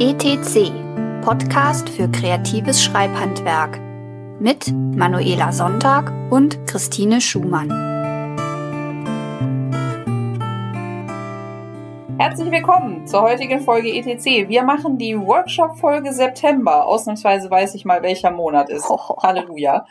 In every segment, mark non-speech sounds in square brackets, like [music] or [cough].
ETC Podcast für kreatives Schreibhandwerk mit Manuela Sonntag und Christine Schumann. Herzlich willkommen zur heutigen Folge ETC. Wir machen die Workshop-Folge September. Ausnahmsweise weiß ich mal, welcher Monat ist. Oh. Halleluja.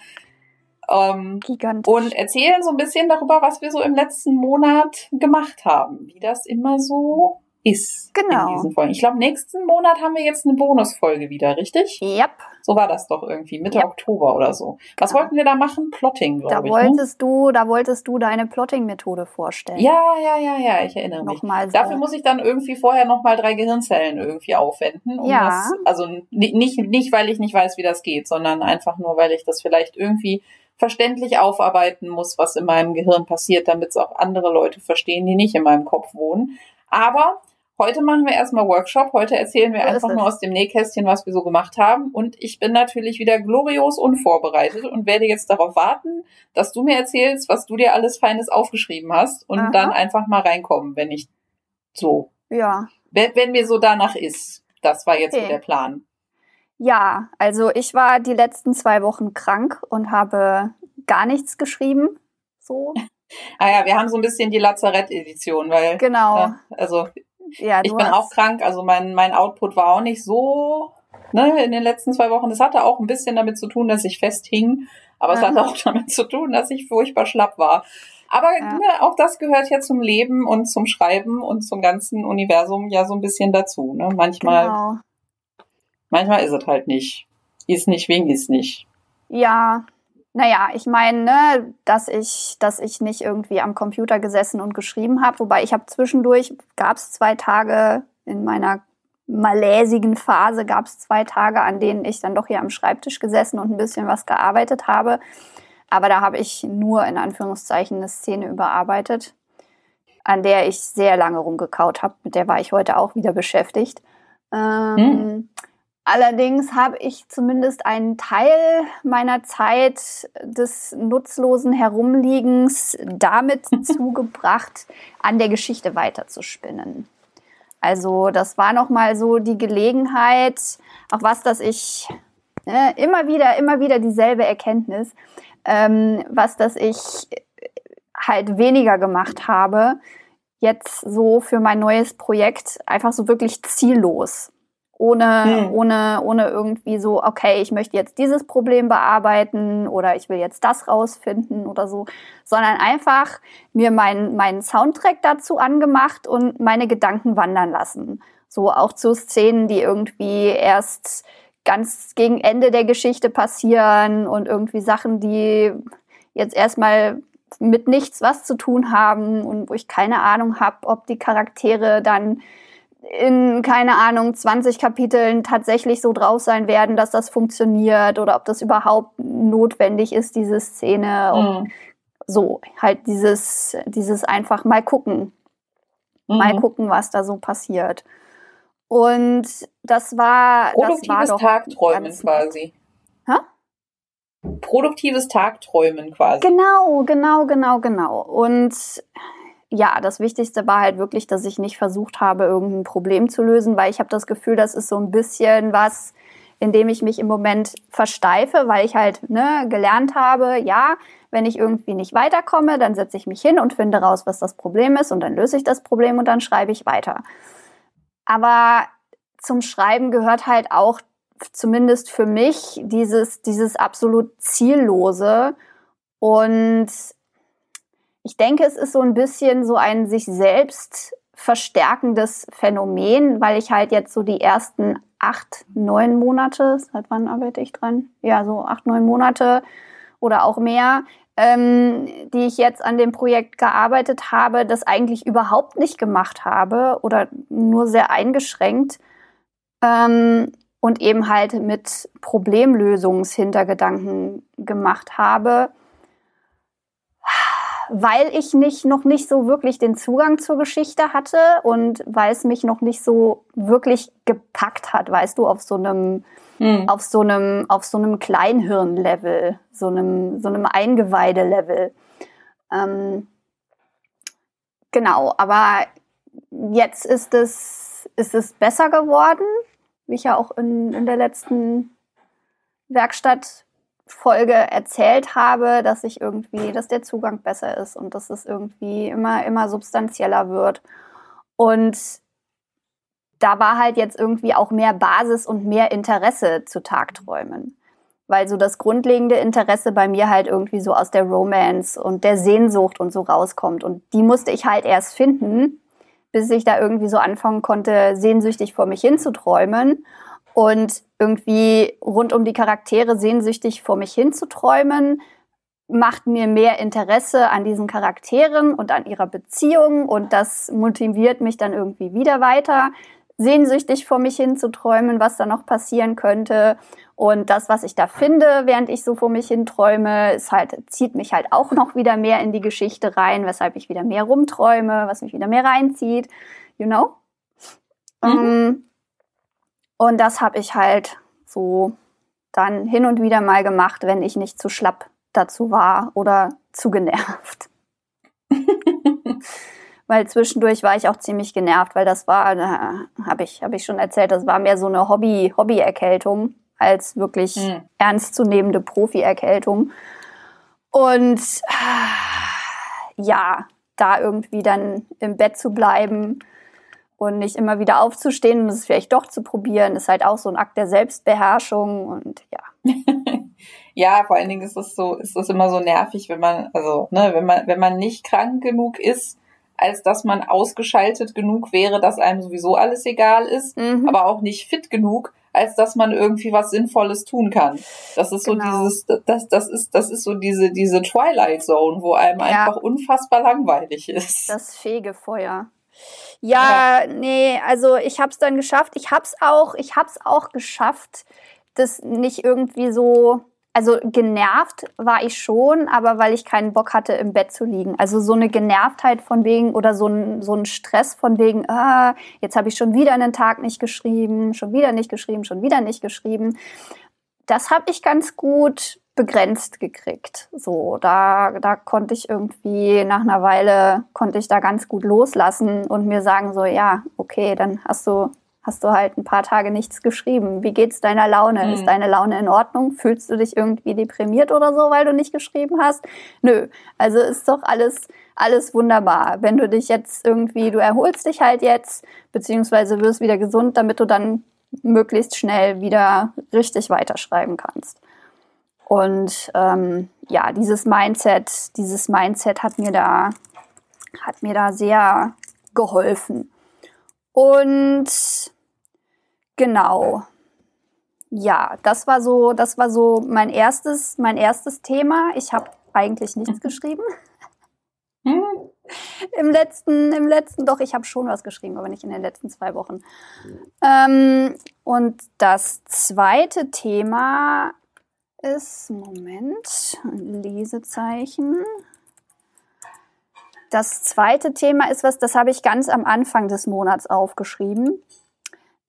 Ähm, und erzählen so ein bisschen darüber, was wir so im letzten Monat gemacht haben, wie das immer so ist genau. in diesen Folgen. Ich glaube, nächsten Monat haben wir jetzt eine Bonusfolge wieder, richtig? Yep. So war das doch irgendwie, Mitte yep. Oktober oder so. Was genau. wollten wir da machen? Plotting, glaube ich. Ne? Wolltest ne? du, da wolltest du deine Plotting-Methode vorstellen. Ja, ja, ja, ja, ich erinnere mich. Nochmal so. Dafür muss ich dann irgendwie vorher nochmal drei Gehirnzellen irgendwie aufwenden. Um ja. Das, also nicht, nicht, weil ich nicht weiß, wie das geht, sondern einfach nur, weil ich das vielleicht irgendwie verständlich aufarbeiten muss, was in meinem Gehirn passiert, damit es auch andere Leute verstehen, die nicht in meinem Kopf wohnen. Aber Heute machen wir erstmal Workshop. Heute erzählen wir so einfach nur aus dem Nähkästchen, was wir so gemacht haben. Und ich bin natürlich wieder glorios unvorbereitet und werde jetzt darauf warten, dass du mir erzählst, was du dir alles Feines aufgeschrieben hast und Aha. dann einfach mal reinkommen, wenn ich so. Ja. Wenn, wenn mir so danach ist. Das war jetzt okay. so der Plan. Ja, also ich war die letzten zwei Wochen krank und habe gar nichts geschrieben. So. [laughs] ah ja, wir haben so ein bisschen die Lazarett-Edition, weil. Genau. Ja, also ja, ich bin auch krank, also mein, mein Output war auch nicht so ne, in den letzten zwei Wochen. Das hatte auch ein bisschen damit zu tun, dass ich festhing, aber es hatte auch [laughs] damit zu tun, dass ich furchtbar schlapp war. Aber ja. ne, auch das gehört ja zum Leben und zum Schreiben und zum ganzen Universum ja so ein bisschen dazu. Ne? Manchmal, genau. manchmal ist es halt nicht. Ist nicht wegen ist nicht. Ja, naja, ich meine, ne, dass ich, dass ich nicht irgendwie am Computer gesessen und geschrieben habe, wobei ich habe zwischendurch, gab es zwei Tage in meiner maläsigen Phase, gab es zwei Tage, an denen ich dann doch hier am Schreibtisch gesessen und ein bisschen was gearbeitet habe. Aber da habe ich nur in Anführungszeichen eine Szene überarbeitet, an der ich sehr lange rumgekaut habe. Mit der war ich heute auch wieder beschäftigt. Ähm, hm. Allerdings habe ich zumindest einen Teil meiner Zeit des nutzlosen Herumliegens damit [laughs] zugebracht, an der Geschichte weiterzuspinnen. Also das war noch mal so die Gelegenheit, auch was, dass ich ne, immer wieder, immer wieder dieselbe Erkenntnis, ähm, was, dass ich halt weniger gemacht habe, jetzt so für mein neues Projekt einfach so wirklich ziellos ohne, hm. ohne, ohne irgendwie so, okay, ich möchte jetzt dieses Problem bearbeiten oder ich will jetzt das rausfinden oder so, sondern einfach mir meinen mein Soundtrack dazu angemacht und meine Gedanken wandern lassen. So auch zu Szenen, die irgendwie erst ganz gegen Ende der Geschichte passieren und irgendwie Sachen, die jetzt erstmal mit nichts was zu tun haben und wo ich keine Ahnung habe, ob die Charaktere dann in, keine Ahnung, 20 Kapiteln tatsächlich so drauf sein werden, dass das funktioniert oder ob das überhaupt notwendig ist, diese Szene. Mhm. Und so, halt dieses, dieses einfach mal gucken. Mhm. Mal gucken, was da so passiert. Und das war. Produktives das war Tagträumen quasi. Hä? Produktives Tagträumen quasi. Genau, genau, genau, genau. Und ja, das Wichtigste war halt wirklich, dass ich nicht versucht habe, irgendein Problem zu lösen, weil ich habe das Gefühl, das ist so ein bisschen was, in dem ich mich im Moment versteife, weil ich halt ne, gelernt habe, ja, wenn ich irgendwie nicht weiterkomme, dann setze ich mich hin und finde raus, was das Problem ist und dann löse ich das Problem und dann schreibe ich weiter. Aber zum Schreiben gehört halt auch zumindest für mich dieses, dieses absolut ziellose und ich denke, es ist so ein bisschen so ein sich selbst verstärkendes Phänomen, weil ich halt jetzt so die ersten acht, neun Monate, seit wann arbeite ich dran? Ja, so acht, neun Monate oder auch mehr, ähm, die ich jetzt an dem Projekt gearbeitet habe, das eigentlich überhaupt nicht gemacht habe oder nur sehr eingeschränkt ähm, und eben halt mit Problemlösungshintergedanken gemacht habe weil ich nicht noch nicht so wirklich den Zugang zur Geschichte hatte und weil es mich noch nicht so wirklich gepackt hat, weißt du, auf so einem hm. auf so einem auf so einem Kleinhirn-Level, so einem so einem Eingeweide-Level. Ähm, genau, aber jetzt ist es ist es besser geworden. wie ich ja auch in, in der letzten Werkstattfolge erzählt habe, dass ich irgendwie, dass der Zugang besser ist und dass es irgendwie immer, immer substanzieller wird. Und da war halt jetzt irgendwie auch mehr Basis und mehr Interesse zu Tagträumen. Weil so das grundlegende Interesse bei mir halt irgendwie so aus der Romance und der Sehnsucht und so rauskommt. Und die musste ich halt erst finden, bis ich da irgendwie so anfangen konnte, sehnsüchtig vor mich hin zu träumen und irgendwie rund um die Charaktere sehnsüchtig vor mich hin zu träumen, macht mir mehr Interesse an diesen Charakteren und an ihrer Beziehung und das motiviert mich dann irgendwie wieder weiter, sehnsüchtig vor mich hin zu träumen, was da noch passieren könnte. Und das, was ich da finde, während ich so vor mich hin träume, ist halt, zieht mich halt auch noch wieder mehr in die Geschichte rein, weshalb ich wieder mehr rumträume, was mich wieder mehr reinzieht, you know? Mhm. Ähm, und das habe ich halt so dann hin und wieder mal gemacht, wenn ich nicht zu schlapp dazu war oder zu genervt. [laughs] weil zwischendurch war ich auch ziemlich genervt, weil das war, habe ich, hab ich schon erzählt, das war mehr so eine Hobby, Hobby-Erkältung als wirklich hm. ernstzunehmende Profi-Erkältung. Und ja, da irgendwie dann im Bett zu bleiben und nicht immer wieder aufzustehen und es vielleicht doch zu probieren, ist halt auch so ein Akt der Selbstbeherrschung und ja. [laughs] ja, vor allen Dingen ist es so, ist es immer so nervig, wenn man, also, ne, wenn man, wenn man nicht krank genug ist, als dass man ausgeschaltet genug wäre, dass einem sowieso alles egal ist, mhm. aber auch nicht fit genug, als dass man irgendwie was Sinnvolles tun kann. Das ist so genau. dieses, das, das ist, das ist so diese, diese Twilight Zone, wo einem ja. einfach unfassbar langweilig ist. Das Fegefeuer. Ja, ja. nee, also ich hab's dann geschafft. Ich hab's auch, ich hab's auch geschafft, das nicht irgendwie so also genervt war ich schon, aber weil ich keinen Bock hatte, im Bett zu liegen. Also so eine Genervtheit von wegen oder so ein, so ein Stress von wegen, ah, jetzt habe ich schon wieder einen Tag nicht geschrieben, schon wieder nicht geschrieben, schon wieder nicht geschrieben. Das habe ich ganz gut begrenzt gekriegt. So, da, da konnte ich irgendwie nach einer Weile, konnte ich da ganz gut loslassen und mir sagen so, ja, okay, dann hast du hast du halt ein paar Tage nichts geschrieben. Wie geht's deiner Laune? Mhm. Ist deine Laune in Ordnung? Fühlst du dich irgendwie deprimiert oder so, weil du nicht geschrieben hast? Nö. Also ist doch alles, alles wunderbar. Wenn du dich jetzt irgendwie, du erholst dich halt jetzt, beziehungsweise wirst wieder gesund, damit du dann möglichst schnell wieder richtig weiterschreiben kannst. Und ähm, ja, dieses Mindset, dieses Mindset hat mir da, hat mir da sehr geholfen. Und Genau. Ja, das war so, das war so mein erstes, mein erstes Thema. Ich habe eigentlich nichts [laughs] geschrieben. Hm. Im letzten, im letzten, doch, ich habe schon was geschrieben, aber nicht in den letzten zwei Wochen. Ähm, und das zweite Thema ist, Moment, Lesezeichen. Das zweite Thema ist was, das habe ich ganz am Anfang des Monats aufgeschrieben.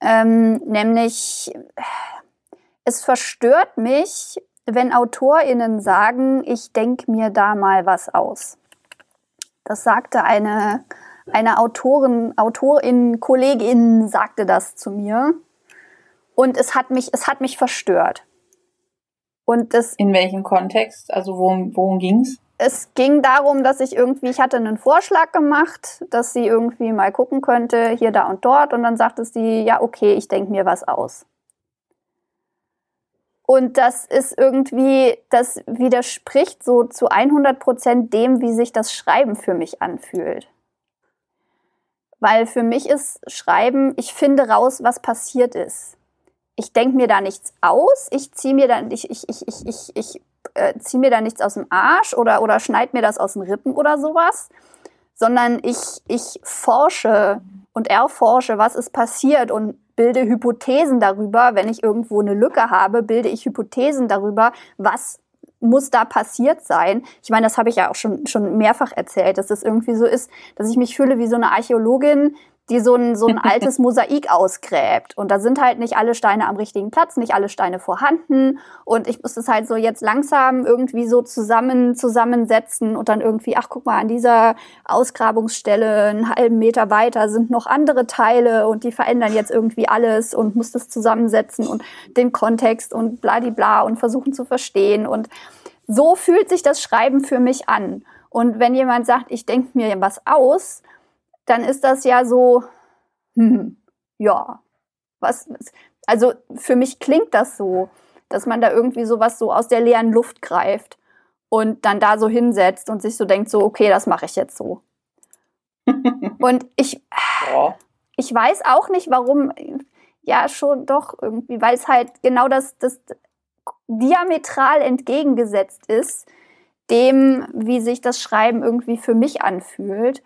Ähm, nämlich, es verstört mich, wenn AutorInnen sagen, ich denke mir da mal was aus. Das sagte eine, eine Autorin, Autorin, Kollegin sagte das zu mir. Und es hat mich, es hat mich verstört. Und das. In welchem Kontext? Also worum, worum ging's? es ging darum, dass ich irgendwie, ich hatte einen Vorschlag gemacht, dass sie irgendwie mal gucken könnte, hier, da und dort. Und dann sagte sie, ja, okay, ich denke mir was aus. Und das ist irgendwie, das widerspricht so zu 100 Prozent dem, wie sich das Schreiben für mich anfühlt. Weil für mich ist Schreiben, ich finde raus, was passiert ist. Ich denke mir da nichts aus, ich ziehe mir ich, ich, ich, ich, ich, ich äh, ziehe mir da nichts aus dem Arsch oder, oder schneid mir das aus den Rippen oder sowas, sondern ich, ich forsche und erforsche, was ist passiert und bilde Hypothesen darüber. Wenn ich irgendwo eine Lücke habe, bilde ich Hypothesen darüber, was muss da passiert sein. Ich meine, das habe ich ja auch schon, schon mehrfach erzählt, dass das irgendwie so ist, dass ich mich fühle wie so eine Archäologin, die so ein, so ein [laughs] altes Mosaik ausgräbt. Und da sind halt nicht alle Steine am richtigen Platz, nicht alle Steine vorhanden. Und ich muss das halt so jetzt langsam irgendwie so zusammen, zusammensetzen und dann irgendwie, ach guck mal, an dieser Ausgrabungsstelle einen halben Meter weiter sind noch andere Teile und die verändern jetzt irgendwie alles und muss das zusammensetzen und den Kontext und bladibla und versuchen zu verstehen. Und so fühlt sich das Schreiben für mich an. Und wenn jemand sagt, ich denke mir was aus, dann ist das ja so, hm, ja, was, also für mich klingt das so, dass man da irgendwie sowas so aus der leeren Luft greift und dann da so hinsetzt und sich so denkt, so, okay, das mache ich jetzt so. [laughs] und ich, ja. ich weiß auch nicht, warum, ja, schon doch irgendwie, weil es halt genau das, das diametral entgegengesetzt ist, dem, wie sich das Schreiben irgendwie für mich anfühlt.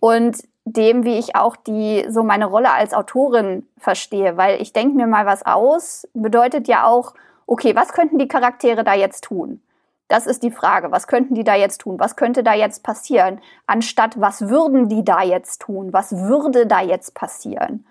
Und dem, wie ich auch die so meine Rolle als Autorin verstehe, weil ich denke mir mal was aus, bedeutet ja auch, okay, was könnten die Charaktere da jetzt tun? Das ist die Frage, was könnten die da jetzt tun? Was könnte da jetzt passieren? Anstatt was würden die da jetzt tun? Was würde da jetzt passieren?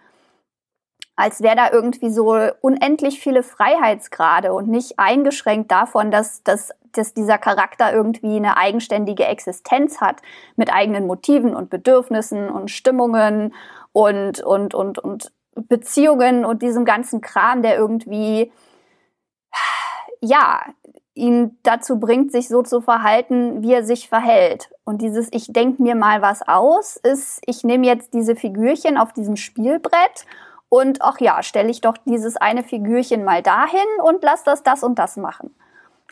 Als wäre da irgendwie so unendlich viele Freiheitsgrade und nicht eingeschränkt davon, dass, dass dass dieser Charakter irgendwie eine eigenständige Existenz hat mit eigenen Motiven und Bedürfnissen und Stimmungen und, und, und, und Beziehungen und diesem ganzen Kram, der irgendwie, ja, ihn dazu bringt, sich so zu verhalten, wie er sich verhält. Und dieses Ich denke mir mal was aus, ist, ich nehme jetzt diese Figürchen auf diesem Spielbrett und ach ja, stelle ich doch dieses eine Figürchen mal dahin und lass das das und das machen.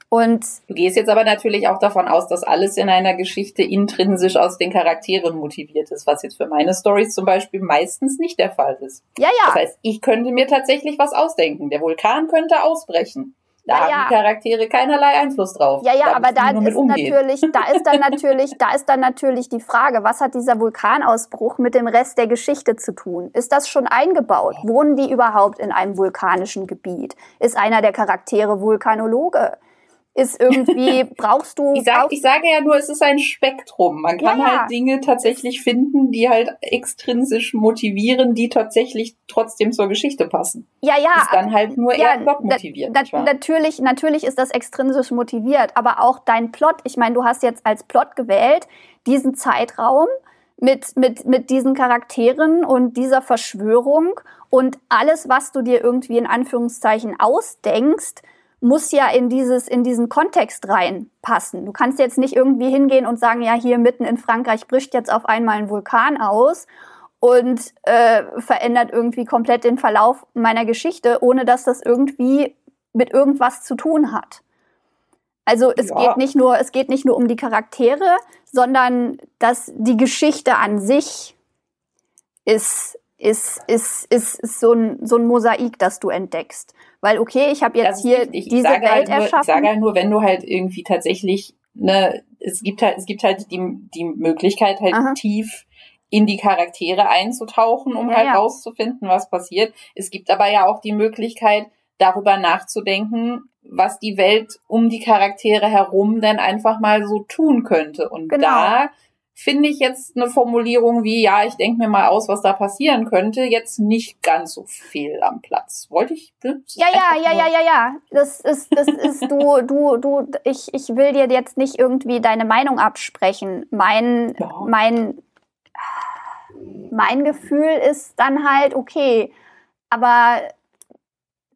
Und du gehst jetzt aber natürlich auch davon aus, dass alles in einer Geschichte intrinsisch aus den Charakteren motiviert ist, was jetzt für meine Stories zum Beispiel meistens nicht der Fall ist. Ja, ja. Das heißt, ich könnte mir tatsächlich was ausdenken. Der Vulkan könnte ausbrechen. Da ja, haben ja. die Charaktere keinerlei Einfluss drauf. Ja, ja, da aber da ist natürlich, da ist dann natürlich, da ist dann natürlich die Frage, was hat dieser Vulkanausbruch mit dem Rest der Geschichte zu tun? Ist das schon eingebaut? Wohnen die überhaupt in einem vulkanischen Gebiet? Ist einer der Charaktere Vulkanologe? Ist irgendwie, [laughs] brauchst du. Ich, sag, ich sage ja nur, es ist ein Spektrum. Man kann ja, ja. halt Dinge tatsächlich finden, die halt extrinsisch motivieren, die tatsächlich trotzdem zur Geschichte passen. Ja, ja. Ist dann halt nur ja, eher Plot motiviert. Na, natürlich, natürlich ist das extrinsisch motiviert, aber auch dein Plot, ich meine, du hast jetzt als Plot gewählt, diesen Zeitraum mit, mit, mit diesen Charakteren und dieser Verschwörung und alles, was du dir irgendwie in Anführungszeichen ausdenkst, muss ja in dieses in diesen Kontext reinpassen. Du kannst jetzt nicht irgendwie hingehen und sagen, ja, hier mitten in Frankreich bricht jetzt auf einmal ein Vulkan aus und äh, verändert irgendwie komplett den Verlauf meiner Geschichte, ohne dass das irgendwie mit irgendwas zu tun hat. Also es ja. geht nicht nur, es geht nicht nur um die Charaktere, sondern dass die Geschichte an sich ist, ist, ist, ist, ist so, ein, so ein Mosaik, das du entdeckst. Weil, okay, ich habe jetzt hier ich, diese Welt halt nur, erschaffen. Ich sage halt nur, wenn du halt irgendwie tatsächlich, ne, es gibt halt, es gibt halt die, die Möglichkeit, halt Aha. tief in die Charaktere einzutauchen, um ja, halt ja. rauszufinden, was passiert. Es gibt aber ja auch die Möglichkeit, darüber nachzudenken, was die Welt um die Charaktere herum denn einfach mal so tun könnte. Und genau. da finde ich jetzt eine Formulierung wie, ja, ich denke mir mal aus, was da passieren könnte, jetzt nicht ganz so viel am Platz. Wollte ich? Ne? Ja, ja, ja, ja, ja, ja. Das ist, das ist, du, [laughs] du, du, ich, ich will dir jetzt nicht irgendwie deine Meinung absprechen. Mein, ja. mein, mein Gefühl ist dann halt, okay, aber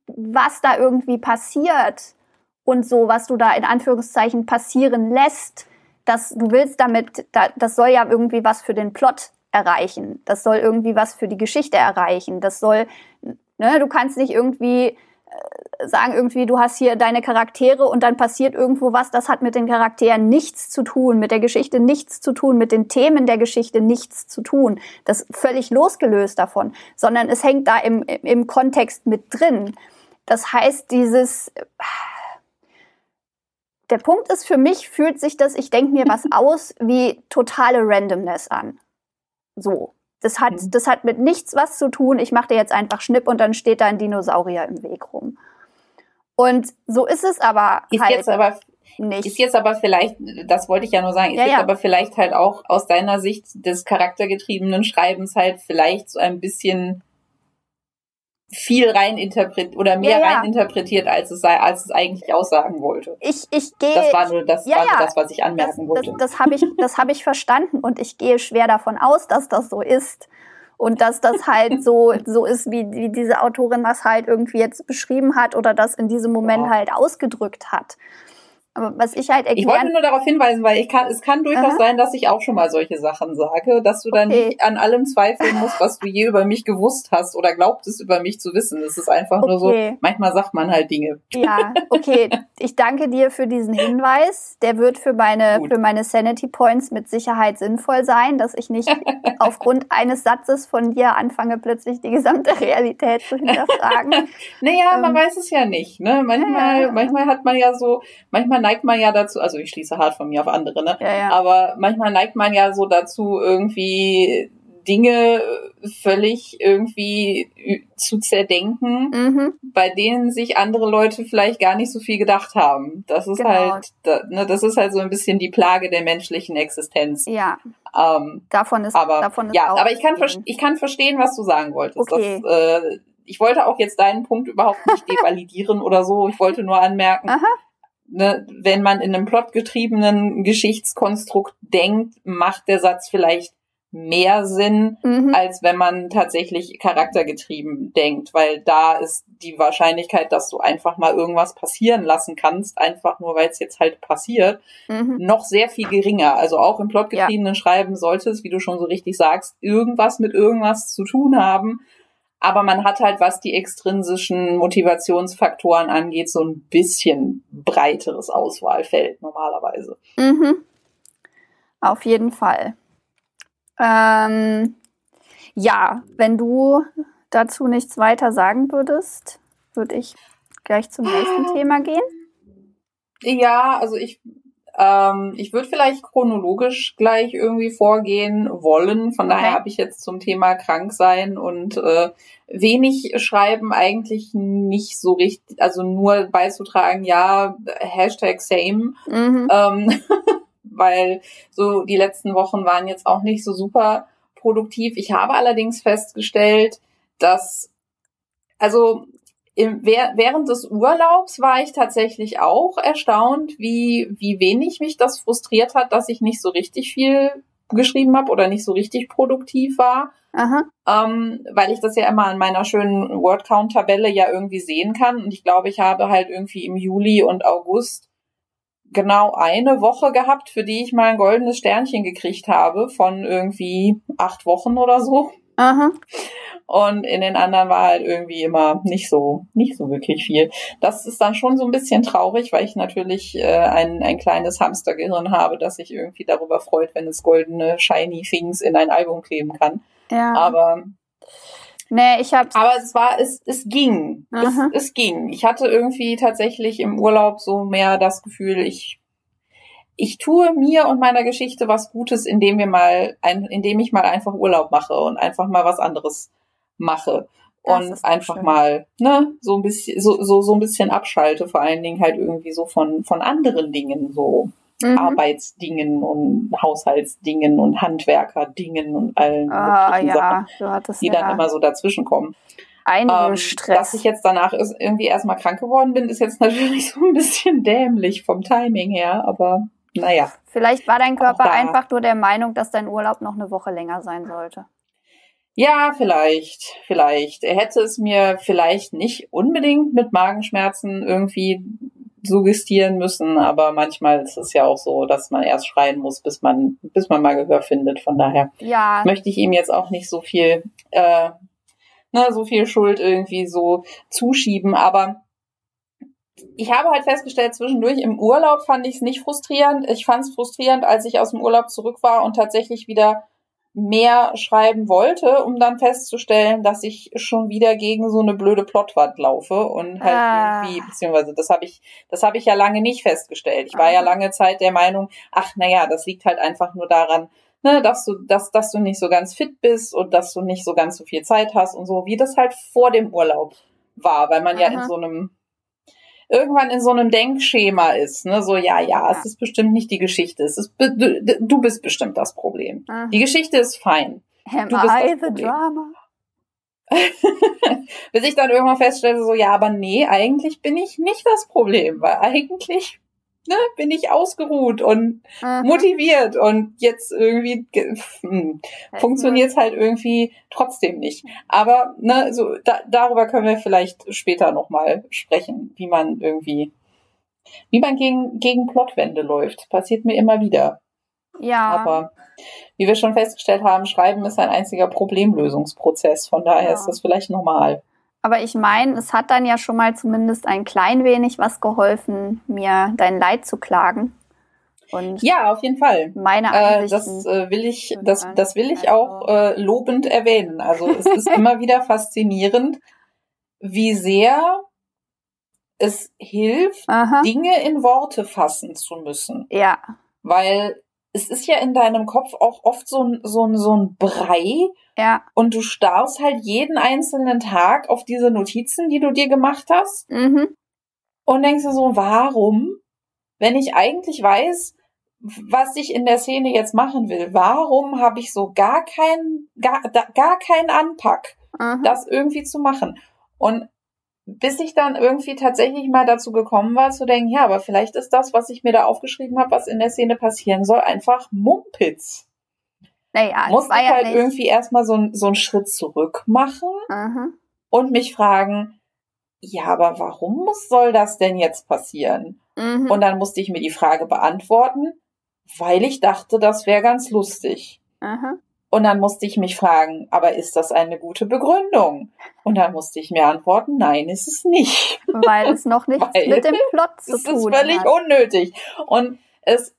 was da irgendwie passiert und so, was du da in Anführungszeichen passieren lässt, dass du willst damit, das soll ja irgendwie was für den Plot erreichen. Das soll irgendwie was für die Geschichte erreichen. Das soll, ne, du kannst nicht irgendwie äh, sagen, irgendwie, du hast hier deine Charaktere und dann passiert irgendwo was, das hat mit den Charakteren nichts zu tun, mit der Geschichte nichts zu tun, mit den Themen der Geschichte nichts zu tun. Das ist völlig losgelöst davon, sondern es hängt da im, im Kontext mit drin. Das heißt, dieses, der Punkt ist, für mich fühlt sich das, ich denke mir was [laughs] aus, wie totale Randomness an. So. Das hat, mhm. das hat mit nichts was zu tun. Ich mache dir jetzt einfach Schnipp und dann steht da ein Dinosaurier im Weg rum. Und so ist es aber ist halt. Jetzt aber, nicht. Ist jetzt aber vielleicht, das wollte ich ja nur sagen, ist ja, jetzt ja. aber vielleicht halt auch aus deiner Sicht des charaktergetriebenen Schreibens halt vielleicht so ein bisschen viel rein interpretiert oder mehr ja, ja. rein interpretiert, als es sei, als es eigentlich aussagen wollte. Ich, ich gehe. Das war nur das, ja, war nur das was ich anmerken das, wollte. Das, das habe ich, das habe ich verstanden und ich gehe schwer davon aus, dass das so ist und dass das halt so so ist, wie, wie diese Autorin das halt irgendwie jetzt beschrieben hat oder das in diesem Moment halt ausgedrückt hat. Aber was ich halt erklären... Ich wollte nur darauf hinweisen, weil ich kann, es kann durchaus Aha. sein, dass ich auch schon mal solche Sachen sage, dass du dann okay. nicht an allem zweifeln musst, was du je über mich gewusst hast oder glaubtest über mich zu wissen. Es ist einfach okay. nur so, manchmal sagt man halt Dinge. Ja, okay. [laughs] Ich danke dir für diesen Hinweis. Der wird für meine, Gut. für meine Sanity Points mit Sicherheit sinnvoll sein, dass ich nicht [laughs] aufgrund eines Satzes von dir anfange, plötzlich die gesamte Realität zu hinterfragen. [laughs] naja, ähm, man weiß es ja nicht. Ne? Manchmal, ja, ja. manchmal hat man ja so, manchmal neigt man ja dazu, also ich schließe hart von mir auf andere, ne? Ja, ja. Aber manchmal neigt man ja so dazu, irgendwie Dinge völlig irgendwie zu zerdenken, mhm. bei denen sich andere Leute vielleicht gar nicht so viel gedacht haben. Das ist genau. halt, ne, das ist halt so ein bisschen die Plage der menschlichen Existenz. Ja. Ähm, davon ist, aber, davon ist ja, aber ich kann, ich kann verstehen, was du sagen wolltest. Okay. Das, äh, ich wollte auch jetzt deinen Punkt überhaupt nicht [laughs] devalidieren oder so. Ich wollte nur anmerken, Aha ne, wenn man in einem plotgetriebenen Geschichtskonstrukt denkt, macht der Satz vielleicht mehr Sinn, mhm. als wenn man tatsächlich charaktergetrieben denkt, weil da ist die Wahrscheinlichkeit, dass du einfach mal irgendwas passieren lassen kannst, einfach nur weil es jetzt halt passiert, mhm. noch sehr viel geringer. Also auch im plotgetriebenen ja. Schreiben sollte es, wie du schon so richtig sagst, irgendwas mit irgendwas zu tun haben, aber man hat halt, was die extrinsischen Motivationsfaktoren angeht, so ein bisschen breiteres Auswahlfeld normalerweise. Mhm. Auf jeden Fall. Ähm, ja, wenn du dazu nichts weiter sagen würdest, würde ich gleich zum nächsten [gasps] Thema gehen. Ja, also ich ähm, ich würde vielleicht chronologisch gleich irgendwie vorgehen wollen. Von okay. daher habe ich jetzt zum Thema krank sein und äh, wenig schreiben eigentlich nicht so richtig, also nur beizutragen, ja, Hashtag same. Mhm. Ähm, [laughs] weil so die letzten Wochen waren jetzt auch nicht so super produktiv. Ich habe allerdings festgestellt, dass also im, während des Urlaubs war ich tatsächlich auch erstaunt, wie, wie wenig mich das frustriert hat, dass ich nicht so richtig viel geschrieben habe oder nicht so richtig produktiv war. Ähm, weil ich das ja immer an meiner schönen Wordcount-Tabelle ja irgendwie sehen kann. Und ich glaube, ich habe halt irgendwie im Juli und August genau eine Woche gehabt, für die ich mal ein goldenes Sternchen gekriegt habe von irgendwie acht Wochen oder so. Aha. Und in den anderen war halt irgendwie immer nicht so, nicht so wirklich viel. Das ist dann schon so ein bisschen traurig, weil ich natürlich äh, ein, ein kleines Hamstergehirn habe, das sich irgendwie darüber freut, wenn es goldene Shiny Things in ein Album kleben kann. Ja. Aber Nee, ich hab's. Aber es war, es, es ging. Es, es ging. Ich hatte irgendwie tatsächlich im Urlaub so mehr das Gefühl, ich ich tue mir und meiner Geschichte was Gutes, indem wir mal, ein, indem ich mal einfach Urlaub mache und einfach mal was anderes mache und einfach schön. mal ne so ein bisschen so, so so ein bisschen abschalte, vor allen Dingen halt irgendwie so von von anderen Dingen so mhm. Arbeitsdingen und Haushaltsdingen und Handwerkerdingen und allen ah, ja, Sachen, die ja dann immer so dazwischen kommen. ähm, Stress. Dass ich jetzt danach irgendwie erstmal krank geworden bin, ist jetzt [laughs] natürlich so ein bisschen dämlich vom Timing her, aber naja. Vielleicht war dein Körper einfach nur der Meinung, dass dein Urlaub noch eine Woche länger sein sollte. Ja, vielleicht, vielleicht. Er hätte es mir vielleicht nicht unbedingt mit Magenschmerzen irgendwie suggestieren müssen, aber manchmal ist es ja auch so, dass man erst schreien muss, bis man, bis man mal Gehör findet. Von daher ja. möchte ich ihm jetzt auch nicht so viel, äh, ne, so viel Schuld irgendwie so zuschieben, aber ich habe halt festgestellt, zwischendurch im Urlaub fand ich es nicht frustrierend. Ich fand es frustrierend, als ich aus dem Urlaub zurück war und tatsächlich wieder mehr schreiben wollte, um dann festzustellen, dass ich schon wieder gegen so eine blöde Plotwand laufe und halt ah. irgendwie, beziehungsweise das habe ich, das habe ich ja lange nicht festgestellt. Ich war ja lange Zeit der Meinung, ach naja, das liegt halt einfach nur daran, ne, dass du, dass, dass du nicht so ganz fit bist und dass du nicht so ganz so viel Zeit hast und so, wie das halt vor dem Urlaub war, weil man Aha. ja in so einem irgendwann in so einem Denkschema ist, ne, so ja, ja, es ist bestimmt nicht die Geschichte, es ist du, du bist bestimmt das Problem. Mhm. Die Geschichte ist fein. Am du bist I the drama? [laughs] Bis ich dann irgendwann feststelle, so ja, aber nee, eigentlich bin ich nicht das Problem, weil eigentlich ne, bin ich ausgeruht und Aha. motiviert und jetzt irgendwie hm, funktioniert es halt irgendwie trotzdem nicht. Aber ne, so da, darüber können wir vielleicht später nochmal sprechen, wie man irgendwie, wie man gegen, gegen Plotwände läuft. Passiert mir immer wieder. Ja. Aber wie wir schon festgestellt haben, Schreiben ist ein einziger Problemlösungsprozess. Von daher ja. ist das vielleicht normal. Aber ich meine, es hat dann ja schon mal zumindest ein klein wenig was geholfen, mir dein Leid zu klagen. Und ja, auf jeden Fall. Meine äh, das äh, will ich, das, das will ich auch also äh, lobend erwähnen. Also es ist [laughs] immer wieder faszinierend, wie sehr es hilft, Aha. Dinge in Worte fassen zu müssen. Ja. Weil es ist ja in deinem Kopf auch oft so ein, so ein, so ein Brei. Ja. Und du starrst halt jeden einzelnen Tag auf diese Notizen, die du dir gemacht hast. Mhm. Und denkst du so, warum, wenn ich eigentlich weiß, was ich in der Szene jetzt machen will, warum habe ich so gar keinen, gar, gar keinen Anpack, mhm. das irgendwie zu machen? Und bis ich dann irgendwie tatsächlich mal dazu gekommen war, zu denken, ja, aber vielleicht ist das, was ich mir da aufgeschrieben habe, was in der Szene passieren soll, einfach Mumpitz. Naja, muss ich ja halt nicht. irgendwie erstmal so, so einen Schritt zurück machen mhm. und mich fragen, ja, aber warum soll das denn jetzt passieren? Mhm. Und dann musste ich mir die Frage beantworten, weil ich dachte, das wäre ganz lustig. Mhm. Und dann musste ich mich fragen, aber ist das eine gute Begründung? Und dann musste ich mir antworten, nein, ist es nicht. [laughs] Weil es noch nichts Weil mit dem Plot [laughs] zu tun hat. Es ist völlig hat. unnötig. Und es,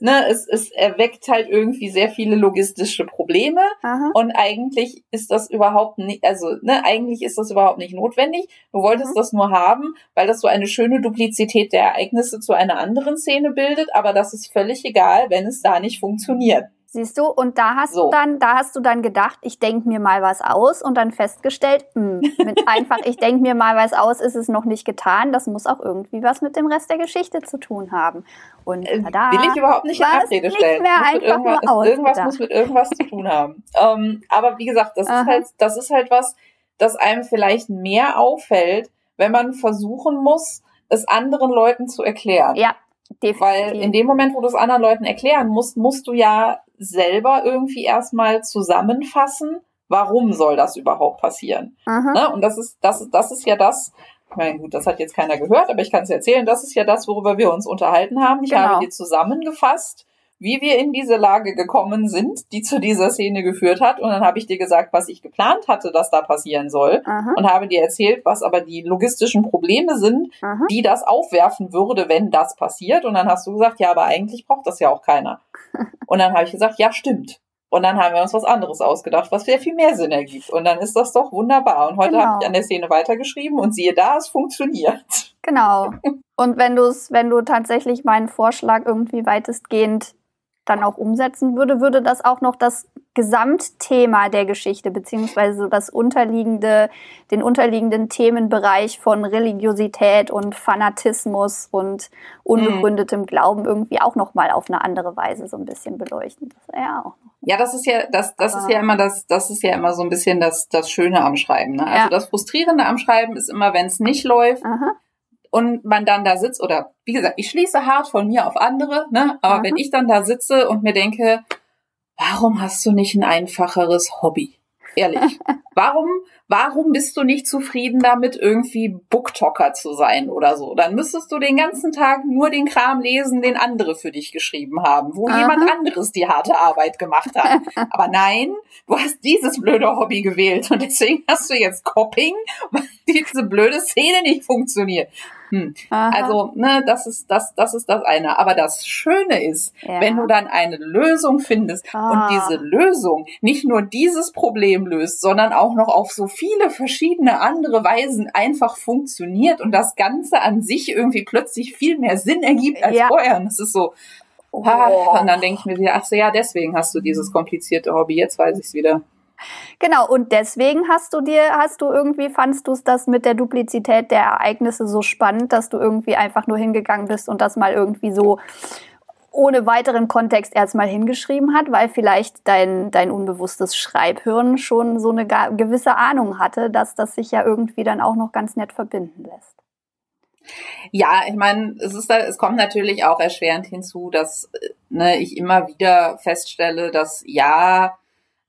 ne, es, es erweckt halt irgendwie sehr viele logistische Probleme. Aha. Und eigentlich ist das überhaupt nicht, also, ne, eigentlich ist das überhaupt nicht notwendig. Du wolltest mhm. das nur haben, weil das so eine schöne Duplizität der Ereignisse zu einer anderen Szene bildet. Aber das ist völlig egal, wenn es da nicht funktioniert. Siehst du, und da hast so. du dann, da hast du dann gedacht, ich denke mir mal was aus und dann festgestellt, mh, hm, mit [laughs] einfach, ich denke mir mal was aus, ist es noch nicht getan. Das muss auch irgendwie was mit dem Rest der Geschichte zu tun haben. Und äh, tada, will ich überhaupt nicht in Abrede stellen. Mehr einfach irgendwas, muss mit irgendwas zu tun haben. [laughs] Ähm, aber wie gesagt, das ist halt, das ist halt was, das einem vielleicht mehr auffällt, wenn man versuchen muss, es anderen Leuten zu erklären. Ja, Definitiv. Weil in dem Moment, wo du es anderen Leuten erklären musst, musst du ja selber irgendwie erstmal zusammenfassen, warum soll das überhaupt passieren. Ne? Und das ist, das, das ist ja das, ich meine, gut, das hat jetzt keiner gehört, aber ich kann es erzählen, das ist ja das, worüber wir uns unterhalten haben. Ich genau. habe dir zusammengefasst, wie wir in diese Lage gekommen sind, die zu dieser Szene geführt hat. Und dann habe ich dir gesagt, was ich geplant hatte, dass da passieren soll. Aha. Und habe dir erzählt, was aber die logistischen Probleme sind, Aha. die das aufwerfen würde, wenn das passiert. Und dann hast du gesagt, ja, aber eigentlich braucht das ja auch keiner. [laughs] Und dann habe ich gesagt, ja, stimmt. Und dann haben wir uns was anderes ausgedacht, was sehr viel mehr Sinn ergibt. Und dann ist das doch wunderbar. Und heute genau. habe ich an der Szene weitergeschrieben und siehe da, es funktioniert. Genau. [laughs] Und wenn du es, wenn du tatsächlich meinen Vorschlag irgendwie weitestgehend dann auch umsetzen würde, würde das auch noch das Gesamtthema der Geschichte beziehungsweise das unterliegende, den unterliegenden Themenbereich von Religiosität und Fanatismus und unbegründetem Glauben irgendwie auch noch mal auf eine andere Weise so ein bisschen beleuchten. Ja auch. Ja, das ist ja das das ist ja immer das das ist ja immer so ein bisschen das das Schöne am Schreiben. Ne? Also ja. das Frustrierende am Schreiben ist immer, wenn es nicht läuft. Aha und man dann da sitzt, oder wie gesagt, ich schließe hart von mir auf andere, ne? aber Aha. wenn ich dann da sitze und mir denke, warum hast du nicht ein einfacheres Hobby? Ehrlich. [laughs] warum, warum bist du nicht zufrieden damit, irgendwie Booktalker zu sein oder so? Dann müsstest du den ganzen Tag nur den Kram lesen, den andere für dich geschrieben haben, wo Aha. jemand anderes die harte Arbeit gemacht hat. [laughs] Aber nein, du hast dieses blöde Hobby gewählt und deswegen hast du jetzt Coping, weil diese blöde Szene nicht funktioniert. Hm. Also, ne, das ist das, das ist das eine. Aber das Schöne ist, ja. wenn du dann eine Lösung findest ah. und diese Lösung nicht nur dieses Problem löst, sondern auch noch auf so viele verschiedene andere Weisen einfach funktioniert und das Ganze an sich irgendwie plötzlich viel mehr Sinn ergibt als ja. vorher. Und es ist so, oh. und dann denke ich mir wieder, ach so, ja, deswegen hast du dieses komplizierte Hobby. Jetzt weiß ich es wieder. Genau, und deswegen hast du dir, hast du irgendwie, fandst du es das mit der Duplizität der Ereignisse so spannend, dass du irgendwie einfach nur hingegangen bist und das mal irgendwie so ohne weiteren Kontext erstmal hingeschrieben hat, weil vielleicht dein, dein unbewusstes Schreibhirn schon so eine gewisse Ahnung hatte, dass das sich ja irgendwie dann auch noch ganz nett verbinden lässt. Ja, ich meine, es ist, es kommt natürlich auch erschwerend hinzu, dass ne, ich immer wieder feststelle, dass ja,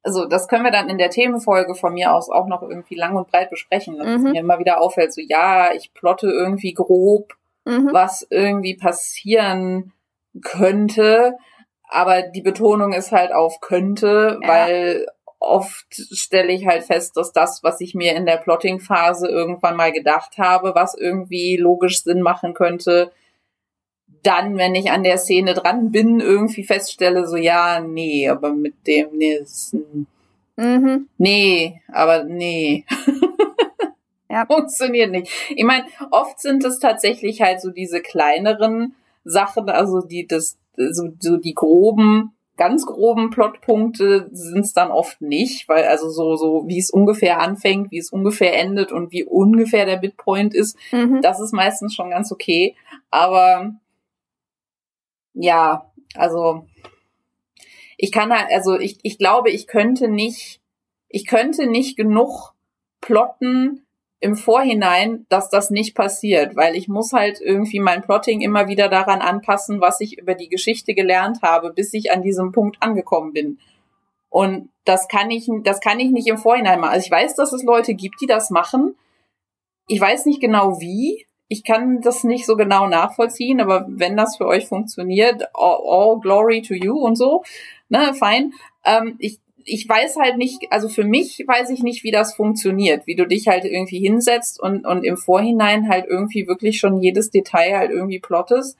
also das können wir dann in der Themenfolge von mir aus auch noch irgendwie lang und breit besprechen, dass mhm. mir immer wieder auffällt, so ja, ich plotte irgendwie grob, mhm. was irgendwie passieren könnte, aber die Betonung ist halt auf könnte, ja. weil oft stelle ich halt fest, dass das, was ich mir in der Plotting-Phase irgendwann mal gedacht habe, was irgendwie logisch Sinn machen könnte, dann, wenn ich an der Szene dran bin, irgendwie feststelle, so ja, nee, aber mit dem, nee, mhm. nee, aber nee. ja. [laughs] Funktioniert nicht. Ich meine, oft sind es tatsächlich halt so diese kleineren Sachen, also die das so, so die groben ganz groben Plotpunkte sind es dann oft nicht, weil also so so wie es ungefähr anfängt, wie es ungefähr endet und wie ungefähr der Bitpoint ist, mhm. das ist meistens schon ganz okay, aber ja, also ich kann halt, also ich ich glaube, ich könnte nicht ich könnte nicht genug plotten, im Vorhinein, dass das nicht passiert, weil ich muss halt irgendwie mein Plotting immer wieder daran anpassen, was ich über die Geschichte gelernt habe, bis ich an diesem Punkt angekommen bin. Und das kann ich, das kann ich nicht im Vorhinein machen. Also ich weiß, dass es Leute gibt, die das machen. Ich weiß nicht genau wie. Ich kann das nicht so genau nachvollziehen, aber wenn das für euch funktioniert, all, all glory to you und so, ne, fein. Ähm, ich ich weiß halt nicht, also für mich weiß ich nicht, wie das funktioniert, wie du dich halt irgendwie hinsetzt und, und im Vorhinein halt irgendwie wirklich schon jedes Detail halt irgendwie plottest,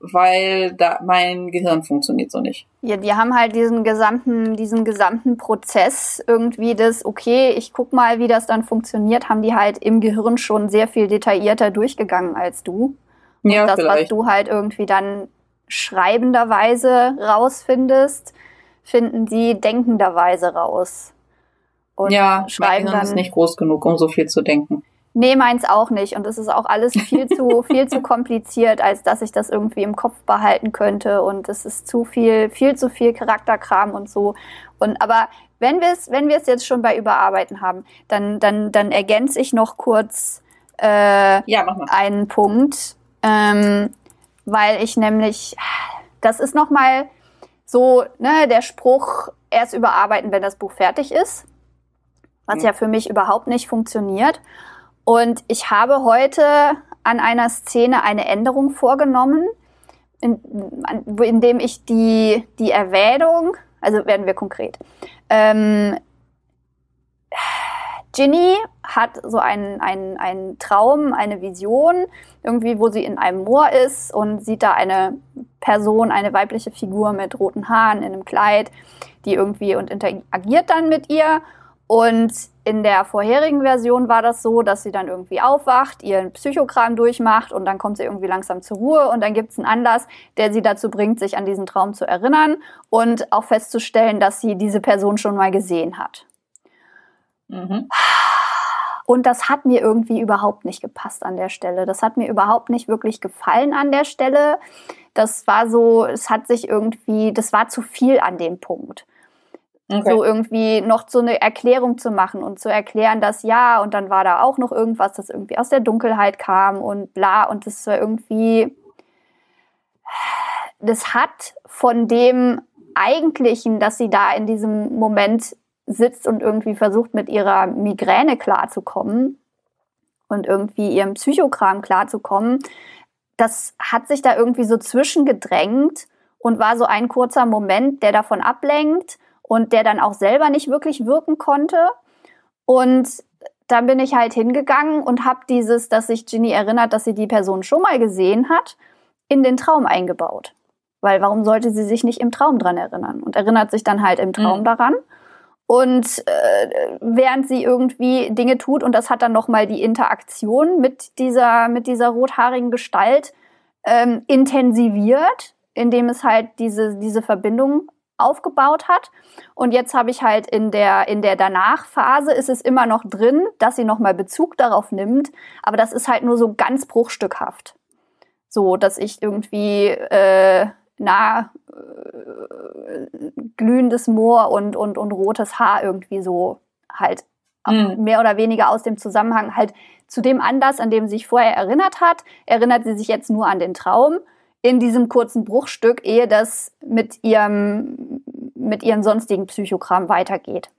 weil da mein Gehirn funktioniert so nicht. Ja, die haben halt diesen gesamten, diesen gesamten Prozess irgendwie das, okay, ich guck mal, wie das dann funktioniert, haben die halt im Gehirn schon sehr viel detaillierter durchgegangen als du. Und ja, das, vielleicht. was du halt irgendwie dann schreibenderweise rausfindest, finden sie denkenderweise raus. Und ja, schreiben dann, ist nicht groß genug, um so viel zu denken. Nee, meins auch nicht. Und es ist auch alles viel zu, [laughs] viel zu kompliziert, als dass ich das irgendwie im Kopf behalten könnte. Und es ist zu viel, viel zu viel Charakterkram und so. Und aber wenn wir es, wenn wir es jetzt schon bei Überarbeiten haben, dann, dann, dann ergänze ich noch kurz äh, ja, einen Punkt, ähm, weil ich nämlich, das ist noch mal so, ne, der Spruch, erst überarbeiten, wenn das Buch fertig ist, was mhm. ja für mich überhaupt nicht funktioniert. Und ich habe heute an einer Szene eine Änderung vorgenommen, in, indem ich die, die Erwähnung, also werden wir konkret, ähm, Ginny hat so einen, einen, einen Traum, eine Vision, irgendwie, wo sie in einem Moor ist und sieht da eine Person, eine weibliche Figur mit roten Haaren in einem Kleid, die irgendwie und interagiert dann mit ihr. Und in der vorherigen Version war das so, dass sie dann irgendwie aufwacht, ihren Psychokram durchmacht und dann kommt sie irgendwie langsam zur Ruhe und dann gibt es einen Anlass, der sie dazu bringt, sich an diesen Traum zu erinnern und auch festzustellen, dass sie diese Person schon mal gesehen hat. Mhm. Und das hat mir irgendwie überhaupt nicht gepasst an der Stelle. Das hat mir überhaupt nicht wirklich gefallen an der Stelle. Das war so, es hat sich irgendwie, das war zu viel an dem Punkt. Okay. So irgendwie noch so eine Erklärung zu machen und zu erklären, dass ja, und dann war da auch noch irgendwas, das irgendwie aus der Dunkelheit kam und bla, und das war irgendwie, das hat von dem eigentlichen, dass sie da in diesem Moment sitzt und irgendwie versucht, mit ihrer Migräne klarzukommen und irgendwie ihrem Psychokram klarzukommen, das hat sich da irgendwie so zwischengedrängt und war so ein kurzer Moment, der davon ablenkt und der dann auch selber nicht wirklich wirken konnte. Und dann bin ich halt hingegangen und habe dieses, dass sich Ginny erinnert, dass sie die Person schon mal gesehen hat, in den Traum eingebaut. Weil warum sollte sie sich nicht im Traum dran erinnern? Und erinnert sich dann halt im Traum mhm. daran. Und äh, während sie irgendwie Dinge tut, und das hat dann nochmal die Interaktion mit dieser, mit dieser rothaarigen Gestalt ähm, intensiviert, indem es halt diese, diese Verbindung aufgebaut hat. Und jetzt habe ich halt in der, in der Danach-Phase ist es immer noch drin, dass sie nochmal Bezug darauf nimmt. Aber das ist halt nur so ganz bruchstückhaft. So, dass ich irgendwie, äh, na, äh, glühendes Moor und, und, und rotes Haar irgendwie so halt mhm. mehr oder weniger aus dem Zusammenhang halt zu dem Anlass, an dem sie sich vorher erinnert hat, erinnert sie sich jetzt nur an den Traum in diesem kurzen Bruchstück, ehe das mit ihrem, mit ihrem sonstigen Psychogramm weitergeht.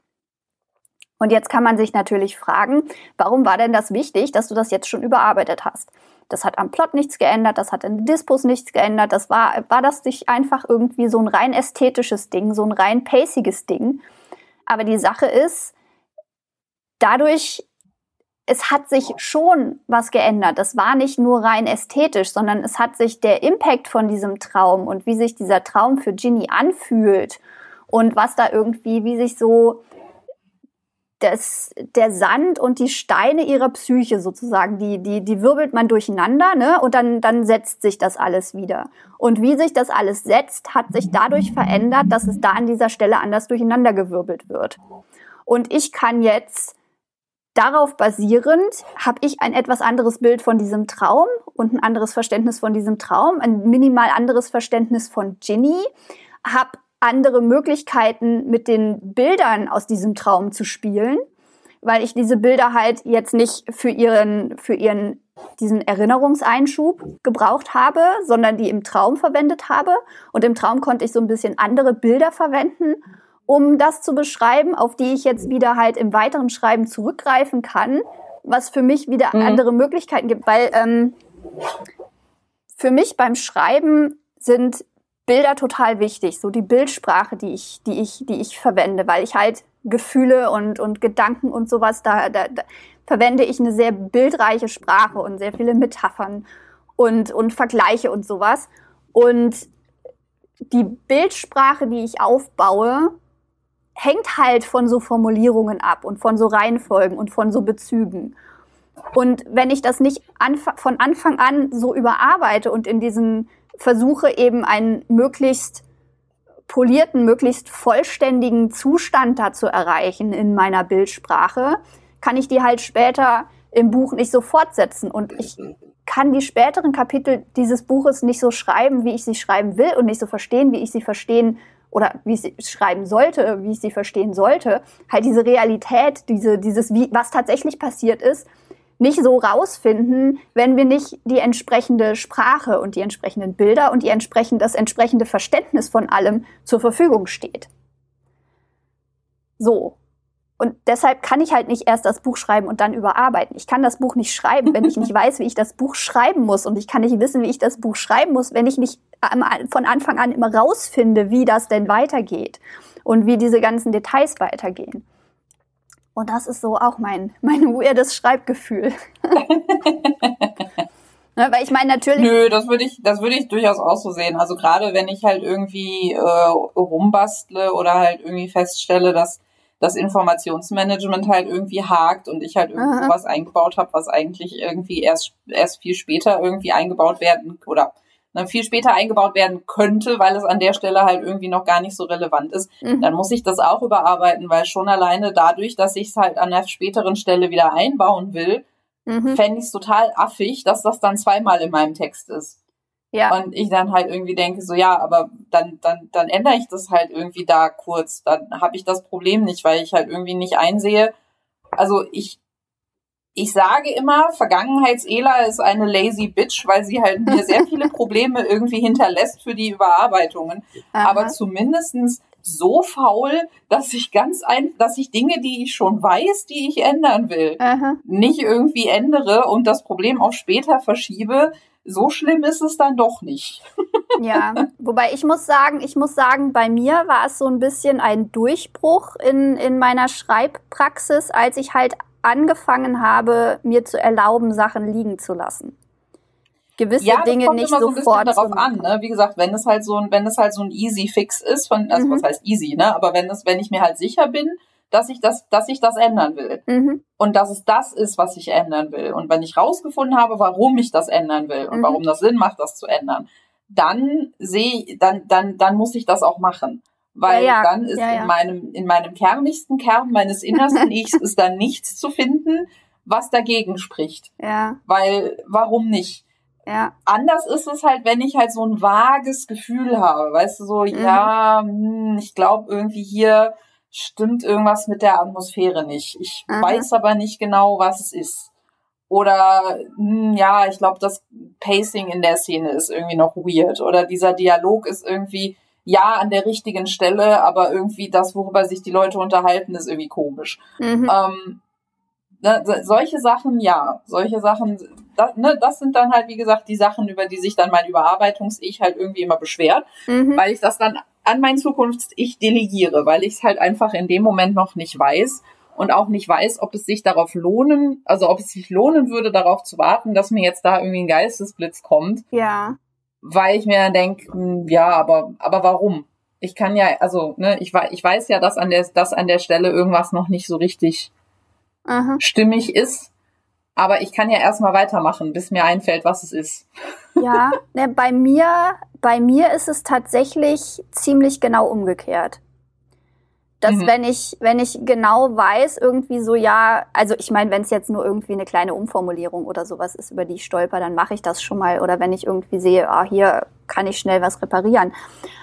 Und jetzt kann man sich natürlich fragen, warum war denn das wichtig, dass du das jetzt schon überarbeitet hast? Das hat am Plot nichts geändert, das hat in Dispos nichts geändert, das war, war das nicht einfach irgendwie so ein rein ästhetisches Ding, so ein rein paciges Ding. Aber die Sache ist, dadurch es hat sich schon was geändert. Das war nicht nur rein ästhetisch, sondern es hat sich der Impact von diesem Traum und wie sich dieser Traum für Ginny anfühlt und was da irgendwie, wie sich so das, der Sand und die Steine ihrer Psyche sozusagen, die, die, die wirbelt man durcheinander, ne? Und dann, dann setzt sich das alles wieder. Und wie sich das alles setzt, hat sich dadurch verändert, dass es da an dieser Stelle anders durcheinandergewirbelt wird. Und ich kann jetzt Darauf basierend habe ich ein etwas anderes Bild von diesem Traum und ein anderes Verständnis von diesem Traum, ein minimal anderes Verständnis von Ginny, habe andere Möglichkeiten mit den Bildern aus diesem Traum zu spielen, weil ich diese Bilder halt jetzt nicht für ihren für ihren diesen Erinnerungseinschub gebraucht habe, sondern die im Traum verwendet habe und im Traum konnte ich so ein bisschen andere Bilder verwenden um das zu beschreiben, auf die ich jetzt wieder halt im weiteren Schreiben zurückgreifen kann, was für mich wieder mhm. andere Möglichkeiten gibt, weil ähm, für mich beim Schreiben sind Bilder total wichtig, so die Bildsprache, die ich, die ich, die ich verwende, weil ich halt Gefühle und, und Gedanken und sowas, da, da, da verwende ich eine sehr bildreiche Sprache und sehr viele Metaphern und, und Vergleiche und sowas. Und die Bildsprache, die ich aufbaue, hängt halt von so Formulierungen ab und von so Reihenfolgen und von so Bezügen. Und wenn ich das nicht anf von Anfang an so überarbeite und in diesen versuche eben einen möglichst polierten, möglichst vollständigen Zustand da zu erreichen in meiner Bildsprache, kann ich die halt später im Buch nicht so fortsetzen. Und ich kann die späteren Kapitel dieses Buches nicht so schreiben, wie ich sie schreiben will und nicht so verstehen, wie ich sie verstehen oder wie ich sie schreiben sollte, wie ich sie verstehen sollte, halt diese Realität, diese, dieses, wie, was tatsächlich passiert ist, nicht so rausfinden, wenn wir nicht die entsprechende Sprache und die entsprechenden Bilder und die entsprechend, das entsprechende Verständnis von allem zur Verfügung steht. So. Und deshalb kann ich halt nicht erst das Buch schreiben und dann überarbeiten. Ich kann das Buch nicht schreiben, wenn ich nicht [laughs] weiß, wie ich das Buch schreiben muss. Und ich kann nicht wissen, wie ich das Buch schreiben muss, wenn ich nicht von Anfang an immer rausfinde, wie das denn weitergeht und wie diese ganzen Details weitergehen. Und das ist so auch mein, mein [laughs] weirdes Schreibgefühl. [laughs] ne, weil ich meine natürlich. Nö, das würde ich, das würde ich durchaus auch so sehen. Also gerade wenn ich halt irgendwie äh, rumbastle oder halt irgendwie feststelle, dass das Informationsmanagement halt irgendwie hakt und ich halt irgendwas eingebaut habe, was eigentlich irgendwie erst erst viel später irgendwie eingebaut werden oder ne, viel später eingebaut werden könnte, weil es an der Stelle halt irgendwie noch gar nicht so relevant ist, mhm. dann muss ich das auch überarbeiten, weil schon alleine dadurch, dass ich es halt an der späteren Stelle wieder einbauen will, mhm. fände ich es total affig, dass das dann zweimal in meinem Text ist. Ja. Und ich dann halt irgendwie denke, so ja, aber dann, dann, dann ändere ich das halt irgendwie da kurz. Dann habe ich das Problem nicht, weil ich halt irgendwie nicht einsehe. Also ich, ich sage immer, Vergangenheits-Ela ist eine lazy bitch, weil sie halt mir sehr [laughs] viele Probleme irgendwie hinterlässt für die Überarbeitungen. Aha. Aber zumindestens so faul, dass ich ganz ein, dass ich Dinge, die ich schon weiß, die ich ändern will, Aha. nicht irgendwie ändere und das Problem auch später verschiebe, so schlimm ist es dann doch nicht. ja, wobei ich muss sagen, ich muss sagen, bei mir war es so ein bisschen ein Durchbruch in, in meiner Schreibpraxis, als ich halt angefangen habe, mir zu erlauben, Sachen liegen zu lassen. Gewisse ja, Dinge nicht immer sofort. So ein darauf an, ne? Wie gesagt, wenn es halt so ein, wenn es halt so ein easy Fix ist, von, also mhm. was heißt easy, ne? Aber wenn es, wenn ich mir halt sicher bin, dass ich das, dass ich das ändern will. Mhm. Und dass es das ist, was ich ändern will. Und wenn ich rausgefunden habe, warum ich das ändern will und mhm. warum das Sinn macht, das zu ändern, dann sehe, dann, dann, dann muss ich das auch machen. Weil ja, ja. dann ist ja, in meinem, in meinem kernigsten Kern meines innersten [laughs] Ichs ist dann nichts zu finden, was dagegen spricht. Ja. Weil, warum nicht? Ja. Anders ist es halt, wenn ich halt so ein vages Gefühl habe, weißt du, so, mhm. ja, hm, ich glaube irgendwie hier stimmt irgendwas mit der Atmosphäre nicht. Ich mhm. weiß aber nicht genau, was es ist. Oder hm, ja, ich glaube, das Pacing in der Szene ist irgendwie noch weird. Oder dieser Dialog ist irgendwie, ja, an der richtigen Stelle, aber irgendwie das, worüber sich die Leute unterhalten, ist irgendwie komisch. Mhm. Ähm, ne, solche Sachen, ja, solche Sachen, das, ne, das sind dann halt, wie gesagt, die Sachen, über die sich dann mein Überarbeitungs-Ich halt irgendwie immer beschwert, mhm. weil ich das dann an mein Zukunfts-Ich delegiere, weil ich es halt einfach in dem Moment noch nicht weiß und auch nicht weiß, ob es sich darauf lohnen, also ob es sich lohnen würde, darauf zu warten, dass mir jetzt da irgendwie ein Geistesblitz kommt. Ja. Weil ich mir denke, hm, ja, aber, aber warum? Ich kann ja, also, ne, ich, ich weiß ja, dass an der, dass an der Stelle irgendwas noch nicht so richtig Aha. stimmig ist. Aber ich kann ja erstmal weitermachen, bis mir einfällt, was es ist. Ja, [laughs] ne, bei mir, bei mir ist es tatsächlich ziemlich genau umgekehrt dass mhm. wenn ich, wenn ich genau weiß, irgendwie so, ja, also ich meine, wenn es jetzt nur irgendwie eine kleine Umformulierung oder sowas ist, über die ich stolper, dann mache ich das schon mal. Oder wenn ich irgendwie sehe, ah, hier kann ich schnell was reparieren.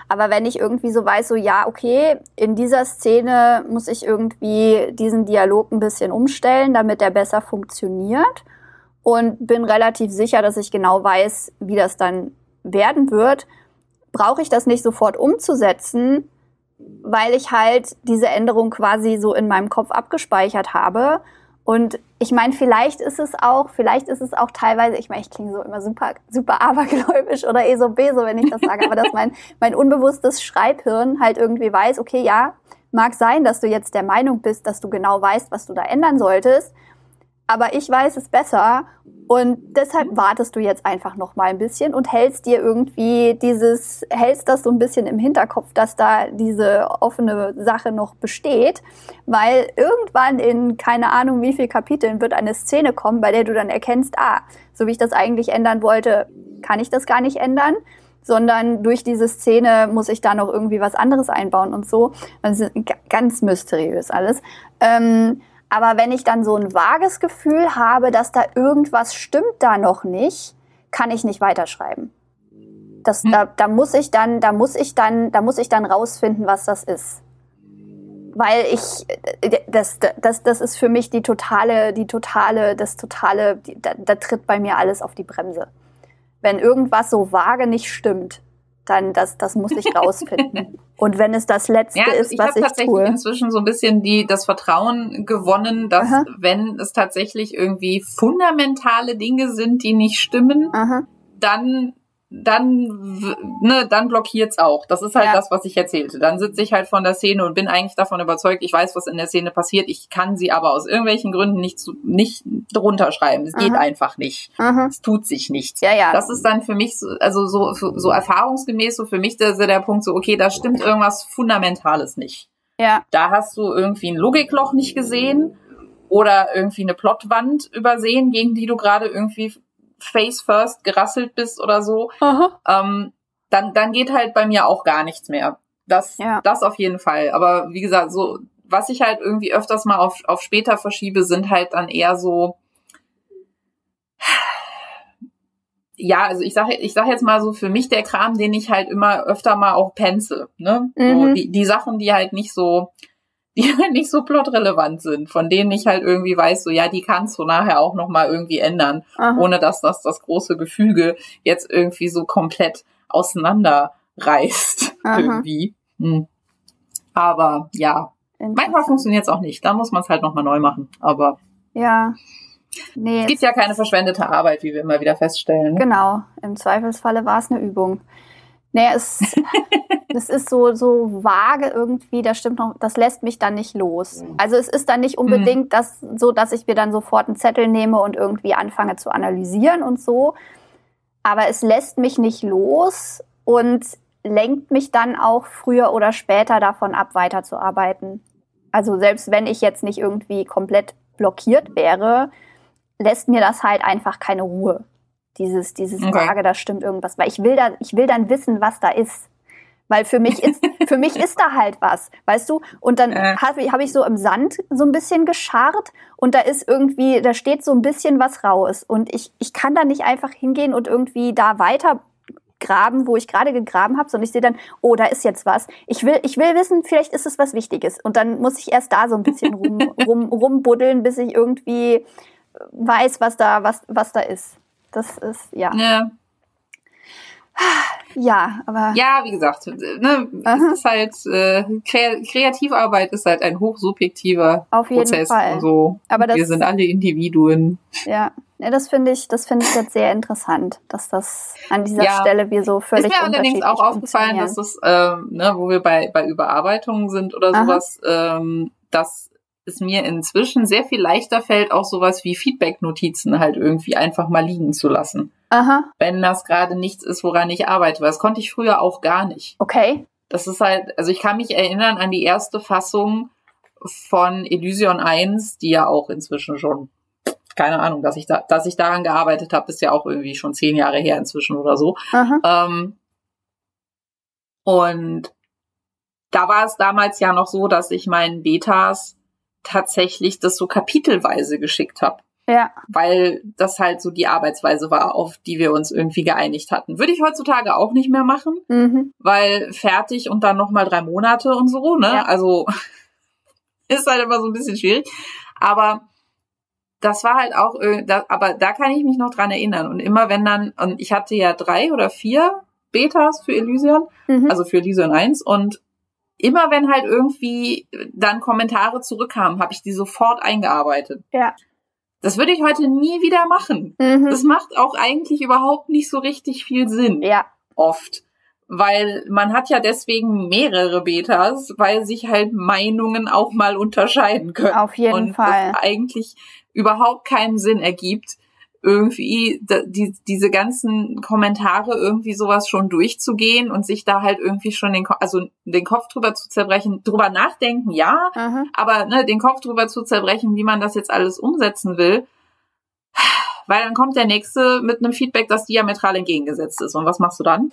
Aber wenn ich irgendwie so weiß, so, ja, okay, in dieser Szene muss ich irgendwie diesen Dialog ein bisschen umstellen, damit der besser funktioniert. Und bin relativ sicher, dass ich genau weiß, wie das dann werden wird, brauche ich das nicht sofort umzusetzen, weil ich halt diese Änderung quasi so in meinem Kopf abgespeichert habe. Und ich meine, vielleicht ist es auch, vielleicht ist es auch teilweise, ich meine, ich klinge so immer super, super abergläubisch oder eh so beso, wenn ich das sage, aber dass mein, [laughs] mein unbewusstes Schreibhirn halt irgendwie weiß, okay, ja, mag sein, dass du jetzt der Meinung bist, dass du genau weißt, was du da ändern solltest aber ich weiß es besser und deshalb wartest du jetzt einfach noch mal ein bisschen und hältst dir irgendwie dieses hältst das so ein bisschen im Hinterkopf, dass da diese offene Sache noch besteht, weil irgendwann in keine Ahnung wie viel Kapiteln wird eine Szene kommen, bei der du dann erkennst, ah, so wie ich das eigentlich ändern wollte, kann ich das gar nicht ändern sondern durch diese Szene muss ich da noch irgendwie was anderes einbauen und so. Das ist ganz mysteriös alles. Ähm, aber wenn ich dann so ein vages Gefühl habe, dass da irgendwas stimmt da noch nicht, kann ich nicht weiterschreiben. Das, hm. da, da muss ich dann, da muss ich dann, da muss ich dann rausfinden, was das ist. Weil ich, das, das, das ist für mich die totale, die totale, das totale, da, da tritt bei mir alles auf die Bremse. Wenn irgendwas so vage nicht stimmt, dann das, das muss ich rausfinden. [laughs] Und wenn es das Letzte ja, ist, ich was ich tatsächlich tue. inzwischen so ein bisschen die, das Vertrauen gewonnen, dass Aha. wenn es tatsächlich irgendwie fundamentale Dinge sind, die nicht stimmen, Aha. dann dann, ne, dann blockiert's auch. Das ist halt ja. das, was ich erzählte. Dann sitze ich halt von der Szene und bin eigentlich davon überzeugt, ich weiß, was in der Szene passiert. Ich kann sie aber aus irgendwelchen Gründen nicht, zu, nicht drunter schreiben. Es Aha. geht einfach nicht. Aha. Es tut sich nichts. Ja, ja. Das ist dann für mich so, also so, so erfahrungsgemäß so für mich der, der Punkt so, okay, da stimmt irgendwas Fundamentales nicht. Ja. Da hast du irgendwie ein Logikloch nicht gesehen oder irgendwie eine Plotwand übersehen, gegen die du gerade irgendwie face first gerasselt bist oder so, ähm, dann, dann geht halt bei mir auch gar nichts mehr. Das, ja. das auf jeden Fall. Aber wie gesagt, so, was ich halt irgendwie öfters mal auf, auf später verschiebe, sind halt dann eher so, ja, also ich sage ich sag jetzt mal so für mich der Kram, den ich halt immer öfter mal auch pense, ne? Mhm. So, die, die Sachen, die halt nicht so, die [laughs] halt nicht so plotrelevant sind, von denen ich halt irgendwie weiß, so ja, die kannst du nachher auch noch mal irgendwie ändern, Aha. ohne dass das das große Gefüge jetzt irgendwie so komplett auseinanderreißt Aha. irgendwie. Hm. Aber ja, manchmal funktioniert es auch nicht. Da muss man es halt noch mal neu machen. Aber ja. Nee, es gibt ja keine verschwendete Arbeit, wie wir immer wieder feststellen. Genau. Im Zweifelsfalle war es eine Übung. Nee, es, [laughs] es ist so, so vage irgendwie, das stimmt noch, das lässt mich dann nicht los. Also es ist dann nicht unbedingt mhm. das, so, dass ich mir dann sofort einen Zettel nehme und irgendwie anfange zu analysieren und so. Aber es lässt mich nicht los und lenkt mich dann auch früher oder später davon ab, weiterzuarbeiten. Also selbst wenn ich jetzt nicht irgendwie komplett blockiert wäre, lässt mir das halt einfach keine Ruhe. Dieses, dieses okay. Frage, da stimmt irgendwas. Weil ich will da, ich will dann wissen, was da ist. Weil für mich ist, [laughs] für mich ist da halt was, weißt du? Und dann äh. habe hab ich so im Sand so ein bisschen gescharrt und da ist irgendwie, da steht so ein bisschen was raus. Und ich, ich kann da nicht einfach hingehen und irgendwie da weiter graben, wo ich gerade gegraben habe, sondern ich sehe dann, oh, da ist jetzt was. Ich will, ich will wissen, vielleicht ist es was Wichtiges. Und dann muss ich erst da so ein bisschen [laughs] rum, rum, rumbuddeln, bis ich irgendwie weiß, was da, was, was da ist. Das ist, ja. Ja. Ja, aber. Ja, wie gesagt, ne, es ist halt, äh, Kreativarbeit ist halt ein hochsubjektiver Auf jeden Prozess Fall. so. Aber das, Wir sind alle Individuen. Ja, ja das finde ich, das finde ich jetzt sehr interessant, dass das an dieser ja. Stelle wir so völlig Ist mir allerdings auch aufgefallen, dass es, ähm, ne, wo wir bei, bei Überarbeitungen sind oder Aha. sowas, ähm, dass es mir inzwischen sehr viel leichter fällt, auch sowas wie Feedback-Notizen halt irgendwie einfach mal liegen zu lassen. Aha. Wenn das gerade nichts ist, woran ich arbeite. Weil das konnte ich früher auch gar nicht. Okay. Das ist halt, also ich kann mich erinnern an die erste Fassung von Elysion 1, die ja auch inzwischen schon, keine Ahnung, dass ich da, dass ich daran gearbeitet habe, ist ja auch irgendwie schon zehn Jahre her inzwischen oder so. Ähm, und da war es damals ja noch so, dass ich meinen Betas tatsächlich das so kapitelweise geschickt habe. Ja. Weil das halt so die Arbeitsweise war, auf die wir uns irgendwie geeinigt hatten. Würde ich heutzutage auch nicht mehr machen, mhm. weil fertig und dann nochmal drei Monate und so, ne? Ja. Also [laughs] ist halt immer so ein bisschen schwierig. Aber das war halt auch, äh, aber da kann ich mich noch dran erinnern. Und immer wenn dann, und ich hatte ja drei oder vier Betas für Elysion, mhm. also für Elysion 1 und immer wenn halt irgendwie dann Kommentare zurückkamen, habe ich die sofort eingearbeitet. Ja. Das würde ich heute nie wieder machen. Mhm. Das macht auch eigentlich überhaupt nicht so richtig viel Sinn. Ja. Oft. Weil man hat ja deswegen mehrere Betas, weil sich halt Meinungen auch mal unterscheiden können. Auf jeden und Fall. Eigentlich überhaupt keinen Sinn ergibt, irgendwie die, diese ganzen Kommentare irgendwie sowas schon durchzugehen und sich da halt irgendwie schon den, also den Kopf drüber zu zerbrechen, drüber nachdenken, ja, Aha. aber ne, den Kopf drüber zu zerbrechen, wie man das jetzt alles umsetzen will, weil dann kommt der nächste mit einem Feedback, das diametral entgegengesetzt ist. Und was machst du dann?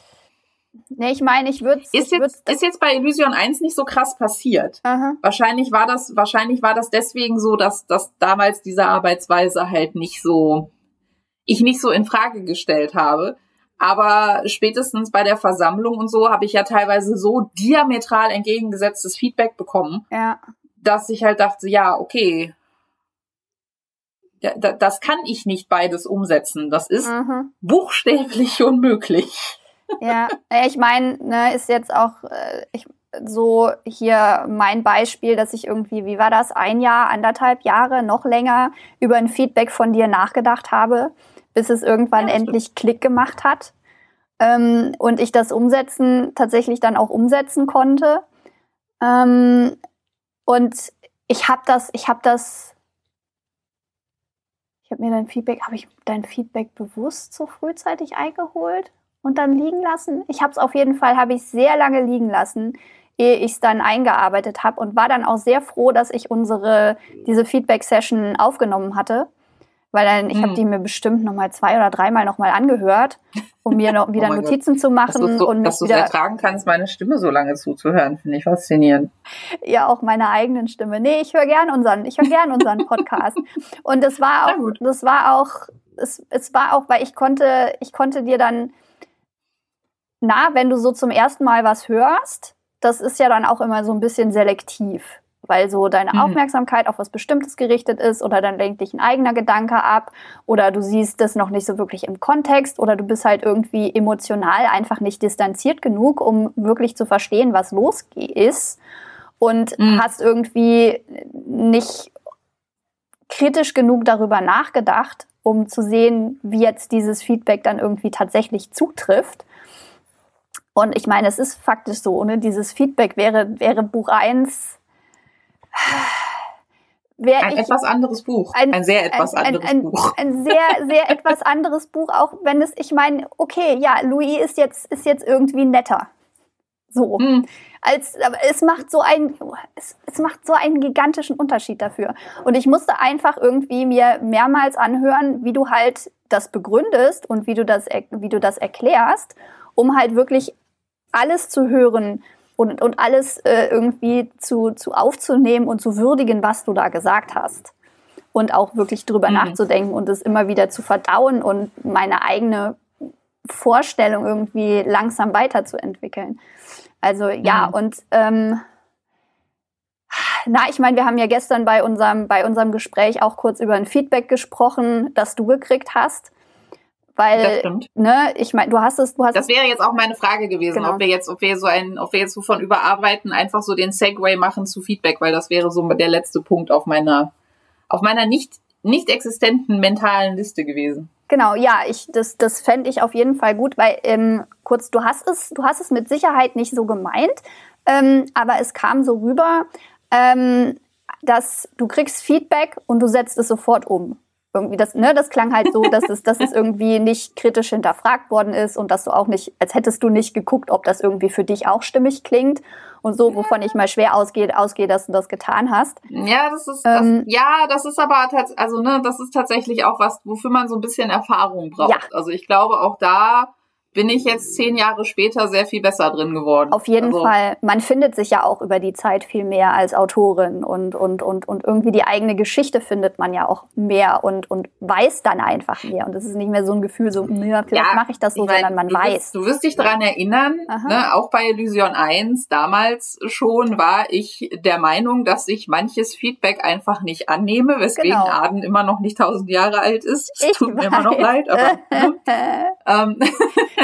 Nee, ich meine, ich würde ist jetzt ist jetzt bei Illusion 1 nicht so krass passiert. Aha. Wahrscheinlich war das wahrscheinlich war das deswegen so, dass dass damals diese Arbeitsweise halt nicht so ich nicht so in Frage gestellt habe. Aber spätestens bei der Versammlung und so habe ich ja teilweise so diametral entgegengesetztes Feedback bekommen, ja. dass ich halt dachte, ja, okay, das kann ich nicht beides umsetzen. Das ist mhm. buchstäblich unmöglich. Ja, ich meine, ne, ist jetzt auch äh, ich, so hier mein Beispiel, dass ich irgendwie, wie war das, ein Jahr, anderthalb Jahre, noch länger über ein Feedback von dir nachgedacht habe bis es irgendwann ja, endlich Klick gemacht hat ähm, und ich das Umsetzen tatsächlich dann auch umsetzen konnte. Ähm, und ich habe das, ich habe das, ich habe mir dein Feedback, habe ich dein Feedback bewusst so frühzeitig eingeholt und dann liegen lassen? Ich habe es auf jeden Fall, habe ich sehr lange liegen lassen, ehe ich es dann eingearbeitet habe und war dann auch sehr froh, dass ich unsere diese Feedback-Session aufgenommen hatte weil dann, ich hm. habe die mir bestimmt noch mal zwei oder dreimal noch mal angehört, um mir noch [laughs] wieder oh Notizen Gott. zu machen dass so, und dass du es ertragen kannst, meine Stimme so lange zuzuhören, finde ich faszinierend. Ja, auch meine eigenen Stimme. Nee, ich höre gern unseren, ich höre gern unseren Podcast. [laughs] und es war auch, das war auch, es, es war auch, weil ich konnte, ich konnte dir dann, na, wenn du so zum ersten Mal was hörst, das ist ja dann auch immer so ein bisschen selektiv weil so deine mhm. Aufmerksamkeit auf was Bestimmtes gerichtet ist oder dann lenkt dich ein eigener Gedanke ab oder du siehst das noch nicht so wirklich im Kontext oder du bist halt irgendwie emotional einfach nicht distanziert genug, um wirklich zu verstehen, was los ist und mhm. hast irgendwie nicht kritisch genug darüber nachgedacht, um zu sehen, wie jetzt dieses Feedback dann irgendwie tatsächlich zutrifft. Und ich meine, es ist faktisch so, ohne dieses Feedback wäre, wäre Buch 1 ein ich, etwas anderes Buch. Ein, ein sehr etwas ein, anderes ein, Buch. Ein sehr, sehr [laughs] etwas anderes Buch, auch wenn es, ich meine, okay, ja, Louis ist jetzt, ist jetzt irgendwie netter. So. Hm. Als, aber es macht so einen, es, es macht so einen gigantischen Unterschied dafür. Und ich musste einfach irgendwie mir mehrmals anhören, wie du halt das begründest und wie du das, wie du das erklärst, um halt wirklich alles zu hören und, und alles äh, irgendwie zu, zu aufzunehmen und zu würdigen, was du da gesagt hast. Und auch wirklich drüber mhm. nachzudenken und es immer wieder zu verdauen und meine eigene Vorstellung irgendwie langsam weiterzuentwickeln. Also ja, mhm. und ähm, na, ich meine, wir haben ja gestern bei unserem, bei unserem Gespräch auch kurz über ein Feedback gesprochen, das du gekriegt hast. Weil, ne, ich meine, du hast es, du hast Das wäre jetzt auch meine Frage gewesen, genau. ob wir jetzt, ob wir so ein, ob wir jetzt so von Überarbeiten einfach so den Segway machen zu Feedback, weil das wäre so der letzte Punkt auf meiner, auf meiner nicht, nicht existenten mentalen Liste gewesen. Genau, ja, ich, das, das fände ich auf jeden Fall gut, weil ähm, kurz, du hast es, du hast es mit Sicherheit nicht so gemeint, ähm, aber es kam so rüber, ähm, dass du kriegst Feedback und du setzt es sofort um. Irgendwie das, ne, das klang halt so, dass es, dass es irgendwie nicht kritisch hinterfragt worden ist und dass du auch nicht, als hättest du nicht geguckt, ob das irgendwie für dich auch stimmig klingt und so, wovon ich mal schwer ausgehe, ausgehe, dass du das getan hast. Ja, das ist, ähm, das, ja, das ist aber also ne, das ist tatsächlich auch was, wofür man so ein bisschen Erfahrung braucht. Ja. Also ich glaube auch da bin ich jetzt zehn Jahre später sehr viel besser drin geworden. Auf jeden also, Fall. Man findet sich ja auch über die Zeit viel mehr als Autorin und, und, und, und irgendwie die eigene Geschichte findet man ja auch mehr und, und weiß dann einfach mehr. Und es ist nicht mehr so ein Gefühl, so, ja, vielleicht ja, mache ich das so, ich mein, sondern man du weiß. Wirst, du wirst dich daran erinnern, ne, auch bei Illusion 1, damals schon war ich der Meinung, dass ich manches Feedback einfach nicht annehme, weswegen genau. Aden immer noch nicht tausend Jahre alt ist. Es tut mir immer noch leid, aber. Ne, [laughs] ähm,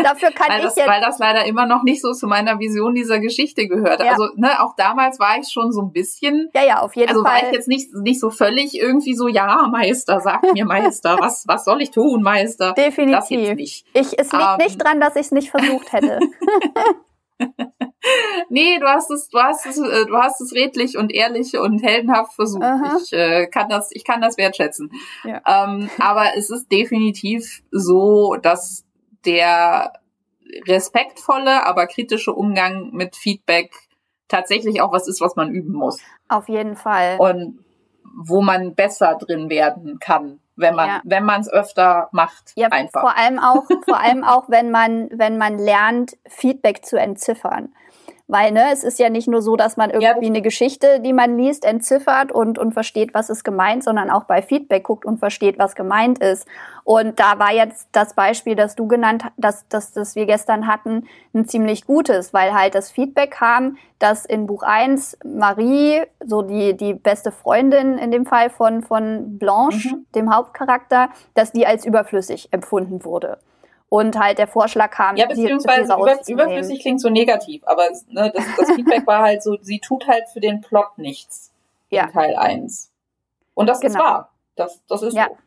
Dafür kann weil ich das, jetzt. Weil das leider immer noch nicht so zu meiner Vision dieser Geschichte gehört. Ja. Also, ne, auch damals war ich schon so ein bisschen. Ja, ja, auf jeden also Fall. Also war ich jetzt nicht, nicht so völlig irgendwie so, ja, Meister, sag mir [laughs] Meister, was, was soll ich tun, Meister? Definitiv. Das jetzt nicht. Ich, es liegt um, nicht dran, dass ich es nicht versucht hätte. [laughs] nee, du hast es, du hast es, äh, du hast es redlich und ehrlich und heldenhaft versucht. Aha. Ich äh, kann das, ich kann das wertschätzen. Ja. Ähm, aber es ist definitiv so, dass der respektvolle, aber kritische Umgang mit Feedback tatsächlich auch was ist, was man üben muss. Auf jeden Fall. Und wo man besser drin werden kann, wenn man ja. wenn man es öfter macht. Ja, einfach. vor allem auch vor allem auch wenn man wenn man lernt Feedback zu entziffern. Weil ne, es ist ja nicht nur so, dass man irgendwie ja. eine Geschichte, die man liest, entziffert und, und versteht, was ist gemeint, sondern auch bei Feedback guckt und versteht, was gemeint ist. Und da war jetzt das Beispiel, das du genannt, das, das, das wir gestern hatten, ein ziemlich gutes, weil halt das Feedback kam, dass in Buch 1 Marie, so die, die beste Freundin in dem Fall von, von Blanche, mhm. dem Hauptcharakter, dass die als überflüssig empfunden wurde und halt der Vorschlag kam, ja, beziehungsweise über, überflüssig klingt so negativ, aber ne, das, das Feedback war halt so, sie tut halt für den Plot nichts ja. in Teil 1. Und das genau. ist wahr. Das, das ist ja. so.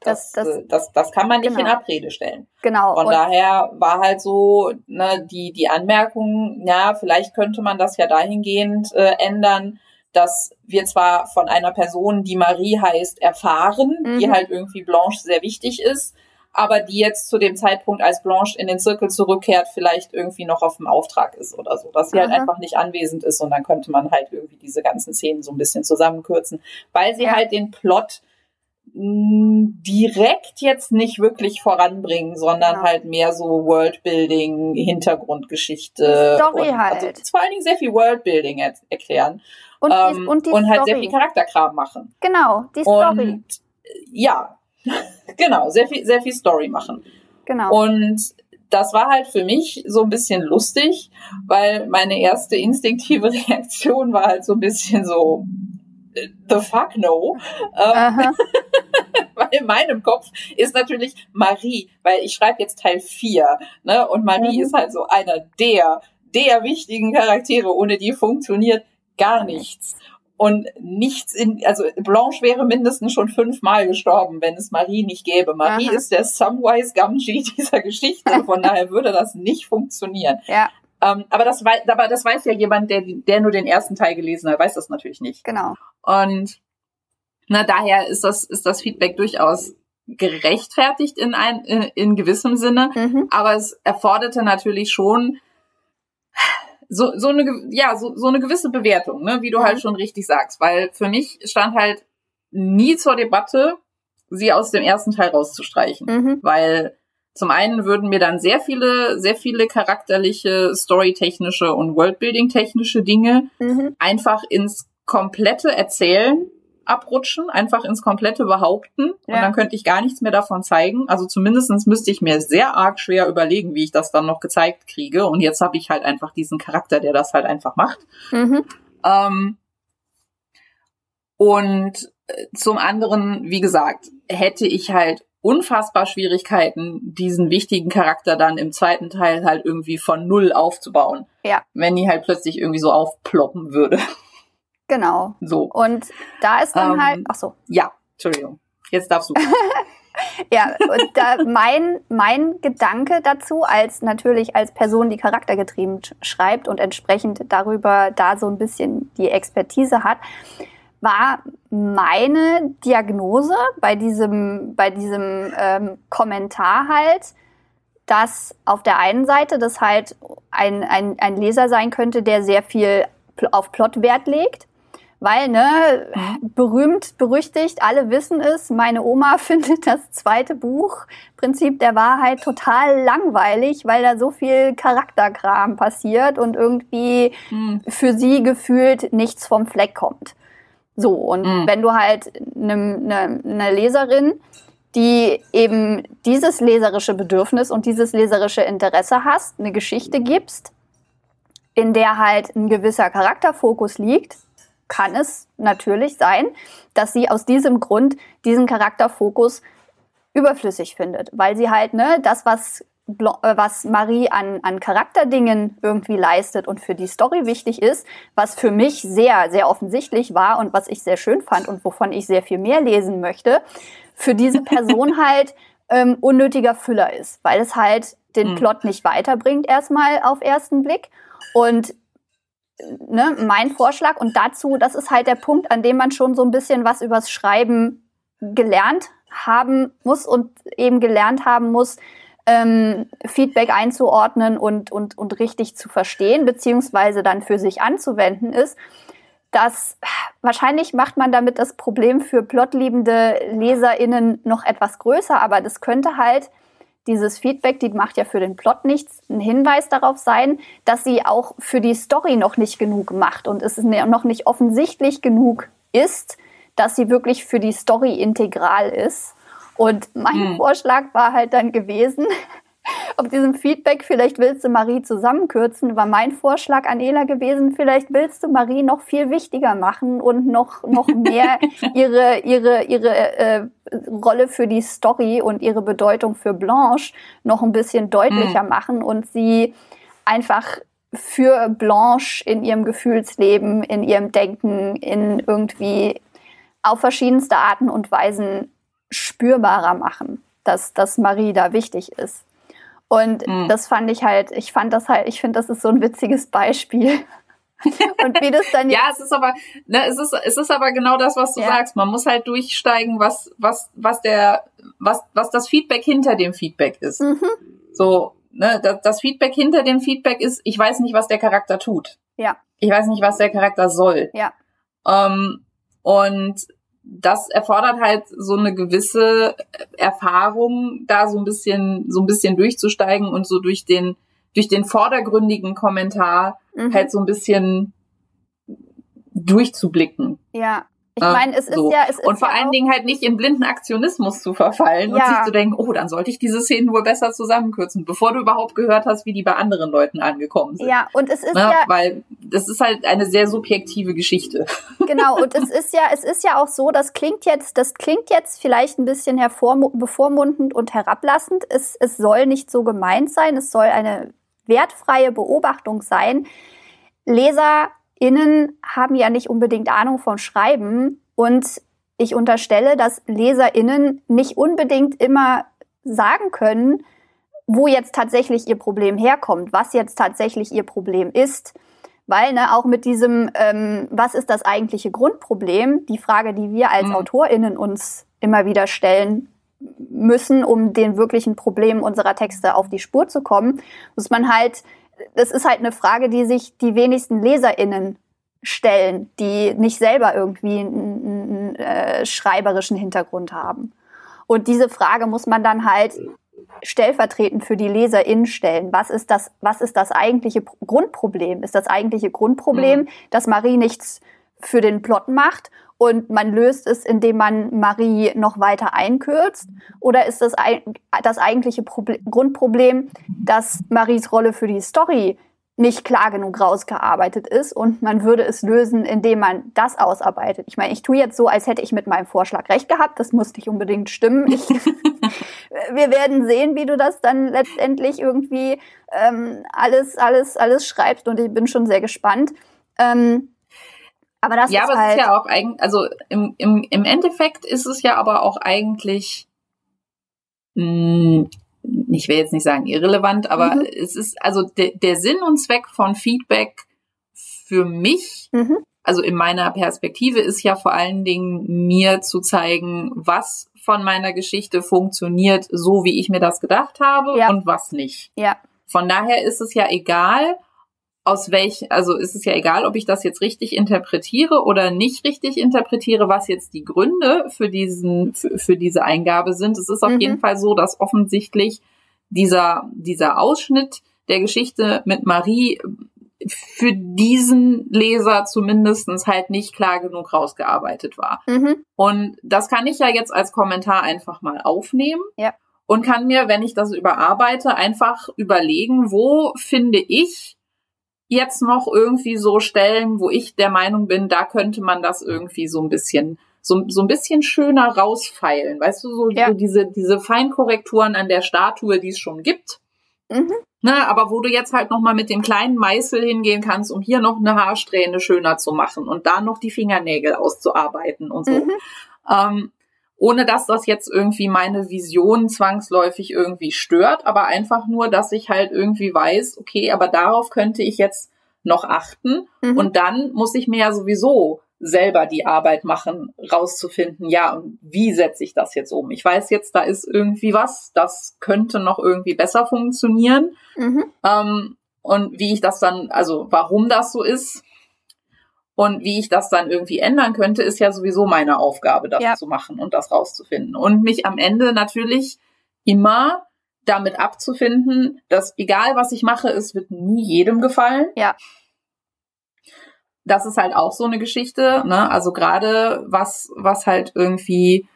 Das, das, das, das, das kann man nicht genau. in Abrede stellen. Genau. Von und daher war halt so ne, die, die Anmerkung, ja, vielleicht könnte man das ja dahingehend äh, ändern, dass wir zwar von einer Person, die Marie heißt, erfahren, mhm. die halt irgendwie Blanche sehr wichtig ist, aber die jetzt zu dem Zeitpunkt, als Blanche in den Zirkel zurückkehrt, vielleicht irgendwie noch auf dem Auftrag ist oder so, dass sie halt Aha. halt einfach nicht anwesend ist und dann könnte man halt irgendwie diese ganzen Szenen so ein bisschen zusammenkürzen, weil sie ja. halt den Plot direkt jetzt nicht wirklich voranbringen, sondern ja. halt mehr so Worldbuilding, Hintergrundgeschichte. Story und, halt. Also vor allen Dingen sehr viel Worldbuilding er erklären. Und, die, ähm, und, die und halt Story. sehr viel Charakterkram machen. Genau, die Story. Und ja, [laughs] genau, sehr viel, sehr viel Story machen. Genau. Und das war halt für mich so ein bisschen lustig, weil meine erste instinktive [laughs] Reaktion war halt so ein bisschen so, the fuck no. Ähm, [laughs] weil in meinem Kopf ist natürlich Marie, weil ich schreibe jetzt Teil 4, ne? Und Marie mhm. ist halt so einer der, der wichtigen Charaktere, ohne die funktioniert gar nichts und nichts in, also Blanche wäre mindestens schon fünfmal gestorben, wenn es Marie nicht gäbe. Marie Aha. ist der Samwise Gamgee [laughs] dieser Geschichte, von [laughs] daher würde das nicht funktionieren. Ja. Ähm, aber das weiß, aber das weiß ja jemand, der, der nur den ersten Teil gelesen hat, weiß das natürlich nicht. Genau. Und na, daher ist das, ist das Feedback durchaus gerechtfertigt in ein, in, in gewissem Sinne. Mhm. Aber es erforderte natürlich schon so, so eine, ja, so, so eine gewisse Bewertung, ne, wie du halt schon richtig sagst, weil für mich stand halt nie zur Debatte, sie aus dem ersten Teil rauszustreichen, mhm. weil zum einen würden mir dann sehr viele, sehr viele charakterliche, storytechnische und Worldbuilding-technische Dinge mhm. einfach ins komplette Erzählen abrutschen, einfach ins komplette Behaupten ja. und dann könnte ich gar nichts mehr davon zeigen. Also zumindestens müsste ich mir sehr arg schwer überlegen, wie ich das dann noch gezeigt kriege. Und jetzt habe ich halt einfach diesen Charakter, der das halt einfach macht. Mhm. Ähm, und äh, zum anderen, wie gesagt, hätte ich halt unfassbar Schwierigkeiten, diesen wichtigen Charakter dann im zweiten Teil halt irgendwie von null aufzubauen. Ja. Wenn die halt plötzlich irgendwie so aufploppen würde. Genau. So. Und da ist dann ähm, halt, ach so. Ja, Entschuldigung. Jetzt darfst du. [laughs] ja, und da mein, mein Gedanke dazu, als natürlich als Person, die charaktergetrieben schreibt und entsprechend darüber da so ein bisschen die Expertise hat, war meine Diagnose bei diesem, bei diesem ähm, Kommentar halt, dass auf der einen Seite das halt ein, ein, ein Leser sein könnte, der sehr viel auf Plot Wert legt. Weil, ne, mhm. berühmt, berüchtigt, alle wissen es, meine Oma [laughs] findet das zweite Buch, Prinzip der Wahrheit, total langweilig, weil da so viel Charakterkram passiert und irgendwie mhm. für sie gefühlt nichts vom Fleck kommt. So, und mhm. wenn du halt eine ne, ne Leserin, die eben dieses leserische Bedürfnis und dieses leserische Interesse hast, eine Geschichte gibst, in der halt ein gewisser Charakterfokus liegt, kann es natürlich sein, dass sie aus diesem Grund diesen Charakterfokus überflüssig findet, weil sie halt ne das was äh, was Marie an, an Charakterdingen irgendwie leistet und für die Story wichtig ist, was für mich sehr, sehr offensichtlich war und was ich sehr schön fand und wovon ich sehr viel mehr lesen möchte, für diese Person [laughs] halt ähm, unnötiger Füller ist, weil es halt den mhm. Plot nicht weiterbringt, erstmal auf ersten Blick. Und ne, mein Vorschlag. Und dazu, das ist halt der Punkt, an dem man schon so ein bisschen was übers Schreiben gelernt haben muss und eben gelernt haben muss, ähm, Feedback einzuordnen und, und, und richtig zu verstehen, beziehungsweise dann für sich anzuwenden ist, dass wahrscheinlich macht man damit das Problem für plotliebende LeserInnen noch etwas größer, aber das könnte halt dieses Feedback, die macht ja für den Plot nichts, ein Hinweis darauf sein, dass sie auch für die Story noch nicht genug macht und es noch nicht offensichtlich genug ist, dass sie wirklich für die Story integral ist. Und mein hm. Vorschlag war halt dann gewesen, [laughs] auf diesem Feedback, vielleicht willst du Marie zusammenkürzen, war mein Vorschlag an Ela gewesen, vielleicht willst du Marie noch viel wichtiger machen und noch, noch mehr [laughs] ihre, ihre, ihre äh, Rolle für die Story und ihre Bedeutung für Blanche noch ein bisschen deutlicher mhm. machen und sie einfach für Blanche in ihrem Gefühlsleben, in ihrem Denken, in irgendwie auf verschiedenste Arten und Weisen spürbarer machen, dass, dass Marie da wichtig ist. Und mhm. das fand ich halt, ich fand das halt, ich finde, das ist so ein witziges Beispiel. [laughs] Und wie das dann Ja, es ist aber, ne, es ist, es ist aber genau das, was du ja. sagst. Man muss halt durchsteigen, was, was, was der, was, was das Feedback hinter dem Feedback ist. Mhm. So, ne, das, das Feedback hinter dem Feedback ist, ich weiß nicht, was der Charakter tut. Ja. Ich weiß nicht, was der Charakter soll. Ja. Ähm, und das erfordert halt so eine gewisse Erfahrung, da so ein bisschen, so ein bisschen durchzusteigen und so durch den, durch den vordergründigen Kommentar mhm. halt so ein bisschen durchzublicken. Ja. Ich meine, es ist so. ja, es ist und vor ja allen Dingen halt nicht in blinden Aktionismus zu verfallen ja. und sich zu denken, oh, dann sollte ich diese Szenen wohl besser zusammenkürzen, bevor du überhaupt gehört hast, wie die bei anderen Leuten angekommen sind. Ja, und es ist ne? ja, weil das ist halt eine sehr subjektive Geschichte. [laughs] Genau, und es ist ja, es ist ja auch so, das klingt jetzt, das klingt jetzt vielleicht ein bisschen bevormundend und herablassend. Es, es soll nicht so gemeint sein, es soll eine wertfreie Beobachtung sein. Leser Innen haben ja nicht unbedingt Ahnung vom Schreiben und ich unterstelle, dass LeserInnen nicht unbedingt immer sagen können, wo jetzt tatsächlich ihr Problem herkommt, was jetzt tatsächlich ihr Problem ist. Weil ne, auch mit diesem, ähm, was ist das eigentliche Grundproblem, die Frage, die wir als mhm. AutorInnen uns immer wieder stellen müssen, um den wirklichen Problemen unserer Texte auf die Spur zu kommen, muss man halt das ist halt eine Frage, die sich die wenigsten LeserInnen stellen, die nicht selber irgendwie einen, einen äh, schreiberischen Hintergrund haben. Und diese Frage muss man dann halt stellvertretend für die LeserInnen stellen. Was ist das, was ist das eigentliche Grundproblem? Ist das eigentliche Grundproblem, mhm. dass Marie nichts für den Plot macht und man löst es, indem man Marie noch weiter einkürzt? Oder ist das das eigentliche Problem, Grundproblem, dass Maries Rolle für die Story nicht klar genug rausgearbeitet ist und man würde es lösen, indem man das ausarbeitet. Ich meine, ich tue jetzt so, als hätte ich mit meinem Vorschlag recht gehabt. Das muss nicht unbedingt stimmen. Ich, [laughs] [laughs] wir werden sehen, wie du das dann letztendlich irgendwie ähm, alles, alles, alles schreibst und ich bin schon sehr gespannt. Ähm, aber das ja, ist aber halt es ist ja auch eigentlich, also im, im, im Endeffekt ist es ja aber auch eigentlich mh, hm, ich will jetzt nicht sagen irrelevant, aber mhm. es ist also de, der Sinn und Zweck von Feedback für mich, mhm. also in meiner Perspektive, ist ja vor allen Dingen mir zu zeigen, was von meiner Geschichte funktioniert, so wie ich mir das gedacht habe ja. und was nicht. Ja. Von daher ist es ja egal, aus welch, also ist es ja egal, ob ich das jetzt richtig interpretiere oder nicht richtig interpretiere, was jetzt die Gründe für diesen, für, für diese Eingabe sind. Es ist auf mhm. jeden Fall so, dass offensichtlich dieser, dieser Ausschnitt der Geschichte mit Marie für diesen Leser zumindestens halt nicht klar genug rausgearbeitet war. Mhm. Und das kann ich ja jetzt als Kommentar einfach mal aufnehmen. Ja. Und kann mir, wenn ich das überarbeite, einfach überlegen, wo finde ich jetzt noch irgendwie so Stellen, wo ich der Meinung bin, da könnte man das irgendwie so ein bisschen so, so ein bisschen schöner rausfeilen. Weißt du, so, ja. so diese, diese Feinkorrekturen an der Statue, die es schon gibt. Mhm. Ne, aber wo du jetzt halt nochmal mit dem kleinen Meißel hingehen kannst, um hier noch eine Haarsträhne schöner zu machen und da noch die Fingernägel auszuarbeiten und so. Mhm. Ähm, ohne dass das jetzt irgendwie meine Vision zwangsläufig irgendwie stört, aber einfach nur, dass ich halt irgendwie weiß, okay, aber darauf könnte ich jetzt noch achten mhm. und dann muss ich mir ja sowieso selber die Arbeit machen, rauszufinden, ja, wie setze ich das jetzt um? Ich weiß jetzt, da ist irgendwie was, das könnte noch irgendwie besser funktionieren. Mhm. Ähm, und wie ich das dann, also warum das so ist, und wie ich das dann irgendwie ändern könnte, ist ja sowieso meine Aufgabe, das ja. zu machen und das rauszufinden. Und mich am Ende natürlich immer damit abzufinden, dass egal was ich mache, es wird nie jedem gefallen. Ja. Das ist halt auch so eine Geschichte, ne? Also gerade was, was halt irgendwie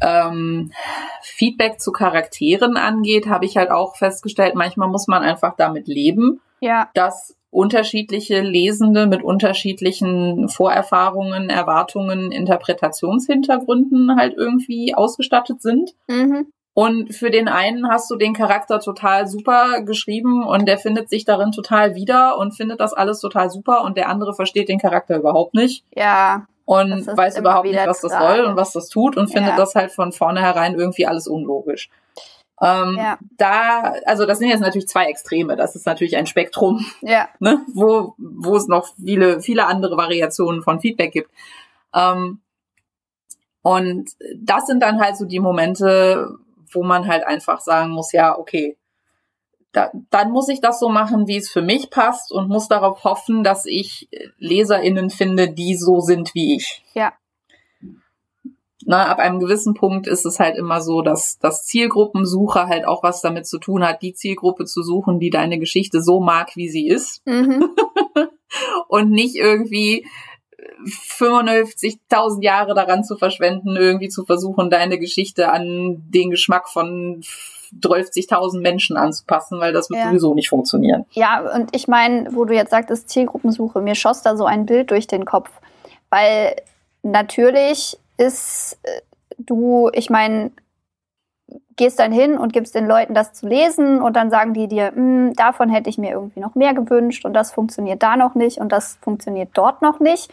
ähm, Feedback zu Charakteren angeht, habe ich halt auch festgestellt, manchmal muss man einfach damit leben, ja. dass unterschiedliche Lesende mit unterschiedlichen Vorerfahrungen, Erwartungen, Interpretationshintergründen halt irgendwie ausgestattet sind. Mhm. Und für den einen hast du den Charakter total super geschrieben und der findet sich darin total wieder und findet das alles total super und der andere versteht den Charakter überhaupt nicht. Ja. Und weiß überhaupt nicht, was das soll und was das tut und findet ja. das halt von vornherein irgendwie alles unlogisch. Ähm, ja. Da, also das sind jetzt natürlich zwei Extreme. Das ist natürlich ein Spektrum, ja. [laughs] ne, wo, wo es noch viele, viele andere Variationen von Feedback gibt. Ähm, und das sind dann halt so die Momente, wo man halt einfach sagen muss, ja, okay, da, dann muss ich das so machen, wie es für mich passt und muss darauf hoffen, dass ich LeserInnen finde, die so sind wie ich. Ja. Na, ab einem gewissen Punkt ist es halt immer so, dass das Zielgruppensuche halt auch was damit zu tun hat, die Zielgruppe zu suchen, die deine Geschichte so mag, wie sie ist. Mhm. [laughs] und nicht irgendwie 95.000 Jahre daran zu verschwenden, irgendwie zu versuchen, deine Geschichte an den Geschmack von 30.000 Menschen anzupassen, weil das wird ja. sowieso nicht funktionieren. Ja, und ich meine, wo du jetzt sagtest, Zielgruppensuche, mir schoss da so ein Bild durch den Kopf, weil natürlich ist äh, du, ich meine, gehst dann hin und gibst den Leuten das zu lesen und dann sagen die dir, hm, davon hätte ich mir irgendwie noch mehr gewünscht und das funktioniert da noch nicht und das funktioniert dort noch nicht.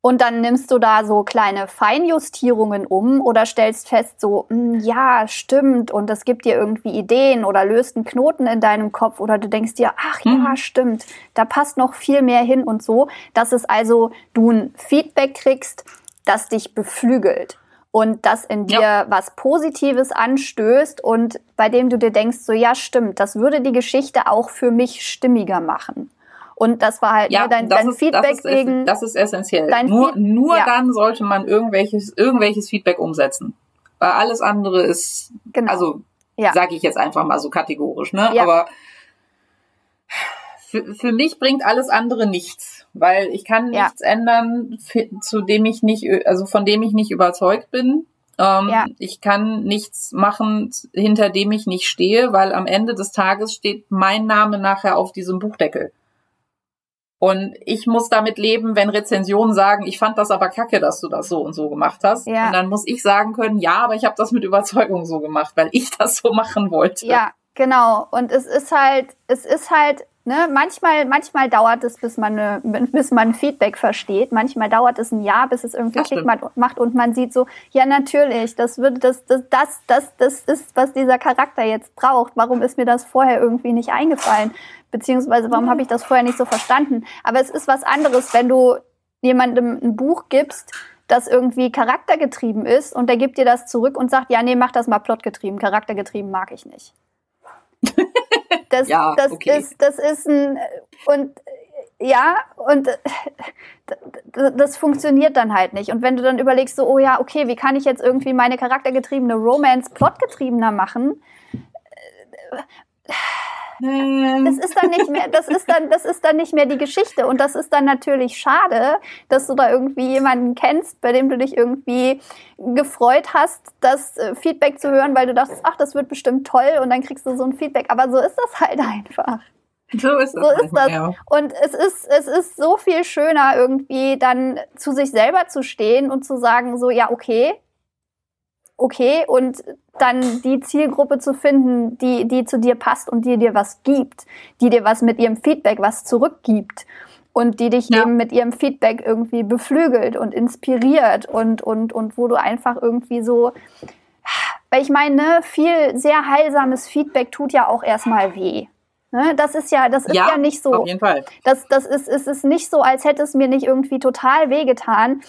Und dann nimmst du da so kleine Feinjustierungen um oder stellst fest, so, hm, ja, stimmt, und das gibt dir irgendwie Ideen oder löst einen Knoten in deinem Kopf oder du denkst dir, ach ja, mhm. stimmt, da passt noch viel mehr hin und so, dass es also du ein Feedback kriegst, das dich beflügelt und das in dir ja. was Positives anstößt und bei dem du dir denkst, so ja, stimmt, das würde die Geschichte auch für mich stimmiger machen. Und das war halt ja, ne, dein, dein ist, Feedback das ist, wegen. Das ist essentiell. Nur, nur ja. dann sollte man irgendwelches, irgendwelches Feedback umsetzen. Weil alles andere ist, genau. also Ja. Sage ich jetzt einfach mal so kategorisch, ne? Ja. Aber für, für mich bringt alles andere nichts, weil ich kann ja. nichts ändern, zu dem ich nicht, also von dem ich nicht überzeugt bin. Ähm, ja. Ich kann nichts machen, hinter dem ich nicht stehe, weil am Ende des Tages steht mein Name nachher auf diesem Buchdeckel. Und ich muss damit leben, wenn Rezensionen sagen, ich fand das aber kacke, dass du das so und so gemacht hast. Ja. Und dann muss ich sagen können, ja, aber ich habe das mit Überzeugung so gemacht, weil ich [laughs] das so machen wollte. Ja, genau. Und es ist halt, es ist halt Ne, manchmal, manchmal dauert es, bis man, eine, [laughs] bis man Feedback versteht. Manchmal dauert es ein Jahr, bis es irgendwie Klick macht und man sieht so, ja natürlich, das würde, das, das, das, das, das ist, was dieser Charakter jetzt braucht. Warum ist mir das vorher irgendwie nicht eingefallen? Beziehungsweise warum habe ich das vorher nicht so verstanden? Aber es ist was anderes, wenn du jemandem ein Buch gibst, das irgendwie charaktergetrieben ist und der gibt dir das zurück und sagt, ja, nee, mach das mal plotgetrieben, charaktergetrieben mag ich nicht. Das, ja, das okay. ist, das ist ein, und ja, und [laughs] das funktioniert dann halt nicht. Und wenn du dann überlegst, so, oh ja, okay, wie kann ich jetzt irgendwie meine charaktergetriebene Romance plotgetriebener machen? Das ist dann nicht mehr, das ist dann, das ist dann nicht mehr die Geschichte. Und das ist dann natürlich schade, dass du da irgendwie jemanden kennst, bei dem du dich irgendwie gefreut hast, das äh, Feedback zu hören, weil du dachtest, ach, das wird bestimmt toll und dann kriegst du so ein Feedback. Aber so ist das halt einfach. So ist das. So ist das. Ja. Und es ist, es ist so viel schöner, irgendwie dann zu sich selber zu stehen und zu sagen, so, ja, okay, okay, und dann die Zielgruppe zu finden, die, die zu dir passt und die dir was gibt, die dir was mit ihrem Feedback was zurückgibt und die dich ja. eben mit ihrem Feedback irgendwie beflügelt und inspiriert und, und, und wo du einfach irgendwie so, weil ich meine, ne, viel sehr heilsames Feedback tut ja auch erstmal weh. Ne, das ist ja, das ist ja, ja nicht so. Auf jeden Fall. Das, das ist, ist, ist nicht so, als hätte es mir nicht irgendwie total wehgetan,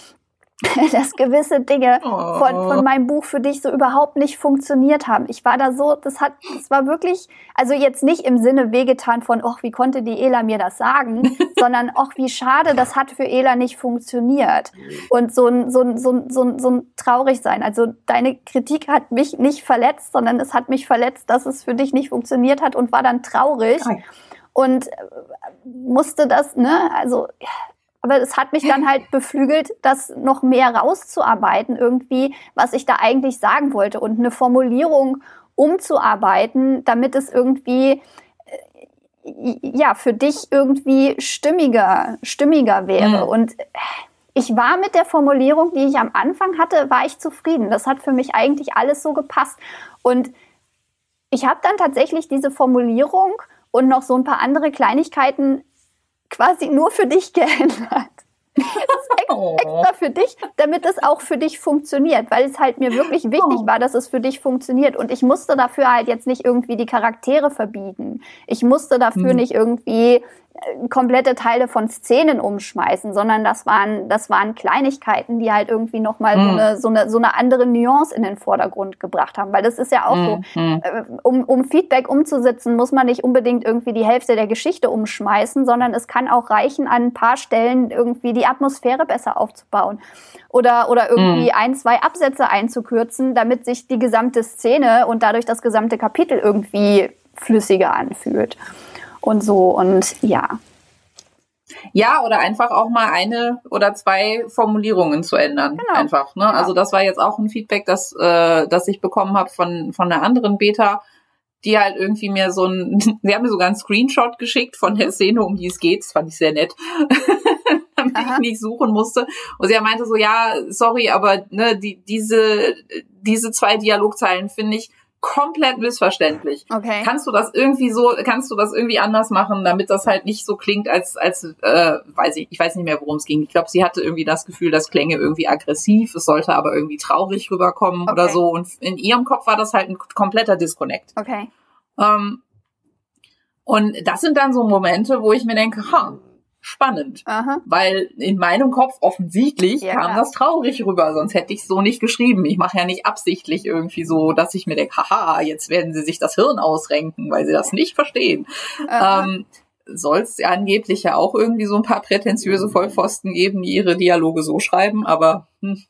[laughs] dass gewisse Dinge oh. von, von meinem Buch für dich so überhaupt nicht funktioniert haben. Ich war da so, das hat, das war wirklich, also jetzt nicht im Sinne wehgetan von, ach, wie konnte die Ela mir das sagen, [laughs] sondern, ach, wie schade, das hat für Ela nicht funktioniert. Und so ein, so ein, so ein, so ein, so ein traurig sein. Also deine Kritik hat mich nicht verletzt, sondern es hat mich verletzt, dass es für dich nicht funktioniert hat und war dann traurig. Und äh, musste das, ne, also aber es hat mich dann [laughs] halt beflügelt, das noch mehr rauszuarbeiten, irgendwie, was ich da eigentlich sagen wollte und eine Formulierung umzuarbeiten, damit es irgendwie äh, ja für dich irgendwie stimmiger, stimmiger wäre. Mhm. Und ich war mit der Formulierung, die ich am Anfang hatte, war ich zufrieden. Das hat für mich eigentlich alles so gepasst. Und ich habe dann tatsächlich diese Formulierung und noch so ein paar andere Kleinigkeiten quasi nur für dich [laughs] geändert. Oh. extra für dich, damit es auch für dich funktioniert, weil es halt mir wirklich wichtig oh. war, dass es für dich funktioniert. Und ich musste dafür halt jetzt nicht irgendwie die Charaktere verbieten. Ich musste dafür hm. nicht irgendwie komplette Teile von Szenen umschmeißen, sondern das waren, das waren Kleinigkeiten, die halt irgendwie nochmal mhm. so, eine, so, eine, so eine andere Nuance in den Vordergrund gebracht haben. Weil das ist ja auch mhm. so, äh, um, um Feedback umzusetzen, muss man nicht unbedingt irgendwie die Hälfte der Geschichte umschmeißen, sondern es kann auch reichen, an ein paar Stellen irgendwie die Atmosphäre besser aufzubauen. Oder, oder irgendwie mhm. ein, zwei Absätze einzukürzen, damit sich die gesamte Szene und dadurch das gesamte Kapitel irgendwie flüssiger anfühlt und so und ja. Ja, oder einfach auch mal eine oder zwei Formulierungen zu ändern. Genau. Einfach. Ne? Genau. Also das war jetzt auch ein Feedback, das, äh, das ich bekommen habe von, von einer anderen Beta, die halt irgendwie mir so ein, [laughs] sie haben mir sogar einen Screenshot geschickt von der Szene, um die es geht. Das fand ich sehr nett. [laughs] damit Aha. ich nicht suchen musste. Und sie meinte so, ja, sorry, aber ne, die, diese, diese zwei Dialogzeilen finde ich komplett missverständlich. Okay. Kannst du das irgendwie so, kannst du das irgendwie anders machen, damit das halt nicht so klingt, als, als, äh, weiß ich, ich weiß nicht mehr, worum es ging. Ich glaube, sie hatte irgendwie das Gefühl, das klänge irgendwie aggressiv, es sollte aber irgendwie traurig rüberkommen okay. oder so. Und in ihrem Kopf war das halt ein kompletter Disconnect. Okay. Ähm, und das sind dann so Momente, wo ich mir denke, ha, spannend. Aha. Weil in meinem Kopf offensichtlich ja, kam das traurig rüber, sonst hätte ich so nicht geschrieben. Ich mache ja nicht absichtlich irgendwie so, dass ich mir denke, haha, jetzt werden sie sich das Hirn ausrenken, weil sie das nicht verstehen. Ähm, soll es ja angeblich ja auch irgendwie so ein paar prätentiöse Vollpfosten geben, die ihre Dialoge so schreiben, aber hm,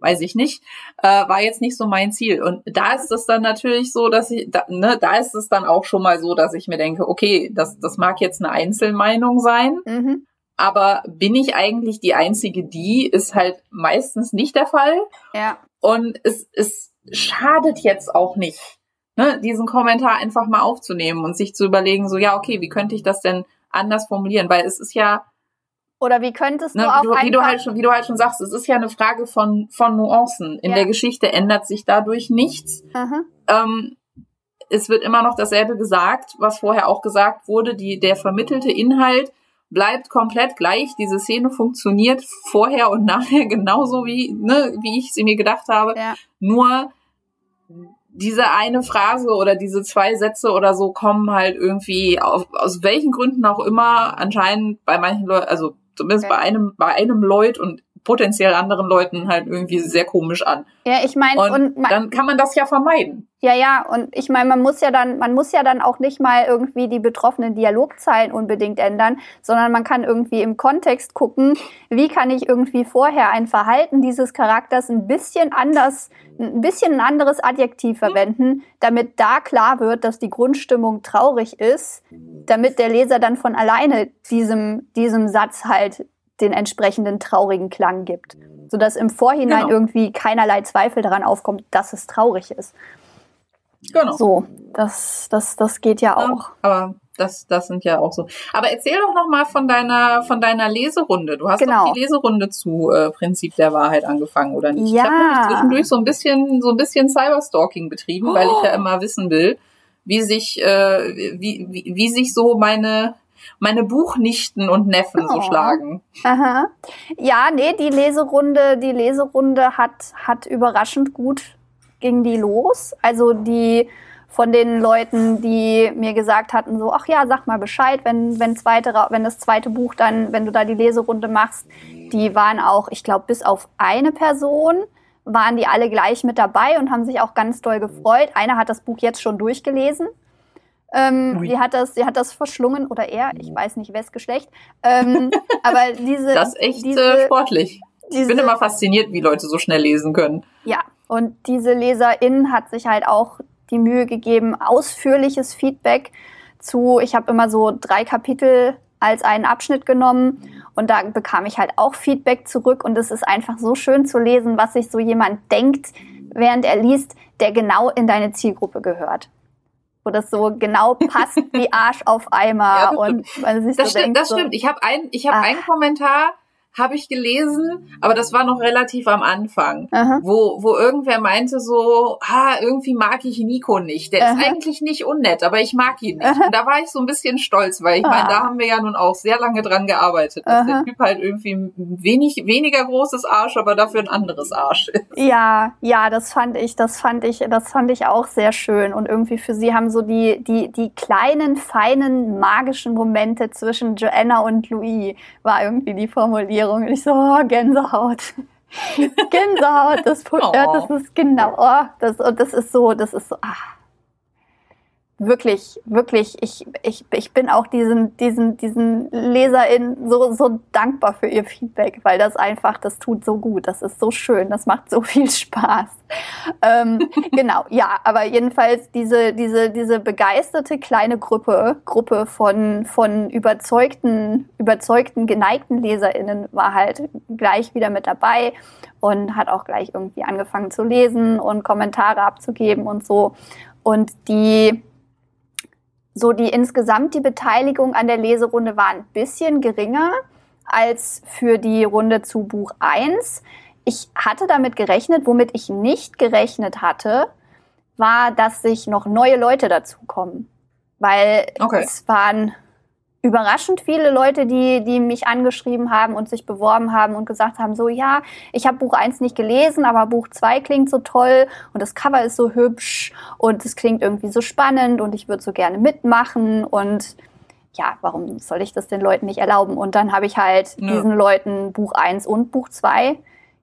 weiß ich nicht. Äh, war jetzt nicht so mein Ziel. Und da ist es dann natürlich so, dass ich, da, ne, da ist es dann auch schon mal so, dass ich mir denke, okay, das, das mag jetzt eine Einzelmeinung sein. Mhm. Aber bin ich eigentlich die Einzige, die ist halt meistens nicht der Fall. Ja. Und es, es schadet jetzt auch nicht, ne, diesen Kommentar einfach mal aufzunehmen und sich zu überlegen, so, ja, okay, wie könnte ich das denn anders formulieren? Weil es ist ja. Oder wie könntest du ne, auch du, wie du halt schon, wie du halt schon sagst, es ist ja eine Frage von, von Nuancen. In ja. der Geschichte ändert sich dadurch nichts. Ähm, es wird immer noch dasselbe gesagt, was vorher auch gesagt wurde. Die, der vermittelte Inhalt bleibt komplett gleich. Diese Szene funktioniert vorher und [laughs] nachher genauso wie, ne, wie ich sie mir gedacht habe. Ja. Nur diese eine Phrase oder diese zwei Sätze oder so kommen halt irgendwie auf, aus welchen Gründen auch immer anscheinend bei manchen Leuten, also zumindest bei einem, bei einem Lloyd und potenziell anderen Leuten halt irgendwie sehr komisch an. Ja, ich meine, und, und dann kann man das ja vermeiden. Ja, ja, und ich meine, man muss ja dann, man muss ja dann auch nicht mal irgendwie die betroffenen Dialogzeilen unbedingt ändern, sondern man kann irgendwie im Kontext gucken, wie kann ich irgendwie vorher ein Verhalten dieses Charakters ein bisschen anders, ein bisschen ein anderes Adjektiv mhm. verwenden, damit da klar wird, dass die Grundstimmung traurig ist, damit der Leser dann von alleine diesem, diesem Satz halt den entsprechenden traurigen Klang gibt. Sodass im Vorhinein genau. irgendwie keinerlei Zweifel daran aufkommt, dass es traurig ist. Genau. So, das, das, das geht ja auch. Aber das, das sind ja auch so. Aber erzähl doch noch mal von deiner, von deiner Leserunde. Du hast genau. doch die Leserunde zu äh, Prinzip der Wahrheit angefangen, oder nicht? Ja. Ich habe zwischendurch so ein bisschen, so ein bisschen Cyberstalking betrieben, oh. weil ich ja oh. immer wissen will, wie sich, äh, wie, wie, wie sich so meine meine Buchnichten und Neffen oh. so schlagen. Aha. Ja, nee, die Leserunde, die Leserunde hat, hat überraschend gut ging die los. Also die von den Leuten, die mir gesagt hatten, so, ach ja, sag mal Bescheid, wenn, wenn, zweite, wenn das zweite Buch dann, wenn du da die Leserunde machst, die waren auch, ich glaube, bis auf eine Person waren die alle gleich mit dabei und haben sich auch ganz doll gefreut. Einer hat das Buch jetzt schon durchgelesen. Ähm, die hat das, die hat das verschlungen oder er, ich weiß nicht, wes Geschlecht. Ähm, [laughs] aber diese, das ist echt diese, äh, sportlich. Diese, ich bin immer fasziniert, wie Leute so schnell lesen können. Ja, und diese Leserin hat sich halt auch die Mühe gegeben, ausführliches Feedback zu. Ich habe immer so drei Kapitel als einen Abschnitt genommen und da bekam ich halt auch Feedback zurück und es ist einfach so schön zu lesen, was sich so jemand denkt, während er liest, der genau in deine Zielgruppe gehört wo das so genau passt wie Arsch auf Eimer ja, und man sich das so stimmt, denkt, das so, stimmt. Ich habe ein, ich habe einen Kommentar habe ich gelesen, aber das war noch relativ am Anfang, Aha. wo, wo irgendwer meinte so, ha, irgendwie mag ich Nico nicht. Der Aha. ist eigentlich nicht unnett, aber ich mag ihn nicht. Aha. Und da war ich so ein bisschen stolz, weil ich meine, da ah. haben wir ja nun auch sehr lange dran gearbeitet, dass der Typ halt irgendwie ein wenig, weniger großes Arsch, aber dafür ein anderes Arsch ist. Ja, ja, das fand ich, das fand ich, das fand ich auch sehr schön. Und irgendwie für sie haben so die, die, die kleinen, feinen, magischen Momente zwischen Joanna und Louis war irgendwie die Formulierung Formulierung. Und ich so, oh, Gänsehaut. [laughs] Gänsehaut, das, [laughs] oh. ja, das ist genau, oh, das, das ist so, das ist so, ah wirklich, wirklich, ich, ich, ich bin auch diesen, diesen, diesen LeserInnen so, so dankbar für ihr Feedback, weil das einfach, das tut so gut, das ist so schön, das macht so [laughs] viel Spaß. Ähm, genau, ja, aber jedenfalls diese, diese, diese begeisterte kleine Gruppe, Gruppe von, von überzeugten, überzeugten, geneigten LeserInnen war halt gleich wieder mit dabei und hat auch gleich irgendwie angefangen zu lesen und Kommentare abzugeben und so. Und die, so die insgesamt die Beteiligung an der Leserunde war ein bisschen geringer als für die Runde zu Buch 1. Ich hatte damit gerechnet, womit ich nicht gerechnet hatte, war, dass sich noch neue Leute dazukommen. Weil okay. es waren überraschend viele Leute, die, die mich angeschrieben haben und sich beworben haben und gesagt haben, so ja, ich habe Buch 1 nicht gelesen, aber Buch 2 klingt so toll und das Cover ist so hübsch und es klingt irgendwie so spannend und ich würde so gerne mitmachen und ja, warum soll ich das den Leuten nicht erlauben? Und dann habe ich halt ja. diesen Leuten Buch 1 und Buch 2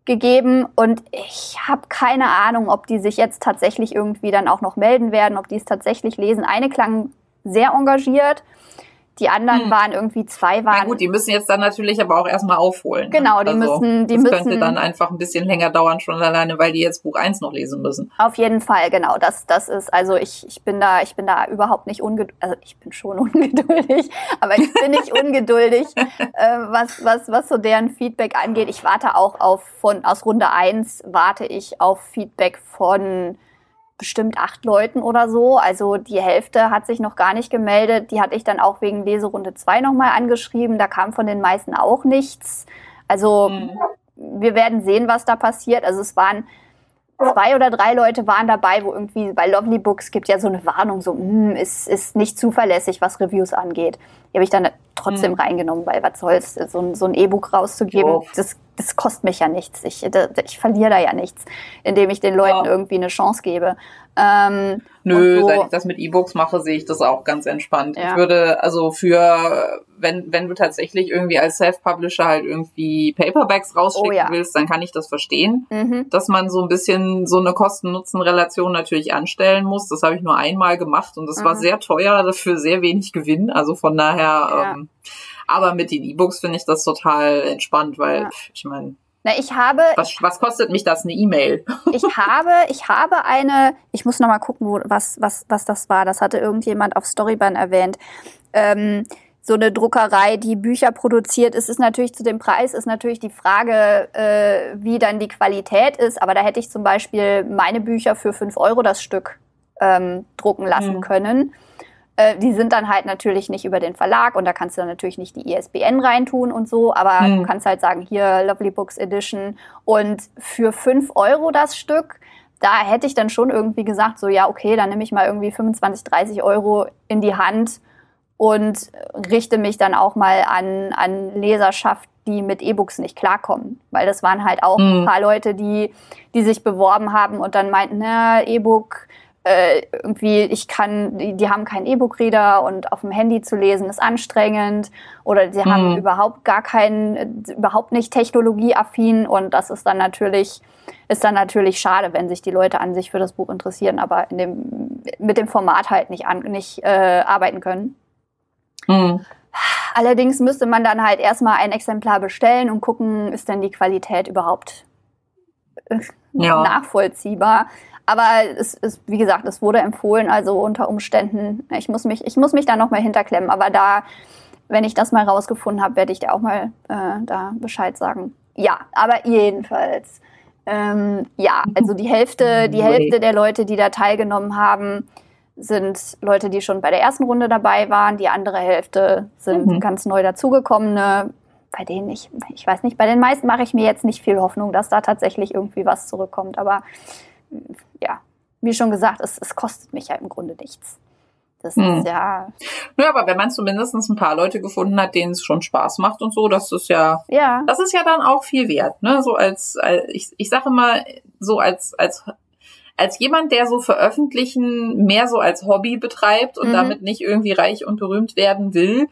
gegeben und ich habe keine Ahnung, ob die sich jetzt tatsächlich irgendwie dann auch noch melden werden, ob die es tatsächlich lesen. Eine klang sehr engagiert Die anderen hm. waren irgendwie zwei waren. Na gut, die müssen jetzt dann natürlich aber auch erstmal aufholen. Ne? Genau, ne? die also, müssen, die das müssen. könnte dann einfach ein bisschen länger dauern schon alleine, weil die jetzt Buch 1 noch lesen müssen. Auf jeden Fall, genau. Das, das ist, also ich, ich bin da, ich bin da überhaupt nicht ungeduldig, also ich bin schon [laughs] ungeduldig, aber ich bin nicht ungeduldig, äh, was, was, was so deren Feedback angeht. Ich warte auch auf von, aus Runde 1 warte ich auf Feedback von bestimmt acht Leuten oder so. Also die Hälfte hat sich noch gar nicht gemeldet. Die hatte ich dann auch wegen Leserunde 2 nochmal angeschrieben. Da kam von den meisten auch nichts. Also mhm. wir werden sehen, was da passiert. Also es waren zwei oder drei Leute waren dabei, wo irgendwie bei Lovely Books gibt ja so eine Warnung, so hm, ist, ist nicht zuverlässig, was Reviews angeht. Die habe ich dann trotzdem mhm. reingenommen, weil was soll's, so, so ein E-Book rauszugeben, das das kostet mich ja nichts. Ich, ich verliere da ja nichts, indem ich den Leuten ja. irgendwie eine Chance gebe. Ähm, Nö, so, seit ich das mit E-Books mache, sehe ich das auch ganz entspannt. Ja. Ich würde also für, wenn, wenn du tatsächlich irgendwie als Self-Publisher halt irgendwie Paperbacks rausschicken oh, ja. willst, dann kann ich das verstehen, mhm. dass man so ein bisschen so eine Kosten-Nutzen-Relation natürlich anstellen muss. Das habe ich nur einmal gemacht und das mhm. war sehr teuer, dafür sehr wenig Gewinn. Also von daher, ähm, aber mit den E-Books finde ich das total entspannt, weil ja. ich meine, na, ich habe. Was, was kostet mich das eine E-Mail? [laughs] ich habe, ich habe eine. Ich muss noch mal gucken, wo, was, was, was das war. Das hatte irgendjemand auf Storyban erwähnt. Ähm, so eine Druckerei, die Bücher produziert. Es ist natürlich zu dem Preis, ist natürlich die Frage, äh, wie dann die Qualität ist. Aber da hätte ich zum Beispiel meine Bücher für fünf Euro das Stück ähm, drucken lassen mhm. können. Äh, die sind dann halt natürlich nicht über den Verlag und da kannst du dann natürlich nicht die ISBN reintun und so, aber hm. du kannst halt sagen, hier Lovely Books Edition und für fünf Euro das Stück, da hätte ich dann schon irgendwie gesagt, so ja, okay, dann nehme ich mal irgendwie 25, 30 Euro in die Hand und richte mich dann auch mal an, an Leserschaft, die mit E-Books nicht klarkommen. Weil das waren halt auch mhm. ein paar Leute, die, die sich beworben haben und dann meinten, na, E-Book, äh, irgendwie, ich kann, die, die haben keinen E-Book-Reader und auf dem Handy zu lesen ist anstrengend oder sie mhm. haben überhaupt gar keinen, überhaupt nicht technologieaffin und das ist dann natürlich, ist dann natürlich schade, wenn sich die Leute an sich für das Buch interessieren, aber in dem, mit dem Format halt nicht, an, nicht äh, arbeiten können. Mhm. Allerdings müsste man dann halt erstmal ein Exemplar bestellen und gucken, ist denn die Qualität überhaupt äh, ja. nachvollziehbar. Aber es ist, wie gesagt, es wurde empfohlen, also unter Umständen, ich muss mich, ich muss mich da nochmal hinterklemmen, aber da, wenn ich das mal rausgefunden habe, werde ich dir auch mal äh, da Bescheid sagen. Ja, aber jedenfalls. Ähm, ja, also die Hälfte, die Hälfte der Leute, die da teilgenommen haben, sind Leute, die schon bei der ersten Runde dabei waren. Die andere Hälfte sind mhm. ganz neu dazugekommene, bei denen ich, ich weiß nicht, bei den meisten mache ich mir jetzt nicht viel Hoffnung, dass da tatsächlich irgendwie was zurückkommt. Aber ja, wie schon gesagt, es, es kostet mich ja im Grunde nichts. Das hm. ist ja. Ja, aber wenn man zumindest ein paar Leute gefunden hat, denen es schon Spaß macht und so, das ist ja, ja. das ist ja dann auch viel wert, ne? So als, als ich, ich sage mal, so als, als, als jemand, der so veröffentlichen mehr so als Hobby betreibt und mhm. damit nicht irgendwie reich und berühmt werden will,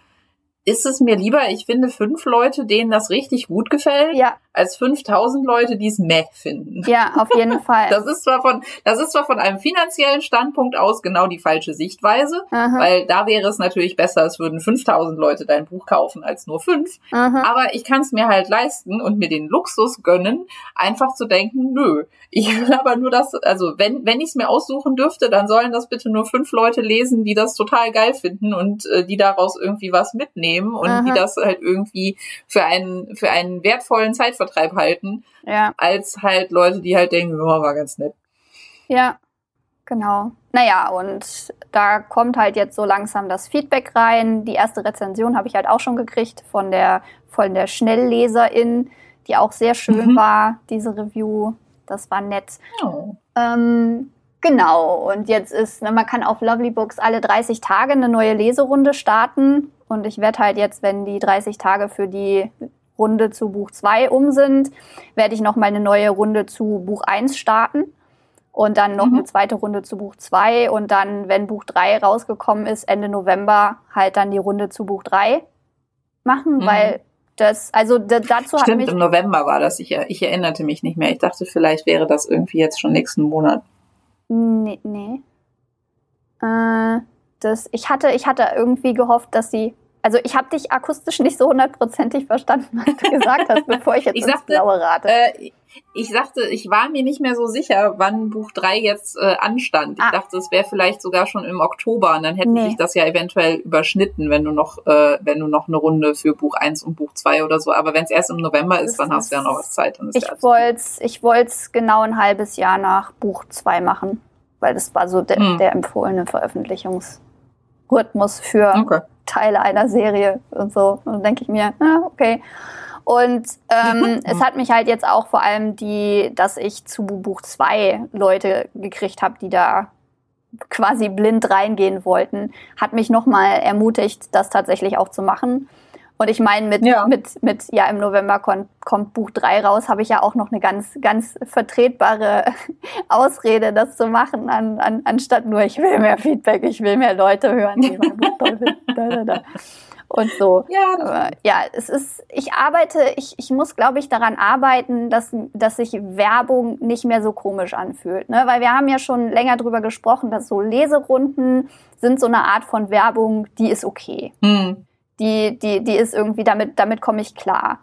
ist es mir lieber, ich finde fünf Leute, denen das richtig gut gefällt, ja. als 5000 Leute, die es meh finden. Ja, auf jeden [laughs] Fall. Das ist zwar von, das ist zwar von einem finanziellen Standpunkt aus genau die falsche Sichtweise, Aha. weil da wäre es natürlich besser, es würden 5000 Leute dein Buch kaufen als nur fünf. Aha. Aber ich kann es mir halt leisten und mir den Luxus gönnen, einfach zu denken, nö, ich will aber nur das, also wenn, wenn ich es mir aussuchen dürfte, dann sollen das bitte nur fünf Leute lesen, die das total geil finden und äh, die daraus irgendwie was mitnehmen nehmen und Aha. die das halt irgendwie für einen, für einen wertvollen Zeitvertreib halten, ja. als halt Leute, die halt denken, oh, war ganz nett. Ja, genau. Naja, und da kommt halt jetzt so langsam das Feedback rein. Die erste Rezension habe ich halt auch schon gekriegt von der, von der Schnellleserin, die auch sehr schön mhm. war, diese Review. Das war nett. Oh. Ähm, genau, und jetzt ist, man kann auf Lovely Books alle 30 Tage eine neue Leserunde starten. Und ich werde halt jetzt, wenn die 30 Tage für die Runde zu Buch 2 um sind, werde ich nochmal eine neue Runde zu Buch 1 starten. Und dann noch mhm. eine zweite Runde zu Buch 2. Und dann, wenn Buch 3 rausgekommen ist, Ende November, halt dann die Runde zu Buch 3 machen, mhm. weil das, also dazu Stimmt, mich im November war das. Ich, ich erinnerte mich nicht mehr. Ich dachte, vielleicht wäre das irgendwie jetzt schon nächsten Monat. Nee, nee. Äh, das, ich hatte, ich hatte irgendwie gehofft, dass sie, Also ich habe dich akustisch nicht so hundertprozentig verstanden, was du gesagt hast, bevor ich [laughs] jetzt ich ins sagte, Blaue rate. Äh, ich sagte, ich war mir nicht mehr so sicher, wann Buch 3 jetzt äh, anstand. Ich ah. dachte, es wäre vielleicht sogar schon im Oktober und dann hätte nee. sich das ja eventuell überschnitten, wenn du noch, äh, wenn du noch eine Runde für Buch 1 und Buch 2 oder so. Aber wenn es erst im November ist, dann hast du ja noch was Zeit. ich wollte ich wollte genau ein halbes Jahr nach Buch 2 machen, weil das war so de hm. der empfohlene Veröffentlichungsrhythmus für okay. Teile einer Serie und so. Und dann denke ich mir, ah, okay. Und ähm, es hat mich halt jetzt auch vor allem die, dass ich zu Buch 2 Leute gekriegt habe, die da quasi blind reingehen wollten, hat mich nochmal ermutigt, das tatsächlich auch zu machen. Und ich meine, mit, ja. mit, mit, ja, im November kommt, kommt Buch 3 raus, habe ich ja auch noch eine ganz, ganz vertretbare [laughs] Ausrede, das zu machen, an, an, anstatt nur, ich will mehr Feedback, ich will mehr Leute hören, die mein Buch toll finden. Und so. Ja, Aber, ja es ist, ich arbeite, ich, ich muss, glaube ich, daran arbeiten, dass, dass sich Werbung nicht mehr so komisch anfühlt. Ne? Weil wir haben ja schon länger drüber gesprochen, dass so Leserunden sind so eine Art von Werbung, die ist okay. Hm. Die, die, die ist irgendwie, damit, damit komme ich klar.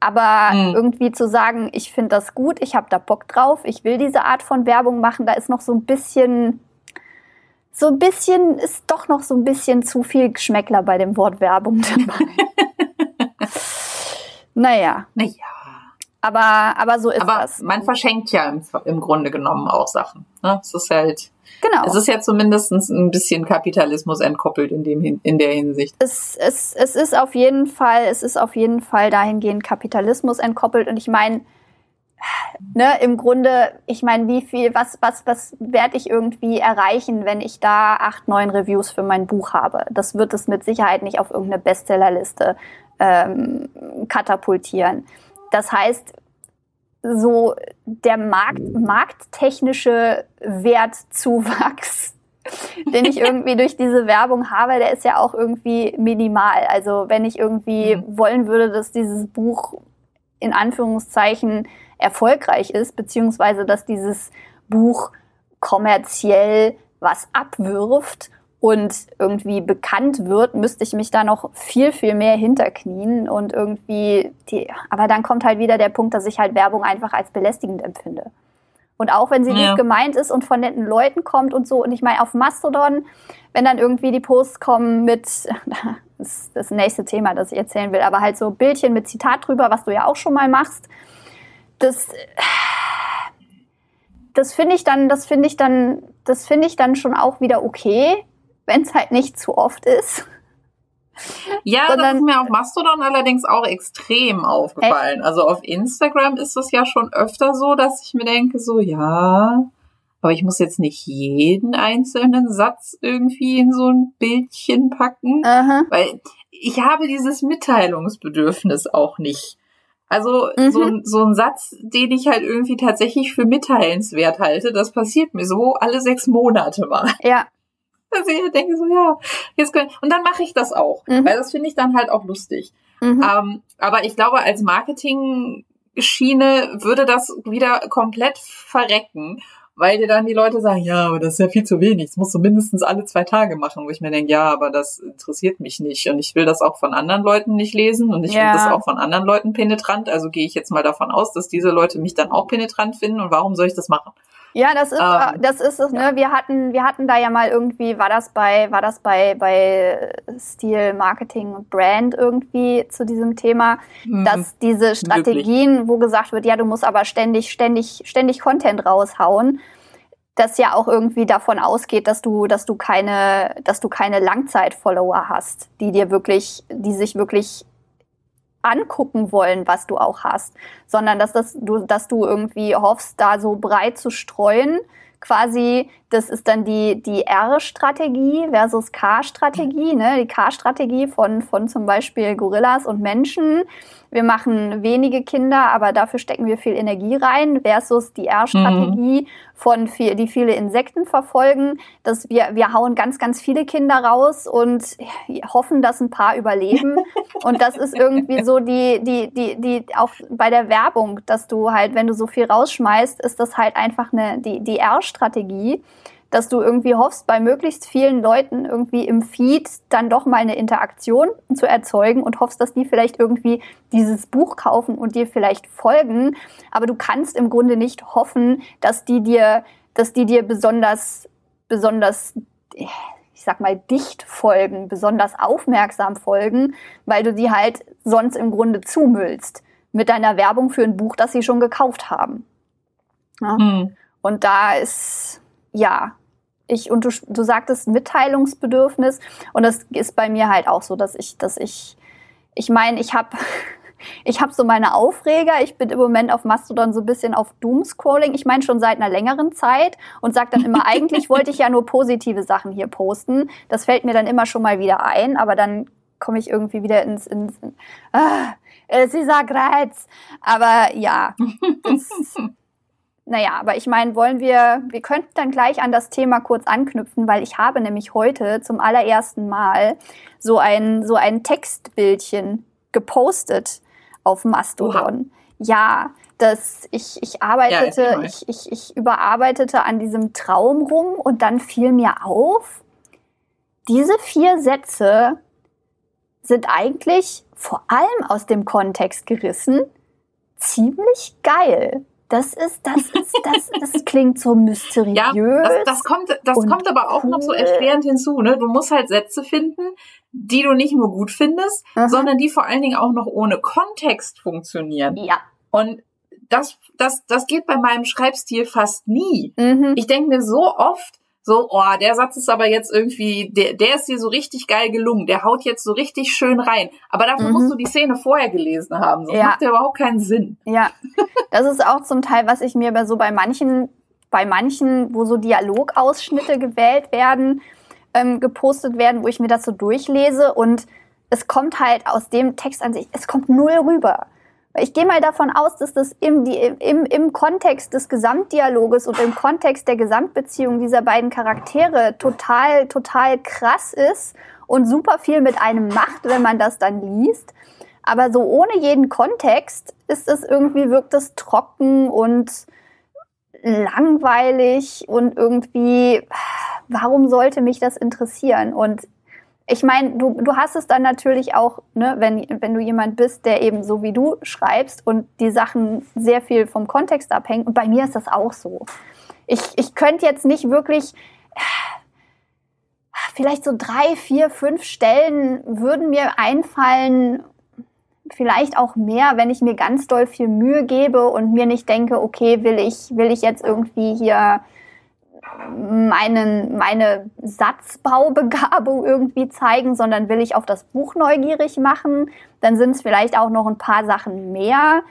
Aber hm. irgendwie zu sagen, ich finde das gut, ich habe da Bock drauf, ich will diese Art von Werbung machen, da ist noch so ein bisschen so ein bisschen, ist doch noch so ein bisschen zu viel Geschmäckler bei dem Wort Werbung dabei. [laughs] naja. Naja. Aber, aber so ist aber das. Man verschenkt ja im, im Grunde genommen auch Sachen. Ne? Es ist halt. Genau. Es ist ja zumindest ein bisschen Kapitalismus entkoppelt in, dem, in der Hinsicht. Es, es, es ist auf jeden Fall, es ist auf jeden Fall dahingehend Kapitalismus entkoppelt. Und ich meine, ne, im Grunde, ich meine, wie viel, was, was, was werde ich irgendwie erreichen, wenn ich da acht, neun Reviews für mein Buch habe? Das wird es mit Sicherheit nicht auf irgendeine Bestsellerliste ähm, katapultieren. Das heißt, so der Markt, markttechnische Wertzuwachs, [laughs] den ich irgendwie durch diese Werbung habe, der ist ja auch irgendwie minimal. Also wenn ich irgendwie mhm. wollen würde, dass dieses Buch in Anführungszeichen erfolgreich ist, beziehungsweise dass dieses Buch kommerziell was abwirft und irgendwie bekannt wird, müsste ich mich da noch viel, viel mehr hinterknien und irgendwie die, aber dann kommt halt wieder der Punkt, dass ich halt Werbung einfach als belästigend empfinde. Und auch wenn sie ja. gut gemeint ist und von netten Leuten kommt und so, und ich meine, auf Mastodon, wenn dann irgendwie die Posts kommen mit, [laughs] das ist das nächste Thema, das ich erzählen will, aber halt so Bildchen mit Zitat drüber, was du ja auch schon mal machst, das, das finde ich dann, das finde ich dann, das finde ich dann schon auch wieder okay, wenn es halt nicht zu oft ist. Ja, Sondern, das ist mir auf Mastodon allerdings auch extrem aufgefallen. Echt? Also auf Instagram ist es ja schon öfter so, dass ich mir denke, so ja, aber ich muss jetzt nicht jeden einzelnen Satz irgendwie in so ein Bildchen packen, Aha. weil ich habe dieses Mitteilungsbedürfnis auch nicht. Also mhm. so, so ein Satz, den ich halt irgendwie tatsächlich für mitteilenswert halte, das passiert mir so alle sechs Monate mal. Ja. Also ich denke so, ja, jetzt können, und dann mache ich das auch, mhm. weil das finde ich dann halt auch lustig. Mhm. Ähm, aber ich glaube, als Marketing-Schiene würde das wieder komplett verrecken weil dir dann die Leute sagen, ja, aber das ist ja viel zu wenig, das musst du mindestens alle zwei Tage machen, wo ich mir denke, ja, aber das interessiert mich nicht und ich will das auch von anderen Leuten nicht lesen und ich ja. finde das auch von anderen Leuten penetrant, also gehe ich jetzt mal davon aus, dass diese Leute mich dann auch penetrant finden und warum soll ich das machen? Ja, das ist, ähm, das ist es, ne? Wir hatten, wir hatten da ja mal irgendwie, war das bei, war das bei, bei Stil Marketing und Brand irgendwie zu diesem Thema, mhm. dass diese Strategien, wirklich. wo gesagt wird, ja, du musst aber ständig, ständig, ständig Content raushauen, das ja auch irgendwie davon ausgeht, dass du, dass du keine, dass du keine Langzeit-Follower hast, die dir wirklich, die sich wirklich angucken wollen, was du auch hast, sondern dass, das, du, dass du irgendwie hoffst, da so breit zu streuen. Quasi, das ist dann die, die R-Strategie versus K-Strategie, ne? die K-Strategie von, von zum Beispiel Gorillas und Menschen wir machen wenige Kinder, aber dafür stecken wir viel Energie rein, versus die R-Strategie mhm. von viel, die viele Insekten verfolgen, dass wir, wir hauen ganz, ganz viele Kinder raus und hoffen, dass ein paar überleben. [laughs] und das ist irgendwie so die, die, die, die, auch bei der Werbung, dass du halt, wenn du so viel rausschmeißt, ist das halt einfach eine, die, die R-Strategie dass du irgendwie hoffst, bei möglichst vielen Leuten irgendwie im Feed dann doch mal eine Interaktion zu erzeugen und hoffst, dass die vielleicht irgendwie dieses Buch kaufen und dir vielleicht folgen. Aber du kannst im Grunde nicht hoffen, dass die dir, dass die dir besonders, besonders, ich sag mal, dicht folgen, besonders aufmerksam folgen, weil du sie halt sonst im Grunde zumüllst mit deiner Werbung für ein Buch, das sie schon gekauft haben. Ja? Hm. Und da ist, ja, ich, und du, du sagtest Mitteilungsbedürfnis. Und das ist bei mir halt auch so, dass ich, dass ich, ich meine, ich habe [laughs] ich habe so meine Aufreger. Ich bin im Moment auf Mastodon so ein bisschen auf Doomscrolling. Ich meine schon seit einer längeren Zeit und sage dann immer, [laughs] eigentlich wollte ich ja nur positive Sachen hier posten. Das fällt mir dann immer schon mal wieder ein, aber dann komme ich irgendwie wieder ins, ins ah, es ist ein Kreuz. Aber ja, [laughs] das, naja, aber ich meine, wollen wir, wir könnten dann gleich an das Thema kurz anknüpfen, weil ich habe nämlich heute zum allerersten Mal so ein, so ein Textbildchen gepostet auf Mastodon. Oha. Ja, dass ich, ich arbeitete, ja, ich, ich, ich überarbeitete an diesem Traum rum und dann fiel mir auf, diese vier Sätze sind eigentlich vor allem aus dem Kontext gerissen ziemlich geil. Das ist, das ist, das, das klingt so mysteriös. Ja, das, das kommt, das kommt aber auch cool. noch so erschwerend hinzu. Ne? Du musst halt Sätze finden, die du nicht nur gut findest, Aha. sondern die vor allen Dingen auch noch ohne Kontext funktionieren. Ja. Und das, das, das geht bei meinem Schreibstil fast nie. Mhm. Ich denke mir so oft, so, oh, der Satz ist aber jetzt irgendwie, der, der ist dir so richtig geil gelungen, der haut jetzt so richtig schön rein. Aber dafür mhm. musst du die Szene vorher gelesen haben, sonst ja. macht der überhaupt keinen Sinn. Ja, das ist auch zum Teil, was ich mir bei so bei manchen, bei manchen, wo so Dialogausschnitte gewählt werden, ähm, gepostet werden, wo ich mir das so durchlese und es kommt halt aus dem Text an sich, es kommt null rüber. Ich gehe mal davon aus, dass das im, im, im Kontext des Gesamtdialoges und im Kontext der Gesamtbeziehung dieser beiden Charaktere total, total krass ist und super viel mit einem macht, wenn man das dann liest. Aber so ohne jeden Kontext ist es irgendwie, wirkt es trocken und langweilig und irgendwie, warum sollte mich das interessieren? Und ich meine, du, du hast es dann natürlich auch, ne, wenn, wenn du jemand bist, der eben so wie du schreibst und die Sachen sehr viel vom Kontext abhängen. Und bei mir ist das auch so. Ich, ich könnte jetzt nicht wirklich, vielleicht so drei, vier, fünf Stellen würden mir einfallen, vielleicht auch mehr, wenn ich mir ganz doll viel Mühe gebe und mir nicht denke, okay, will ich, will ich jetzt irgendwie hier meinen, meine Satzbaubegabung irgendwie zeigen, sondern will ich auf das Buch neugierig machen. Dann sind es vielleicht auch noch ein paar Sachen mehr.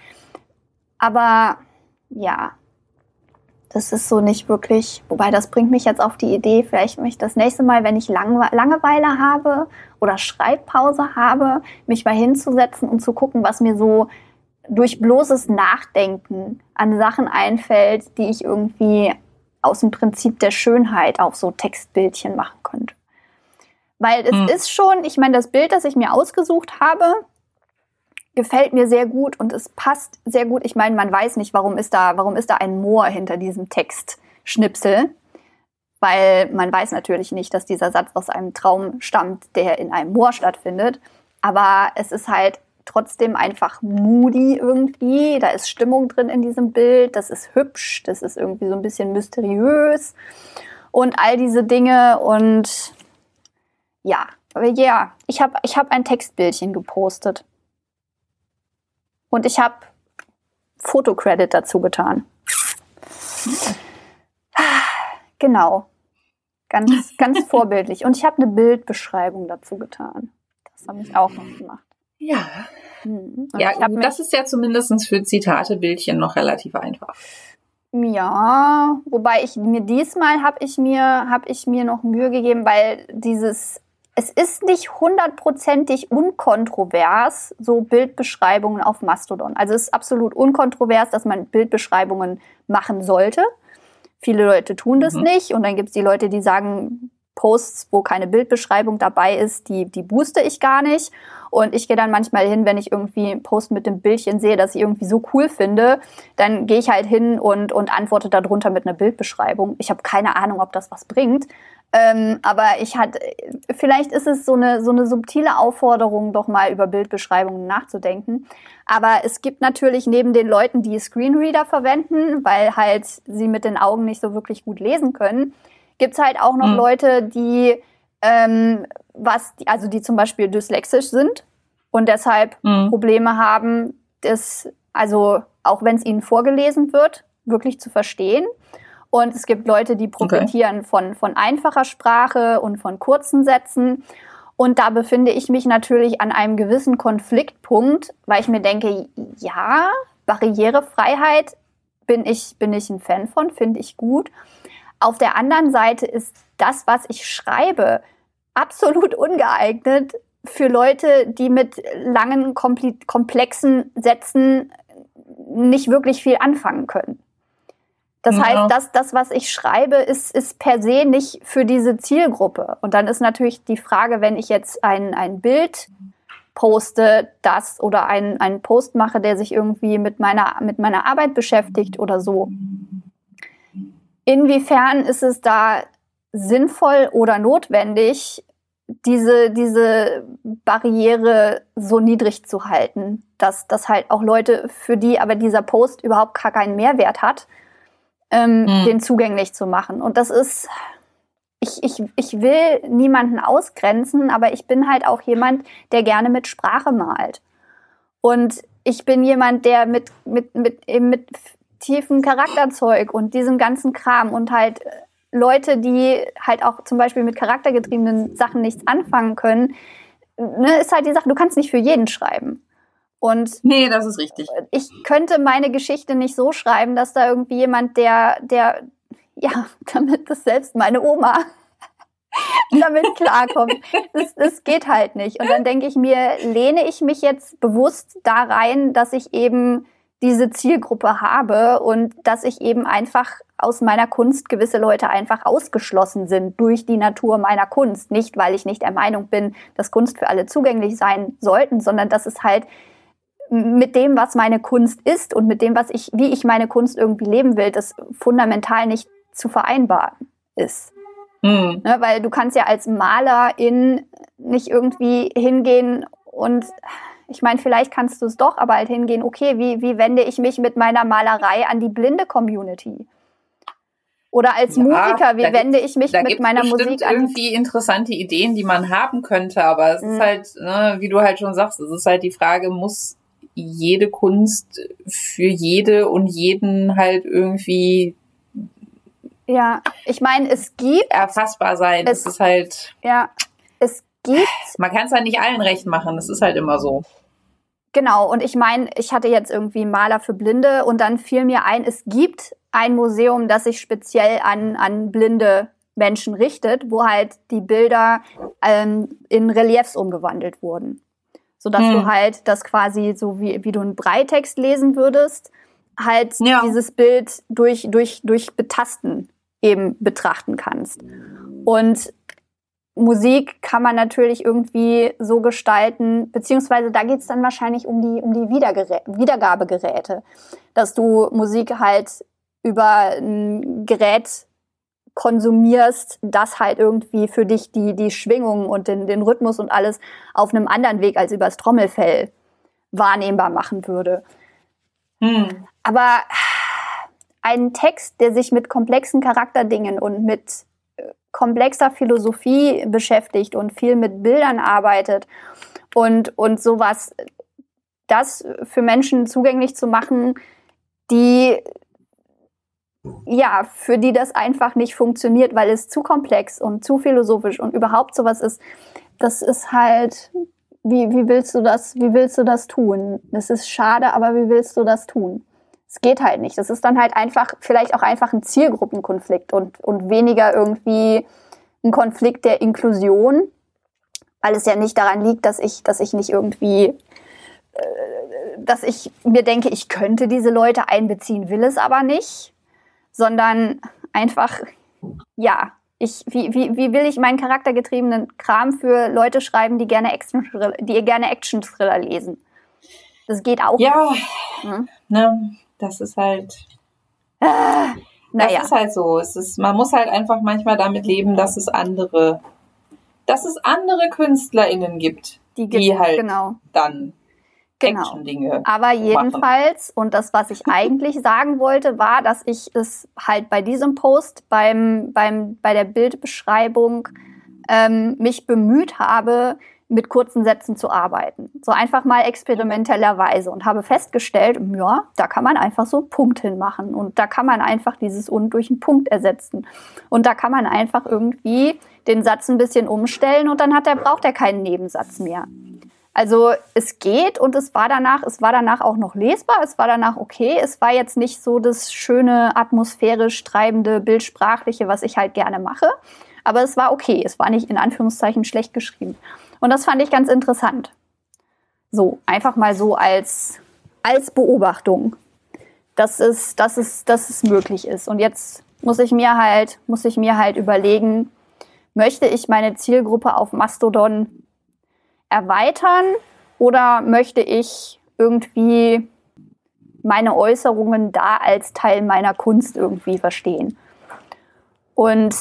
Aber ja, das ist so nicht wirklich, wobei das bringt mich jetzt auf die Idee, vielleicht mich das nächste Mal, wenn ich Lang Langeweile habe oder Schreibpause habe, mich mal hinzusetzen und zu gucken, was mir so durch bloßes Nachdenken an Sachen einfällt, die ich irgendwie aus dem Prinzip der Schönheit auch so Textbildchen machen könnte. Weil es hm. ist schon, ich meine, das Bild, das ich mir ausgesucht habe, gefällt mir sehr gut und es passt sehr gut. Ich meine, man weiß nicht, warum ist da, warum ist da ein Moor hinter diesem Textschnipsel, weil man weiß natürlich nicht, dass dieser Satz aus einem Traum stammt, der in einem Moor stattfindet. Aber es ist halt trotzdem einfach moody irgendwie. Da ist Stimmung drin in diesem Bild. Das ist hübsch. Das ist irgendwie so ein bisschen mysteriös. Und all diese Dinge. Und ja, aber ja, ich habe ich hab ein Textbildchen gepostet. Und ich habe Fotocredit dazu getan. Genau. Ganz, ganz [laughs] vorbildlich. Und ich habe eine Bildbeschreibung dazu getan. Das habe ich auch noch gemacht. Ja. Hm. Ja, das ist ja zumindest für Zitatebildchen noch relativ einfach. Ja, wobei ich mir diesmal habe ich mir habe ich mir noch Mühe gegeben, weil dieses es ist nicht hundertprozentig unkontrovers, so Bildbeschreibungen auf Mastodon. Also es ist absolut unkontrovers, dass man Bildbeschreibungen machen sollte. Viele Leute tun das mhm. nicht und dann gibt es die Leute, die sagen, Posts, wo keine Bildbeschreibung dabei ist, die, die booste ich gar nicht. Und ich gehe dann manchmal hin, wenn ich irgendwie einen Post mit dem Bildchen sehe, das ich irgendwie so cool finde, dann gehe ich halt hin und, und antworte darunter mit einer Bildbeschreibung. Ich habe keine Ahnung, ob das was bringt. Ähm, aber ich hatte, vielleicht ist es so eine, so eine subtile Aufforderung, doch mal über Bildbeschreibungen nachzudenken. Aber es gibt natürlich neben den Leuten, die Screenreader verwenden, weil halt sie mit den Augen nicht so wirklich gut lesen können, gibt es halt auch noch mhm. Leute, die ähm, was, also die zum Beispiel dyslexisch sind und deshalb mhm. Probleme haben, das, also auch wenn es ihnen vorgelesen wird, wirklich zu verstehen. Und es gibt Leute, die profitieren okay. von, von einfacher Sprache und von kurzen Sätzen. Und da befinde ich mich natürlich an einem gewissen Konfliktpunkt, weil ich mir denke, ja, Barrierefreiheit bin ich, bin ich ein Fan von, finde ich gut. Auf der anderen Seite ist das, was ich schreibe, absolut ungeeignet für Leute, die mit langen, komplexen Sätzen nicht wirklich viel anfangen können. Das ja. heißt, das, das, was ich schreibe, ist, ist per se nicht für diese Zielgruppe. Und dann ist natürlich die Frage, wenn ich jetzt ein, ein Bild poste, das oder einen, einen Post mache, der sich irgendwie mit meiner, mit meiner Arbeit beschäftigt oder so, Inwiefern ist es da sinnvoll oder notwendig, diese, diese Barriere so niedrig zu halten, dass, dass halt auch Leute, für die aber dieser Post überhaupt gar keinen Mehrwert hat, ähm, mhm. den zugänglich zu machen. Und das ist, ich, ich, ich will niemanden ausgrenzen, aber ich bin halt auch jemand, der gerne mit Sprache malt. Und ich bin jemand, der mit, mit, mit, eben mit tiefen Charakterzeug und diesem ganzen Kram und halt äh, Leute, die halt auch zum Beispiel mit charaktergetriebenen Sachen nichts anfangen können, ne, ist halt die Sache, du kannst nicht für jeden schreiben. Und nee, das ist richtig. Ich könnte meine Geschichte nicht so schreiben, dass da irgendwie jemand, der, der, ja, [laughs] damit das selbst meine Oma [laughs] damit klarkommt. Das, das geht halt nicht. Und dann denke ich mir, lehne ich mich jetzt bewusst da rein, dass ich eben diese Zielgruppe habe und dass ich eben einfach aus meiner Kunst gewisse Leute einfach ausgeschlossen sind durch die Natur meiner Kunst. Nicht, weil ich nicht der Meinung bin, dass Kunst für alle zugänglich sein sollten, sondern dass es halt mit dem, was meine Kunst ist und mit dem, was ich, wie ich meine Kunst irgendwie leben will, das fundamental nicht zu vereinbaren ist. Mhm. Ne, weil du kannst ja als Malerin nicht irgendwie hingehen und ich meine, vielleicht kannst du es doch, aber halt hingehen, okay, wie, wie wende ich mich mit meiner Malerei an die blinde Community? Oder als ja, Musiker, wie wende ich mich mit meiner Musik an? irgendwie interessante Ideen, die man haben könnte, aber es mhm. ist halt, ne, wie du halt schon sagst, es ist halt die Frage, muss jede Kunst für jede und jeden halt irgendwie ja, ich meine, es gibt erfassbar sein. Es, ist halt ja, es gibt. Man kann es halt nicht allen recht machen. Das ist halt immer so. Genau, und ich meine, ich hatte jetzt irgendwie Maler für Blinde und dann fiel mir ein, es gibt ein Museum, das sich speziell an, an blinde Menschen richtet, wo halt die Bilder ähm, in Reliefs umgewandelt wurden. Sodass hm. du halt das quasi so wie, wie du einen Breitext lesen würdest, halt ja. dieses Bild durch, durch, durch Betasten eben betrachten kannst. Und Musik kann man natürlich irgendwie so gestalten, beziehungsweise da geht es dann wahrscheinlich um die, um die Wiedergabegeräte, dass du Musik halt über ein Gerät konsumierst, das halt irgendwie für dich die, die Schwingung und den, den Rhythmus und alles auf einem anderen Weg als übers Trommelfell wahrnehmbar machen würde. Hm. Aber ein Text, der sich mit komplexen Charakterdingen und mit komplexer Philosophie beschäftigt und viel mit Bildern arbeitet und, und sowas, das für Menschen zugänglich zu machen, die ja, für die das einfach nicht funktioniert, weil es zu komplex und zu philosophisch und überhaupt sowas ist, das ist halt, wie, wie willst du das, wie willst du das tun? Das ist schade, aber wie willst du das tun? Es geht halt nicht. Das ist dann halt einfach, vielleicht auch einfach ein Zielgruppenkonflikt und, und weniger irgendwie ein Konflikt der Inklusion, weil es ja nicht daran liegt, dass ich, dass ich nicht irgendwie, äh, dass ich mir denke, ich könnte diese Leute einbeziehen, will es aber nicht, sondern einfach, ja, Ich, wie, wie, wie will ich meinen charaktergetriebenen Kram für Leute schreiben, die gerne Action, die gerne Action-Thriller lesen? Das geht auch. Ja, hm? ne, das ist halt. Ah, naja. Das ist halt so. Es ist, man muss halt einfach manchmal damit leben, dass es andere, dass es andere KünstlerInnen gibt, die, gibt, die halt genau. dann genau. Dinge. Aber jedenfalls, machen. und das, was ich eigentlich [laughs] sagen wollte, war, dass ich es halt bei diesem Post, beim, beim, bei der Bildbeschreibung, ähm, mich bemüht habe, mit kurzen Sätzen zu arbeiten. So einfach mal experimentellerweise und habe festgestellt, ja, da kann man einfach so einen Punkt hinmachen und da kann man einfach dieses und durch einen Punkt ersetzen. Und da kann man einfach irgendwie den Satz ein bisschen umstellen und dann hat er, braucht er keinen Nebensatz mehr. Also es geht und es war danach, es war danach auch noch lesbar, es war danach okay. Es war jetzt nicht so das schöne, atmosphärisch treibende, bildsprachliche, was ich halt gerne mache. Aber es war okay. Es war nicht in Anführungszeichen schlecht geschrieben. Und das fand ich ganz interessant. So, einfach mal so als, als Beobachtung, dass es, dass, es, dass es möglich ist. Und jetzt muss ich mir halt, muss ich mir halt überlegen, möchte ich meine Zielgruppe auf Mastodon erweitern oder möchte ich irgendwie meine Äußerungen da als Teil meiner Kunst irgendwie verstehen? Und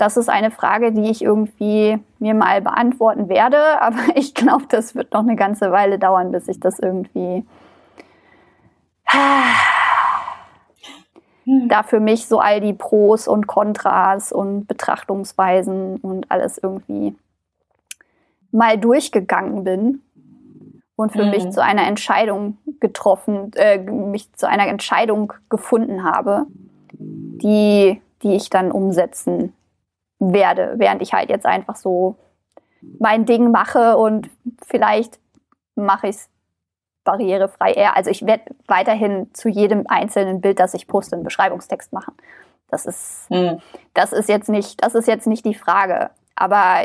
das ist eine Frage, die ich irgendwie mir mal beantworten werde, [laughs] aber ich glaube, das wird noch eine ganze Weile dauern, bis ich das irgendwie hm. da für mich so all die Pros und Kontras und Betrachtungsweisen und alles irgendwie mal durchgegangen bin und für mhm. mich zu einer Entscheidung getroffen, äh, mich zu einer Entscheidung gefunden habe, die, die ich dann umsetzen werde, während ich halt jetzt einfach so mein Ding mache und vielleicht mache ich es barrierefrei eher. Also ich werde weiterhin zu jedem einzelnen Bild, das ich poste, einen Beschreibungstext machen. Das ist, mhm. das ist jetzt nicht, das ist jetzt nicht die Frage. Aber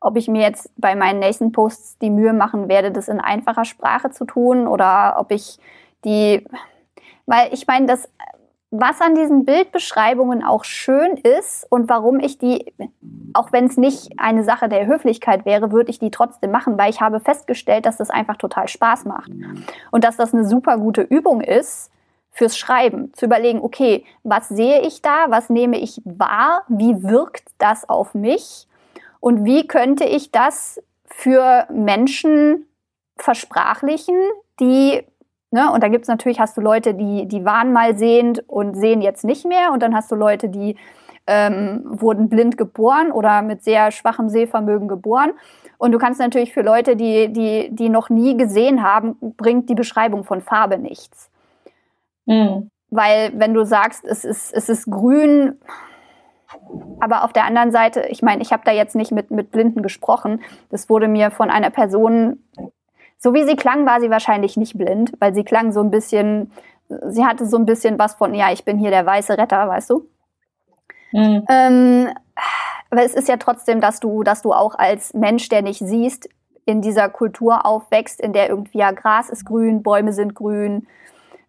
ob ich mir jetzt bei meinen nächsten Posts die Mühe machen werde, das in einfacher Sprache zu tun oder ob ich die, weil ich meine, das, was an diesen Bildbeschreibungen auch schön ist und warum ich die, auch wenn es nicht eine Sache der Höflichkeit wäre, würde ich die trotzdem machen, weil ich habe festgestellt, dass das einfach total Spaß macht. Und dass das eine super gute Übung ist, fürs Schreiben, zu überlegen, okay, was sehe ich da, was nehme ich wahr, wie wirkt das auf mich und wie könnte ich das für Menschen versprachlichen, die, ne, und da gibt's natürlich, hast du Leute, die, die waren mal sehend und sehen jetzt nicht mehr. Und dann hast du Leute, die ähm, wurden blind geboren oder mit sehr schwachem Sehvermögen geboren. Und du kannst natürlich für Leute, die, die, die noch nie gesehen haben, bringt die Beschreibung von Farbe nichts. Mhm. Weil wenn du sagst, es ist, es ist grün, aber auf der anderen Seite, ich meine, ich habe da jetzt nicht mit, mit Blinden gesprochen. Das wurde mir von einer Person, so wie sie klang, war sie wahrscheinlich nicht blind, weil sie klang so ein bisschen, sie hatte so ein bisschen was von, ja, ich bin hier der weiße Retter, weißt du? Mhm. Ähm, aber es ist ja trotzdem, dass du, dass du auch als Mensch, der nicht siehst, in dieser Kultur aufwächst, in der irgendwie ja Gras ist grün, Bäume sind grün,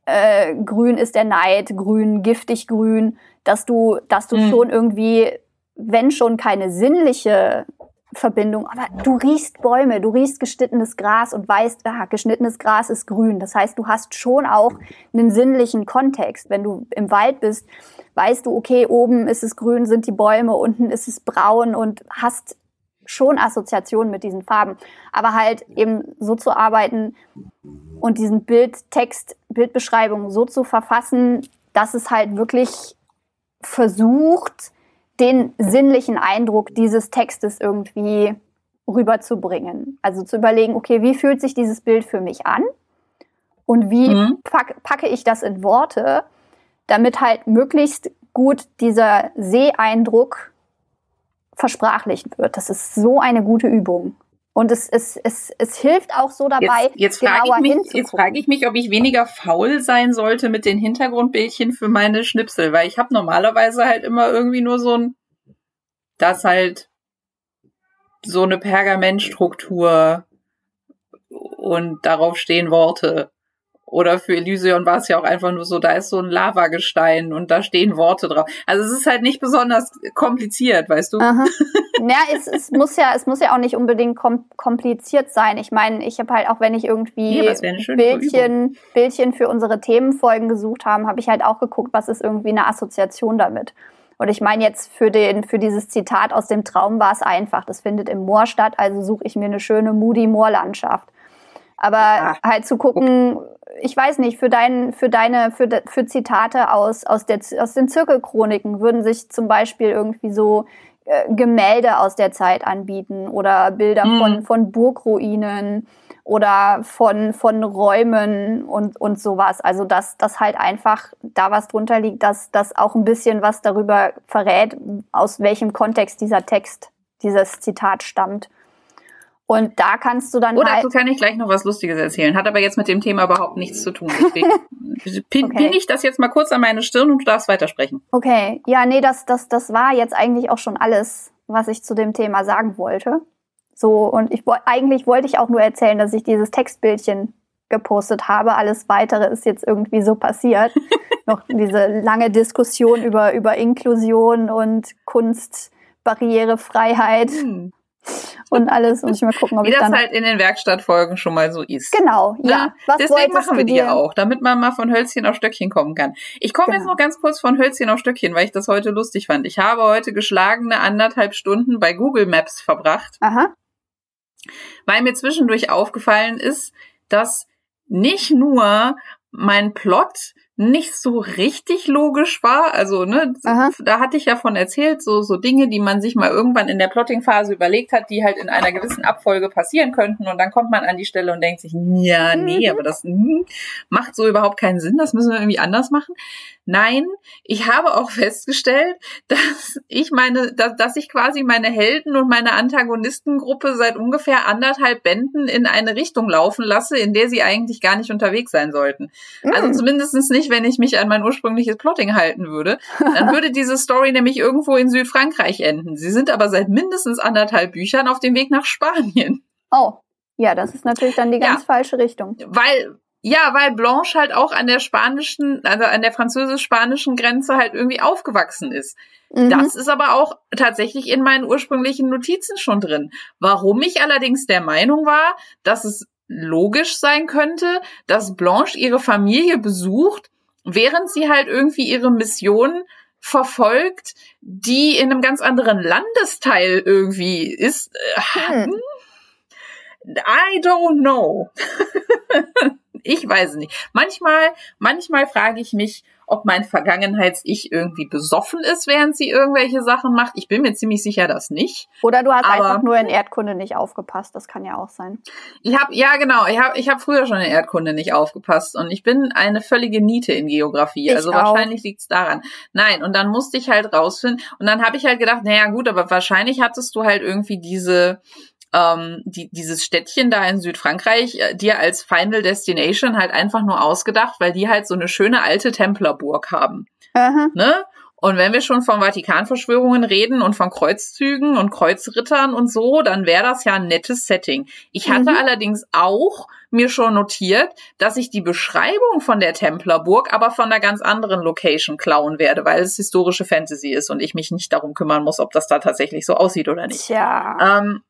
äh, grün ist der Neid, grün, giftig grün, dass du, dass du mhm. schon irgendwie, wenn schon keine sinnliche Verbindung, aber du riechst Bäume, du riechst geschnittenes Gras und weißt, ah, geschnittenes Gras ist grün. Das heißt, du hast schon auch einen sinnlichen Kontext. Wenn du im Wald bist, weißt du, okay, oben ist es grün, sind die Bäume, unten ist es braun und hast schon Assoziationen mit diesen Farben. Aber halt eben so zu arbeiten und diesen Bildtext, Bildbeschreibung so zu verfassen, dass es halt wirklich versucht, den sinnlichen Eindruck dieses Textes irgendwie rüberzubringen. Also zu überlegen, okay, wie fühlt sich dieses Bild für mich an? Und wie mhm. pack, packe ich das in Worte, damit halt möglichst gut dieser Seeeindruck versprachlicht wird. Das ist so eine gute Übung. Und es, es, es, es hilft auch so dabei, jetzt, jetzt genauer ich mich, Jetzt frage ich mich, ob ich weniger faul sein sollte mit den Hintergrundbildchen für meine Schnipsel, weil ich habe normalerweise halt immer irgendwie nur so ein, das halt so eine Pergamentstruktur und darauf stehen Worte Oder für Elysion war es ja auch einfach nur so, da ist so ein Lavagestein und da stehen Worte drauf. Also es ist halt nicht besonders kompliziert, weißt du? Aha. [laughs] Ja, es, es muss ja, es muss ja auch nicht unbedingt kom kompliziert sein. Ich meine, ich habe halt auch, wenn ich irgendwie ja, Bildchen, Bildchen für unsere Themenfolgen gesucht habe, habe ich halt auch geguckt, was ist irgendwie eine Assoziation damit. Und ich meine jetzt für den, für dieses Zitat aus dem Traum war es einfach. Das findet im Moor statt, also suche ich mir eine schöne Moody Moorlandschaft. Aber ja. halt zu gucken, ich weiß nicht, für dein, für deine, für, für Zitate aus, aus, der, aus den Zirkelchroniken würden sich zum Beispiel irgendwie so äh, Gemälde aus der Zeit anbieten oder Bilder mhm. von, von Burgruinen oder von, von Räumen und, und sowas. Also, dass, dass halt einfach da was drunter liegt, dass das auch ein bisschen was darüber verrät, aus welchem Kontext dieser Text, dieses Zitat stammt. Und da kannst du dann. Oder halt dazu kann ich gleich noch was Lustiges erzählen. Hat aber jetzt mit dem Thema überhaupt nichts zu tun. Deswegen pin, [laughs] okay. pin ich das jetzt mal kurz an meine Stirn und du darfst weitersprechen. Okay. Ja, nee, das, das, das war jetzt eigentlich auch schon alles, was ich zu dem Thema sagen wollte. So, und ich eigentlich wollte ich auch nur erzählen, dass ich dieses Textbildchen gepostet habe. Alles weitere ist jetzt irgendwie so passiert. [laughs] Noch diese lange Diskussion über, über Inklusion und Kunstbarrierefreiheit. Hm und alles. Und ich mal gucken, ob Wie ich das halt in den Werkstattfolgen schon mal so ist. Genau, ja. Ne? Was Deswegen machen wir die ja auch, damit man mal von Hölzchen auf Stöckchen kommen kann. Ich komme genau. jetzt noch ganz kurz von Hölzchen auf Stöckchen, weil ich das heute lustig fand. Ich habe heute geschlagene anderthalb Stunden bei Google Maps verbracht. Aha. Weil mir zwischendurch aufgefallen ist, dass nicht nur mein Plot nicht so richtig logisch war. Also, ne, Aha. da hatte ich ja von erzählt, so, so Dinge, die man sich mal irgendwann in der Plotting-Phase überlegt hat, die halt in einer gewissen Abfolge passieren könnten. Und dann kommt man an die Stelle und denkt sich, ja, nee, mhm. aber das hm, macht so überhaupt keinen Sinn, das müssen wir irgendwie anders machen. Nein, ich habe auch [laughs] festgestellt, dass ich meine, dass, dass ich quasi meine Helden und meine Antagonistengruppe seit ungefähr anderthalb Bänden in eine Richtung laufen lasse, in der sie eigentlich gar nicht unterwegs sein sollten. Mhm. Also zumindestens nicht, wenn ich mich an mein ursprüngliches Plotting halten würde. Dann würde diese Story nämlich irgendwo in Südfrankreich enden. Sie sind aber seit mindestens anderthalb Büchern auf dem Weg nach Spanien. Oh. Ja, das ist natürlich dann die ganz ja, falsche Richtung. Weil, ja, weil Blanche halt auch an der spanischen, also an der französisch-spanischen Grenze halt irgendwie aufgewachsen ist. Mhm. Das ist aber auch tatsächlich in meinen ursprünglichen Notizen schon drin. Warum ich allerdings der Meinung war, dass es logisch sein könnte, dass Blanche ihre Familie besucht, während sie halt irgendwie ihre Mission verfolgt, die in einem ganz anderen Landesteil irgendwie ist. Äh, hm. I don't know. [laughs] ich weiß nicht. Manchmal, manchmal frage ich mich, ob mein Vergangenheits-Ich irgendwie besoffen ist, während sie irgendwelche Sachen macht. Ich bin mir ziemlich sicher, dass nicht. Oder du hast Aber einfach nur in Erdkunde nicht aufgepasst. Das kann ja auch sein. Ich habe ja genau. Ich habe ich hab früher schon in Erdkunde nicht aufgepasst und ich bin eine völlige Niete in Geografie. Ich also auch. wahrscheinlich liegt's daran. Nein. Und dann musste ich halt rausfinden. Und dann habe ich halt gedacht, naja gut, aber wahrscheinlich hattest du halt irgendwie diese ähm, die, dieses Städtchen da in Südfrankreich äh, dir als Final Destination halt einfach nur ausgedacht, weil die halt so eine schöne alte Templerburg haben. Aha. Ne? Und wenn wir schon von Vatikanverschwörungen reden und von Kreuzzügen und Kreuzrittern und so, dann wäre das ja ein nettes Setting. Ich hatte mhm. allerdings auch mir schon notiert, dass ich die Beschreibung von der Templerburg aber von einer ganz anderen Location klauen werde, weil es historische Fantasy ist und ich mich nicht darum kümmern muss, ob das da tatsächlich so aussieht oder nicht. Ja. Ähm,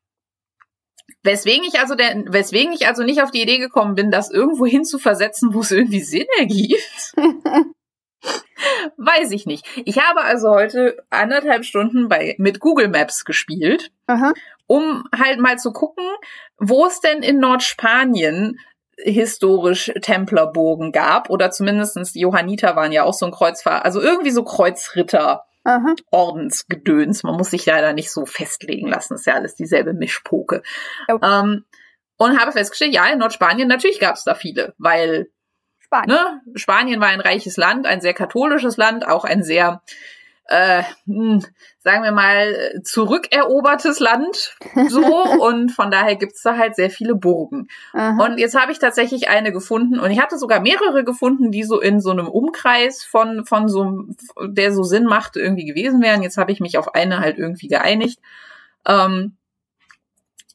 Weswegen ich also der, weswegen ich also nicht auf die Idee gekommen bin, das irgendwo hin zu versetzen, wo es irgendwie Sinn ergibt. [laughs] Weiß ich nicht. Ich habe also heute anderthalb Stunden bei, mit Google Maps gespielt, Aha. um halt mal zu gucken, wo es denn in Nordspanien historisch Templerburgen gab oder zumindestens Johanniter waren ja auch so ein Kreuzfahrer, also irgendwie so Kreuzritter Aha. Ordensgedöns. Man muss sich leider nicht so festlegen lassen. ist ja alles dieselbe Mischpoke. Okay. Ähm, und habe festgestellt, ja, in Nordspanien natürlich gab es da viele, weil Spanien. Ne, Spanien war ein reiches Land, ein sehr katholisches Land, auch ein sehr äh, hm, sagen wir mal, zurückerobertes Land. So. [laughs] und von daher gibt's da halt sehr viele Burgen. Aha. Und jetzt habe ich tatsächlich eine gefunden und ich hatte sogar mehrere gefunden, die so in so einem Umkreis von, von so, der so Sinn machte, irgendwie gewesen wären. Jetzt habe ich mich auf eine halt irgendwie geeinigt. Ähm,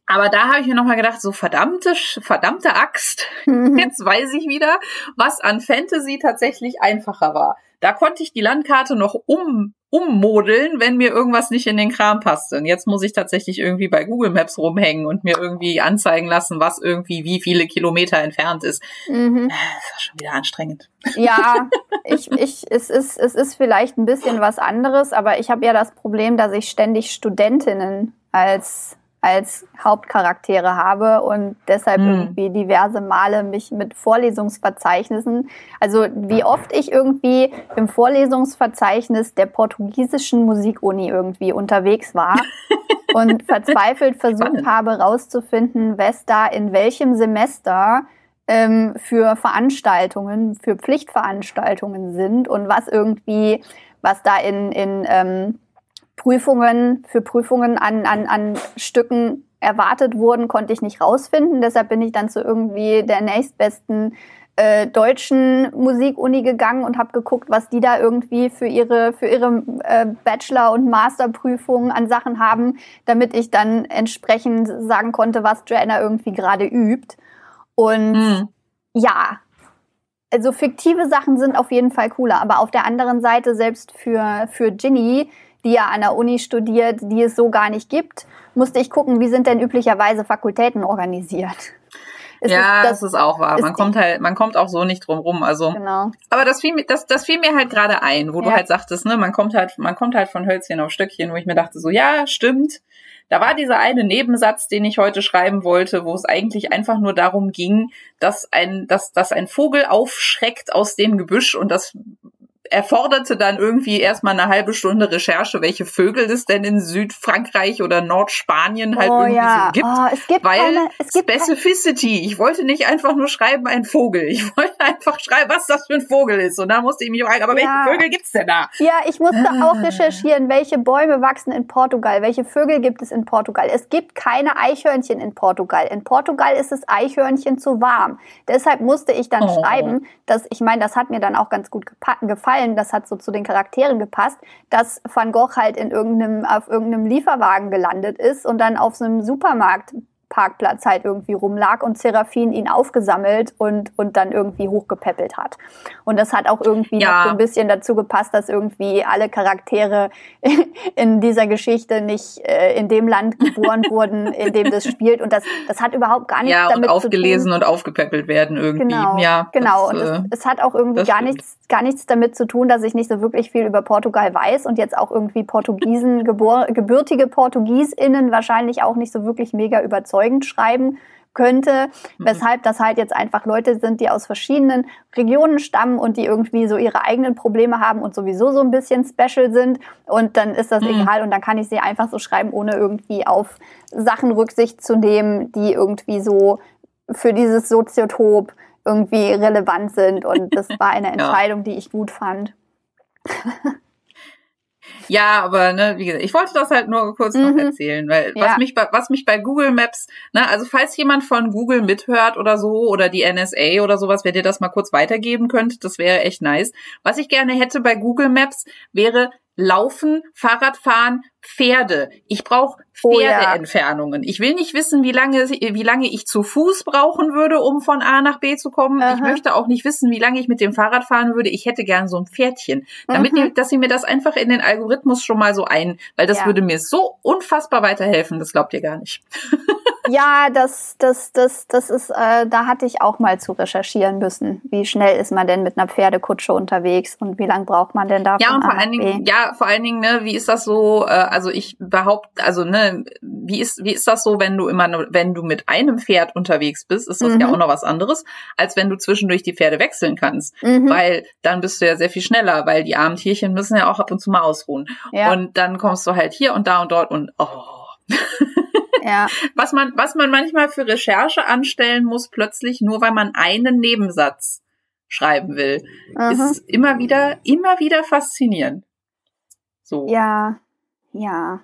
Aber da habe ich mir nochmal gedacht, so verdammte, verdammte Axt, mhm. jetzt weiß ich wieder, was an Fantasy tatsächlich einfacher war. Da konnte ich die Landkarte noch um, ummodeln, wenn mir irgendwas nicht in den Kram passte. Und jetzt muss ich tatsächlich irgendwie bei Google Maps rumhängen und mir irgendwie anzeigen lassen, was irgendwie wie viele Kilometer entfernt ist. Mhm. Äh, das war schon wieder anstrengend. Ja, [laughs] ich, ich, es, ist, es ist vielleicht ein bisschen was anderes, aber ich habe ja das Problem, dass ich ständig Studentinnen als als Hauptcharaktere habe und deshalb hm. irgendwie diverse Male mich mit Vorlesungsverzeichnissen, also wie oft ich irgendwie im Vorlesungsverzeichnis der portugiesischen Musikuni irgendwie unterwegs war [laughs] und verzweifelt versucht habe rauszufinden, was da in welchem Semester ähm, für Veranstaltungen, für Pflichtveranstaltungen sind und was irgendwie, was da in, in ähm, Prüfungen, für Prüfungen an, an, an Stücken erwartet wurden, konnte ich nicht rausfinden. Deshalb bin ich dann zu irgendwie der nächstbesten äh, deutschen Musikuni gegangen und habe geguckt, was die da irgendwie für ihre für ihre äh, Bachelor- und Masterprüfungen an Sachen haben, damit ich dann entsprechend sagen konnte, was Joanna irgendwie gerade übt. Und mhm. ja, also fiktive Sachen sind auf jeden Fall cooler, aber auf der anderen Seite selbst für für Ginny die ja an der Uni studiert, die es so gar nicht gibt, musste ich gucken, wie sind denn üblicherweise Fakultäten organisiert. [laughs] Es ja, ist, das, das, ist auch wahr. Man kommt halt, man kommt auch so nicht drum rum. Also, genau. aber das fiel mir, das, das fiel mir halt gerade ein, wo ja. du halt sagtest, ne, man kommt halt, man kommt halt von Hölzchen auf Stöckchen, wo ich mir dachte, so, ja, stimmt. Da war dieser eine Nebensatz, den ich heute schreiben wollte, wo es eigentlich einfach nur darum ging, dass ein, dass, dass ein Vogel aufschreckt aus dem Gebüsch und das erforderte dann irgendwie erstmal eine halbe Stunde Recherche, welche Vögel es denn in Südfrankreich oder Nordspanien halt oh, irgendwie ja. so gibt. Oh, es gibt weil keine, es gibt Specificity. Ich wollte nicht einfach nur schreiben, ein Vogel. Ich [laughs] wollte einfach schreiben, was das für ein Vogel ist. Und da musste ich mich fragen, aber ja. welche Vögel gibt's denn da? Ja, ich musste auch recherchieren, welche Bäume wachsen in Portugal, welche Vögel gibt es in Portugal. Es gibt keine Eichhörnchen in Portugal. In Portugal ist es Eichhörnchen zu warm. Deshalb musste ich dann oh. schreiben, dass ich meine, das hat mir dann auch ganz gut gefallen gefallen, das hat so zu den Charakteren gepasst, dass Van Gogh halt in irgendeinem, auf irgendeinem Lieferwagen gelandet ist und dann auf so einem Supermarkt Parkplatz halt irgendwie rumlag und Seraphin ihn aufgesammelt und, und dann irgendwie hochgepäppelt hat. Und das hat auch irgendwie ja. noch so ein bisschen dazu gepasst, dass irgendwie alle Charaktere [laughs] in dieser Geschichte nicht äh, in dem Land geboren [laughs] wurden, in dem das spielt. Und das, das hat überhaupt gar nichts ja, damit und aufgelesen und aufgepäppelt werden irgendwie. Genau, ja, genau. Das, und es, äh, es hat auch irgendwie gar nichts, gar nichts damit zu tun, dass ich nicht so wirklich viel über Portugal weiß und jetzt auch irgendwie Portugiesen, gebor, gebürtige PortugiesInnen wahrscheinlich auch nicht so wirklich mega überzeugt überzeugend schreiben könnte, mhm. weshalb das halt jetzt einfach Leute sind, die aus verschiedenen Regionen stammen und die irgendwie so ihre eigenen Probleme haben und sowieso so ein bisschen special sind und dann ist das mhm. egal und dann kann ich sie einfach so schreiben, ohne irgendwie auf Sachen Rücksicht zu nehmen, die irgendwie so für dieses Soziotop irgendwie relevant sind und das [laughs] war eine Entscheidung, ja. die ich gut fand. [laughs] Ja, aber ne, wie gesagt, ich wollte das halt nur kurz mhm. noch erzählen, weil ja. was mich bei was mich bei Google Maps, ne, also falls jemand von Google mithört oder so oder die NSA oder sowas, wenn ihr das mal kurz weitergeben könnt, das wäre echt nice. Was ich gerne hätte bei Google Maps wäre Laufen, Fahrradfahren, Pferde. Ich brauche Pferdeentfernungen. Oh, ja. Ich will nicht wissen, wie lange, wie lange ich zu Fuß brauchen würde, um von A nach B zu kommen. Aha. Ich möchte auch nicht wissen, wie lange ich mit dem Fahrrad fahren würde. Ich hätte gern so ein Pferdchen. Damit, mhm. dass sie mir das einfach in den Algorithmus schon mal so ein, weil das ja. würde mir so unfassbar weiterhelfen. Das glaubt ihr gar nicht. [laughs] ja, das, das, das, das ist, äh, da hatte ich auch mal zu recherchieren müssen. Wie schnell ist man denn mit einer Pferdekutsche unterwegs und wie lange braucht man denn da? Ja, und vor allen Dingen, ja, vor allen Dingen, ne, wie ist das so? Äh, also ich behaupte, also ne, wie ist wie ist das so, wenn du immer nur, wenn du mit einem Pferd unterwegs bist, ist das mhm. ja auch noch was anderes, als wenn du zwischendurch die Pferde wechseln kannst, mhm. weil dann bist du ja sehr viel schneller, weil die armen Tierchen müssen ja auch ab und zu mal ausruhen. Ja. Und dann kommst du halt hier und da und dort und oh. Ja. [laughs] Was man, was man manchmal für Recherche anstellen muss, plötzlich nur weil man einen Nebensatz schreiben will, Aha. ist immer wieder, immer wieder faszinierend. So. Ja, ja,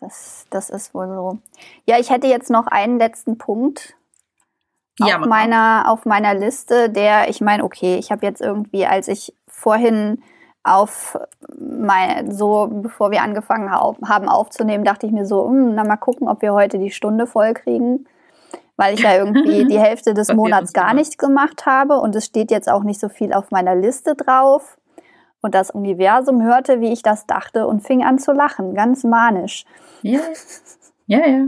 das, das ist wohl so. Ja, ich hätte jetzt noch einen letzten Punkt ja, auf, meiner, auf meiner Liste, der, ich meine, okay, ich habe jetzt irgendwie, als ich vorhin auf mein, so bevor wir angefangen haben aufzunehmen, dachte ich mir so, hm, na mal gucken, ob wir heute die Stunde voll kriegen, weil ich ja irgendwie [laughs] die Hälfte des Monats gar nichts gemacht habe und es steht jetzt auch nicht so viel auf meiner Liste drauf. Und das Universum hörte, wie ich das dachte und fing an zu lachen, ganz manisch. Ja, ja, ja.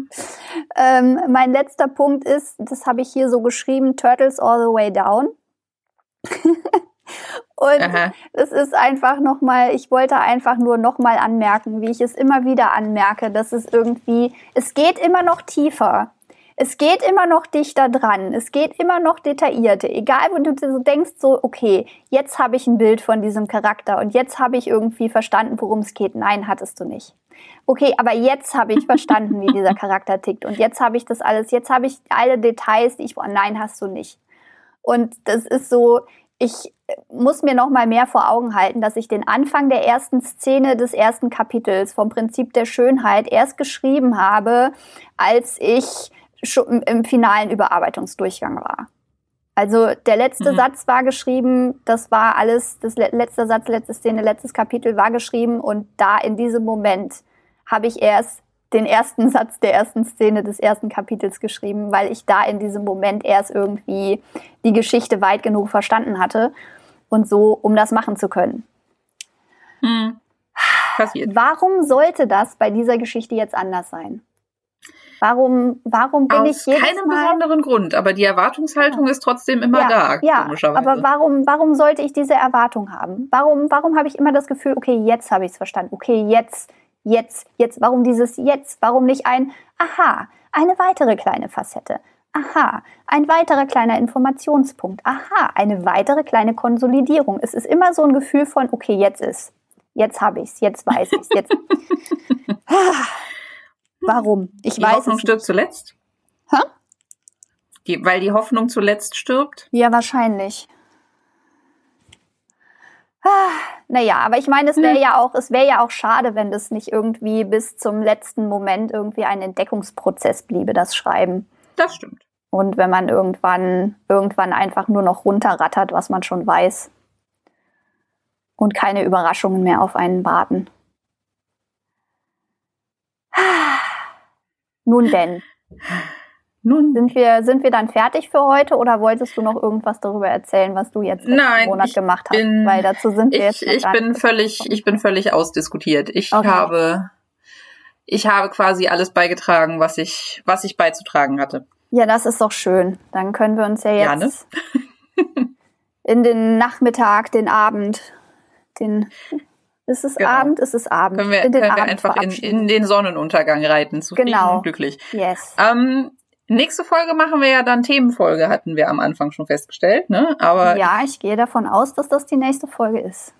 ähm, mein letzter Punkt ist, das habe ich hier so geschrieben, Turtles all the way down. [laughs] Und Aha. es ist einfach nochmal, ich wollte einfach nur nochmal anmerken, wie ich es immer wieder anmerke, dass es irgendwie, es geht immer noch tiefer. Es geht immer noch dichter dran. Es geht immer noch detaillierter. Egal, wo du so denkst, so, okay, jetzt habe ich ein Bild von diesem Charakter und jetzt habe ich irgendwie verstanden, worum es geht. Nein, hattest du nicht. Okay, aber jetzt habe ich verstanden, wie dieser [laughs] Charakter tickt. Und jetzt habe ich das alles, jetzt habe ich alle Details, die ich, nein, hast du nicht. Und das ist so, ich muss mir noch mal mehr vor Augen halten, dass ich den Anfang der ersten Szene des ersten Kapitels vom Prinzip der Schönheit erst geschrieben habe, als ich schon im finalen Überarbeitungsdurchgang war. Also der letzte mhm. Satz war geschrieben, das war alles, das letzte Satz, letzte Szene, letztes Kapitel war geschrieben und da in diesem Moment habe ich erst den ersten [laughs] Satz der ersten Szene des ersten Kapitels geschrieben, weil ich da in diesem Moment erst irgendwie die Geschichte weit genug verstanden hatte und so, um das machen zu können. Hm. [sighs] Passiert. Warum sollte das bei dieser Geschichte jetzt anders sein? Warum, warum bin Aus ich jedes keinem Mal besonderen Grund, aber die Erwartungshaltung ja. ist trotzdem immer ja, da. Ja, aber warum, warum sollte ich diese Erwartung haben? Warum, warum habe ich immer das Gefühl, okay, jetzt habe ich es verstanden, okay, jetzt jetzt, jetzt, warum dieses jetzt? Warum nicht ein Aha, eine weitere kleine Facette? Aha, ein weiterer kleiner Informationspunkt. Aha, eine weitere kleine Konsolidierung. Es ist immer so ein Gefühl von, okay, jetzt ist. Jetzt habe ich es, jetzt weiß ich es, jetzt. [laughs] [laughs] Warum? Ich die weiß Hoffnung es stirbt zuletzt? Hä? Die, weil die Hoffnung zuletzt stirbt? Ja, wahrscheinlich. Ah, naja, aber ich meine, es wäre hm. ja auch, es wäre ja auch schade, wenn das nicht irgendwie bis zum letzten Moment irgendwie ein Entdeckungsprozess bliebe, das Schreiben. Das stimmt. Und wenn man irgendwann, irgendwann einfach nur noch runterrattert, was man schon weiß. Und keine Überraschungen mehr auf einen warten. Nun denn. Nun. Sind wir, sind wir dann fertig für heute oder wolltest du noch irgendwas darüber erzählen, was du jetzt letzten Monat gemacht hast? Bin, Weil dazu sind wir ich, jetzt. Ich bin völlig, ich bin völlig ausdiskutiert. Ich okay. habe, ich habe quasi alles beigetragen, was ich, was ich beizutragen hatte. Ja, das ist doch schön. Dann können wir uns ja jetzt ja, ne? in den Nachmittag, den Abend, den [laughs] ist es genau. Abend? Ist es Abend? Können wir, können wir einfach in, in, den Sonnenuntergang reiten, zufrieden genau. und glücklich. Yes. Ähm, Nächste Folge machen wir ja dann Themenfolge, hatten wir am Anfang schon festgestellt, ne? Aber ja, ich gehe davon aus, dass das die nächste Folge ist.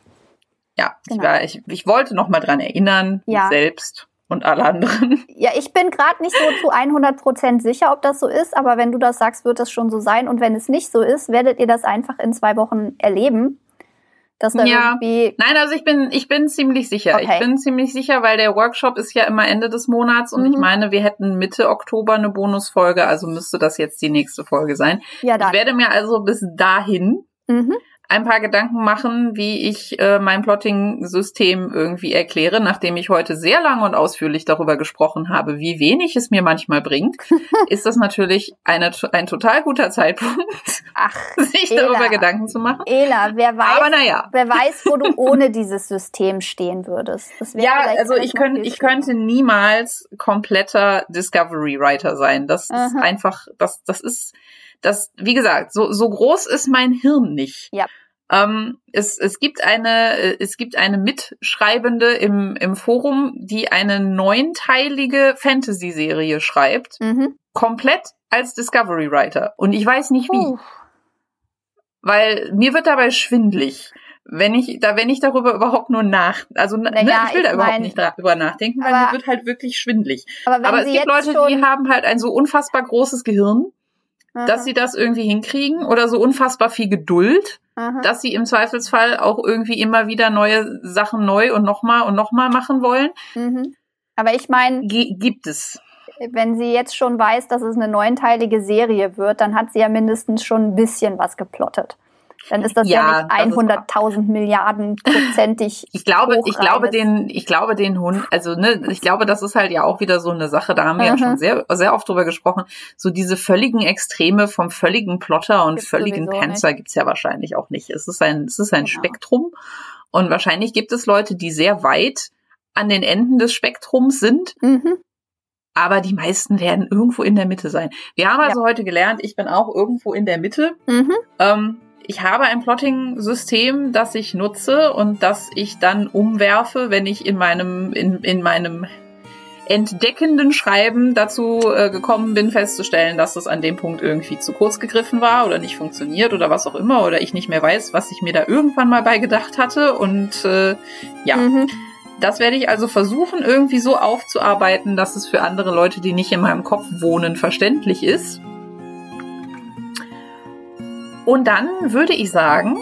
Ja, genau. ich, war, ich, ich wollte noch mal dran erinnern, ja. selbst und alle anderen. Ja, ich bin gerade nicht so [laughs] zu 100 Prozent sicher, ob das so ist, aber wenn du das sagst, wird das schon so sein. Und wenn es nicht so ist, werdet ihr das einfach in zwei Wochen erleben. Dass da ja. irgendwie Nein, also ich bin, ich bin ziemlich sicher. Okay. Ich bin ziemlich sicher, weil der Workshop ist ja immer Ende des Monats und mhm. ich meine, wir hätten Mitte Oktober eine Bonusfolge, also müsste das jetzt die nächste Folge sein. Ja, dann. Ich werde mir also bis dahin mhm ein paar Gedanken machen, wie ich äh, mein Plotting-System irgendwie erkläre, nachdem ich heute sehr lang und ausführlich darüber gesprochen habe, wie wenig es mir manchmal bringt, [laughs] ist das natürlich eine, ein total guter Zeitpunkt, Ach, [laughs] sich Ela, darüber Gedanken zu machen. Ela, wer weiß, Aber naja. wer weiß, wo du [laughs] ohne dieses System stehen würdest. ja, also ich könnte, ich könnte niemals kompletter Discovery Writer sein. Das Aha. ist einfach, das, das ist, das, wie gesagt, so, so groß ist mein Hirn nicht. Ja. Ähm, es, es gibt eine, es gibt eine Mitschreibende im, im Forum, die eine neunteilige Fantasy-Serie schreibt. Mhm. Komplett als Discovery Writer. Und ich weiß nicht wie. Uh. Weil mir wird dabei schwindlig wenn ich da wenn ich darüber überhaupt nur nach also naja, ne, ich will da ich überhaupt mein, nicht drüber nachdenken weil aber, mir wird halt wirklich schwindlig aber, aber es gibt Leute die haben halt ein so unfassbar großes Gehirn Aha. dass sie das irgendwie hinkriegen oder so unfassbar viel Geduld, Aha. dass sie im Zweifelsfall auch irgendwie immer wieder neue Sachen neu und nochmal und nochmal machen wollen. Mhm. Aber ich meine, gibt es. Wenn sie jetzt schon weiß, dass es eine neunteilige Serie wird, dann hat sie ja mindestens schon ein bisschen was geplottet. Dann ist das ja, ja nicht 100.000 Milliarden prozentig. [laughs] Ich glaube, ich glaube den, ich glaube den Hund, also ne, ich glaube, das ist halt ja auch wieder so eine Sache, da haben wir mhm. ja schon sehr, sehr oft drüber gesprochen, so diese völligen Extreme vom völligen Plotter und gibt's völligen Panzer gibt es ja wahrscheinlich auch nicht. Es ist ein, es ist ein genau. Spektrum und wahrscheinlich gibt es Leute, die sehr weit an den Enden des Spektrums sind. Mhm aber die meisten werden irgendwo in der Mitte sein. Wir haben also ja. heute gelernt, ich bin auch irgendwo in der Mitte. Mhm. Ähm, ich habe ein Plotting-System, das ich nutze und das ich dann umwerfe, wenn ich in meinem, in, in meinem entdeckenden Schreiben dazu äh, gekommen bin, festzustellen, dass das an dem Punkt irgendwie zu kurz gegriffen war oder nicht funktioniert oder was auch immer oder ich nicht mehr weiß, was ich mir da irgendwann mal bei gedacht hatte und äh, ja. Mhm. Das werde ich also versuchen, irgendwie so aufzuarbeiten, dass es für andere Leute, die nicht in meinem Kopf wohnen, verständlich ist. Und dann würde ich sagen,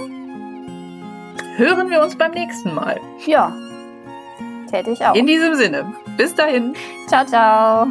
hören wir uns beim nächsten Mal. Ja, täte ich auch. In diesem Sinne, bis dahin. Ciao, ciao.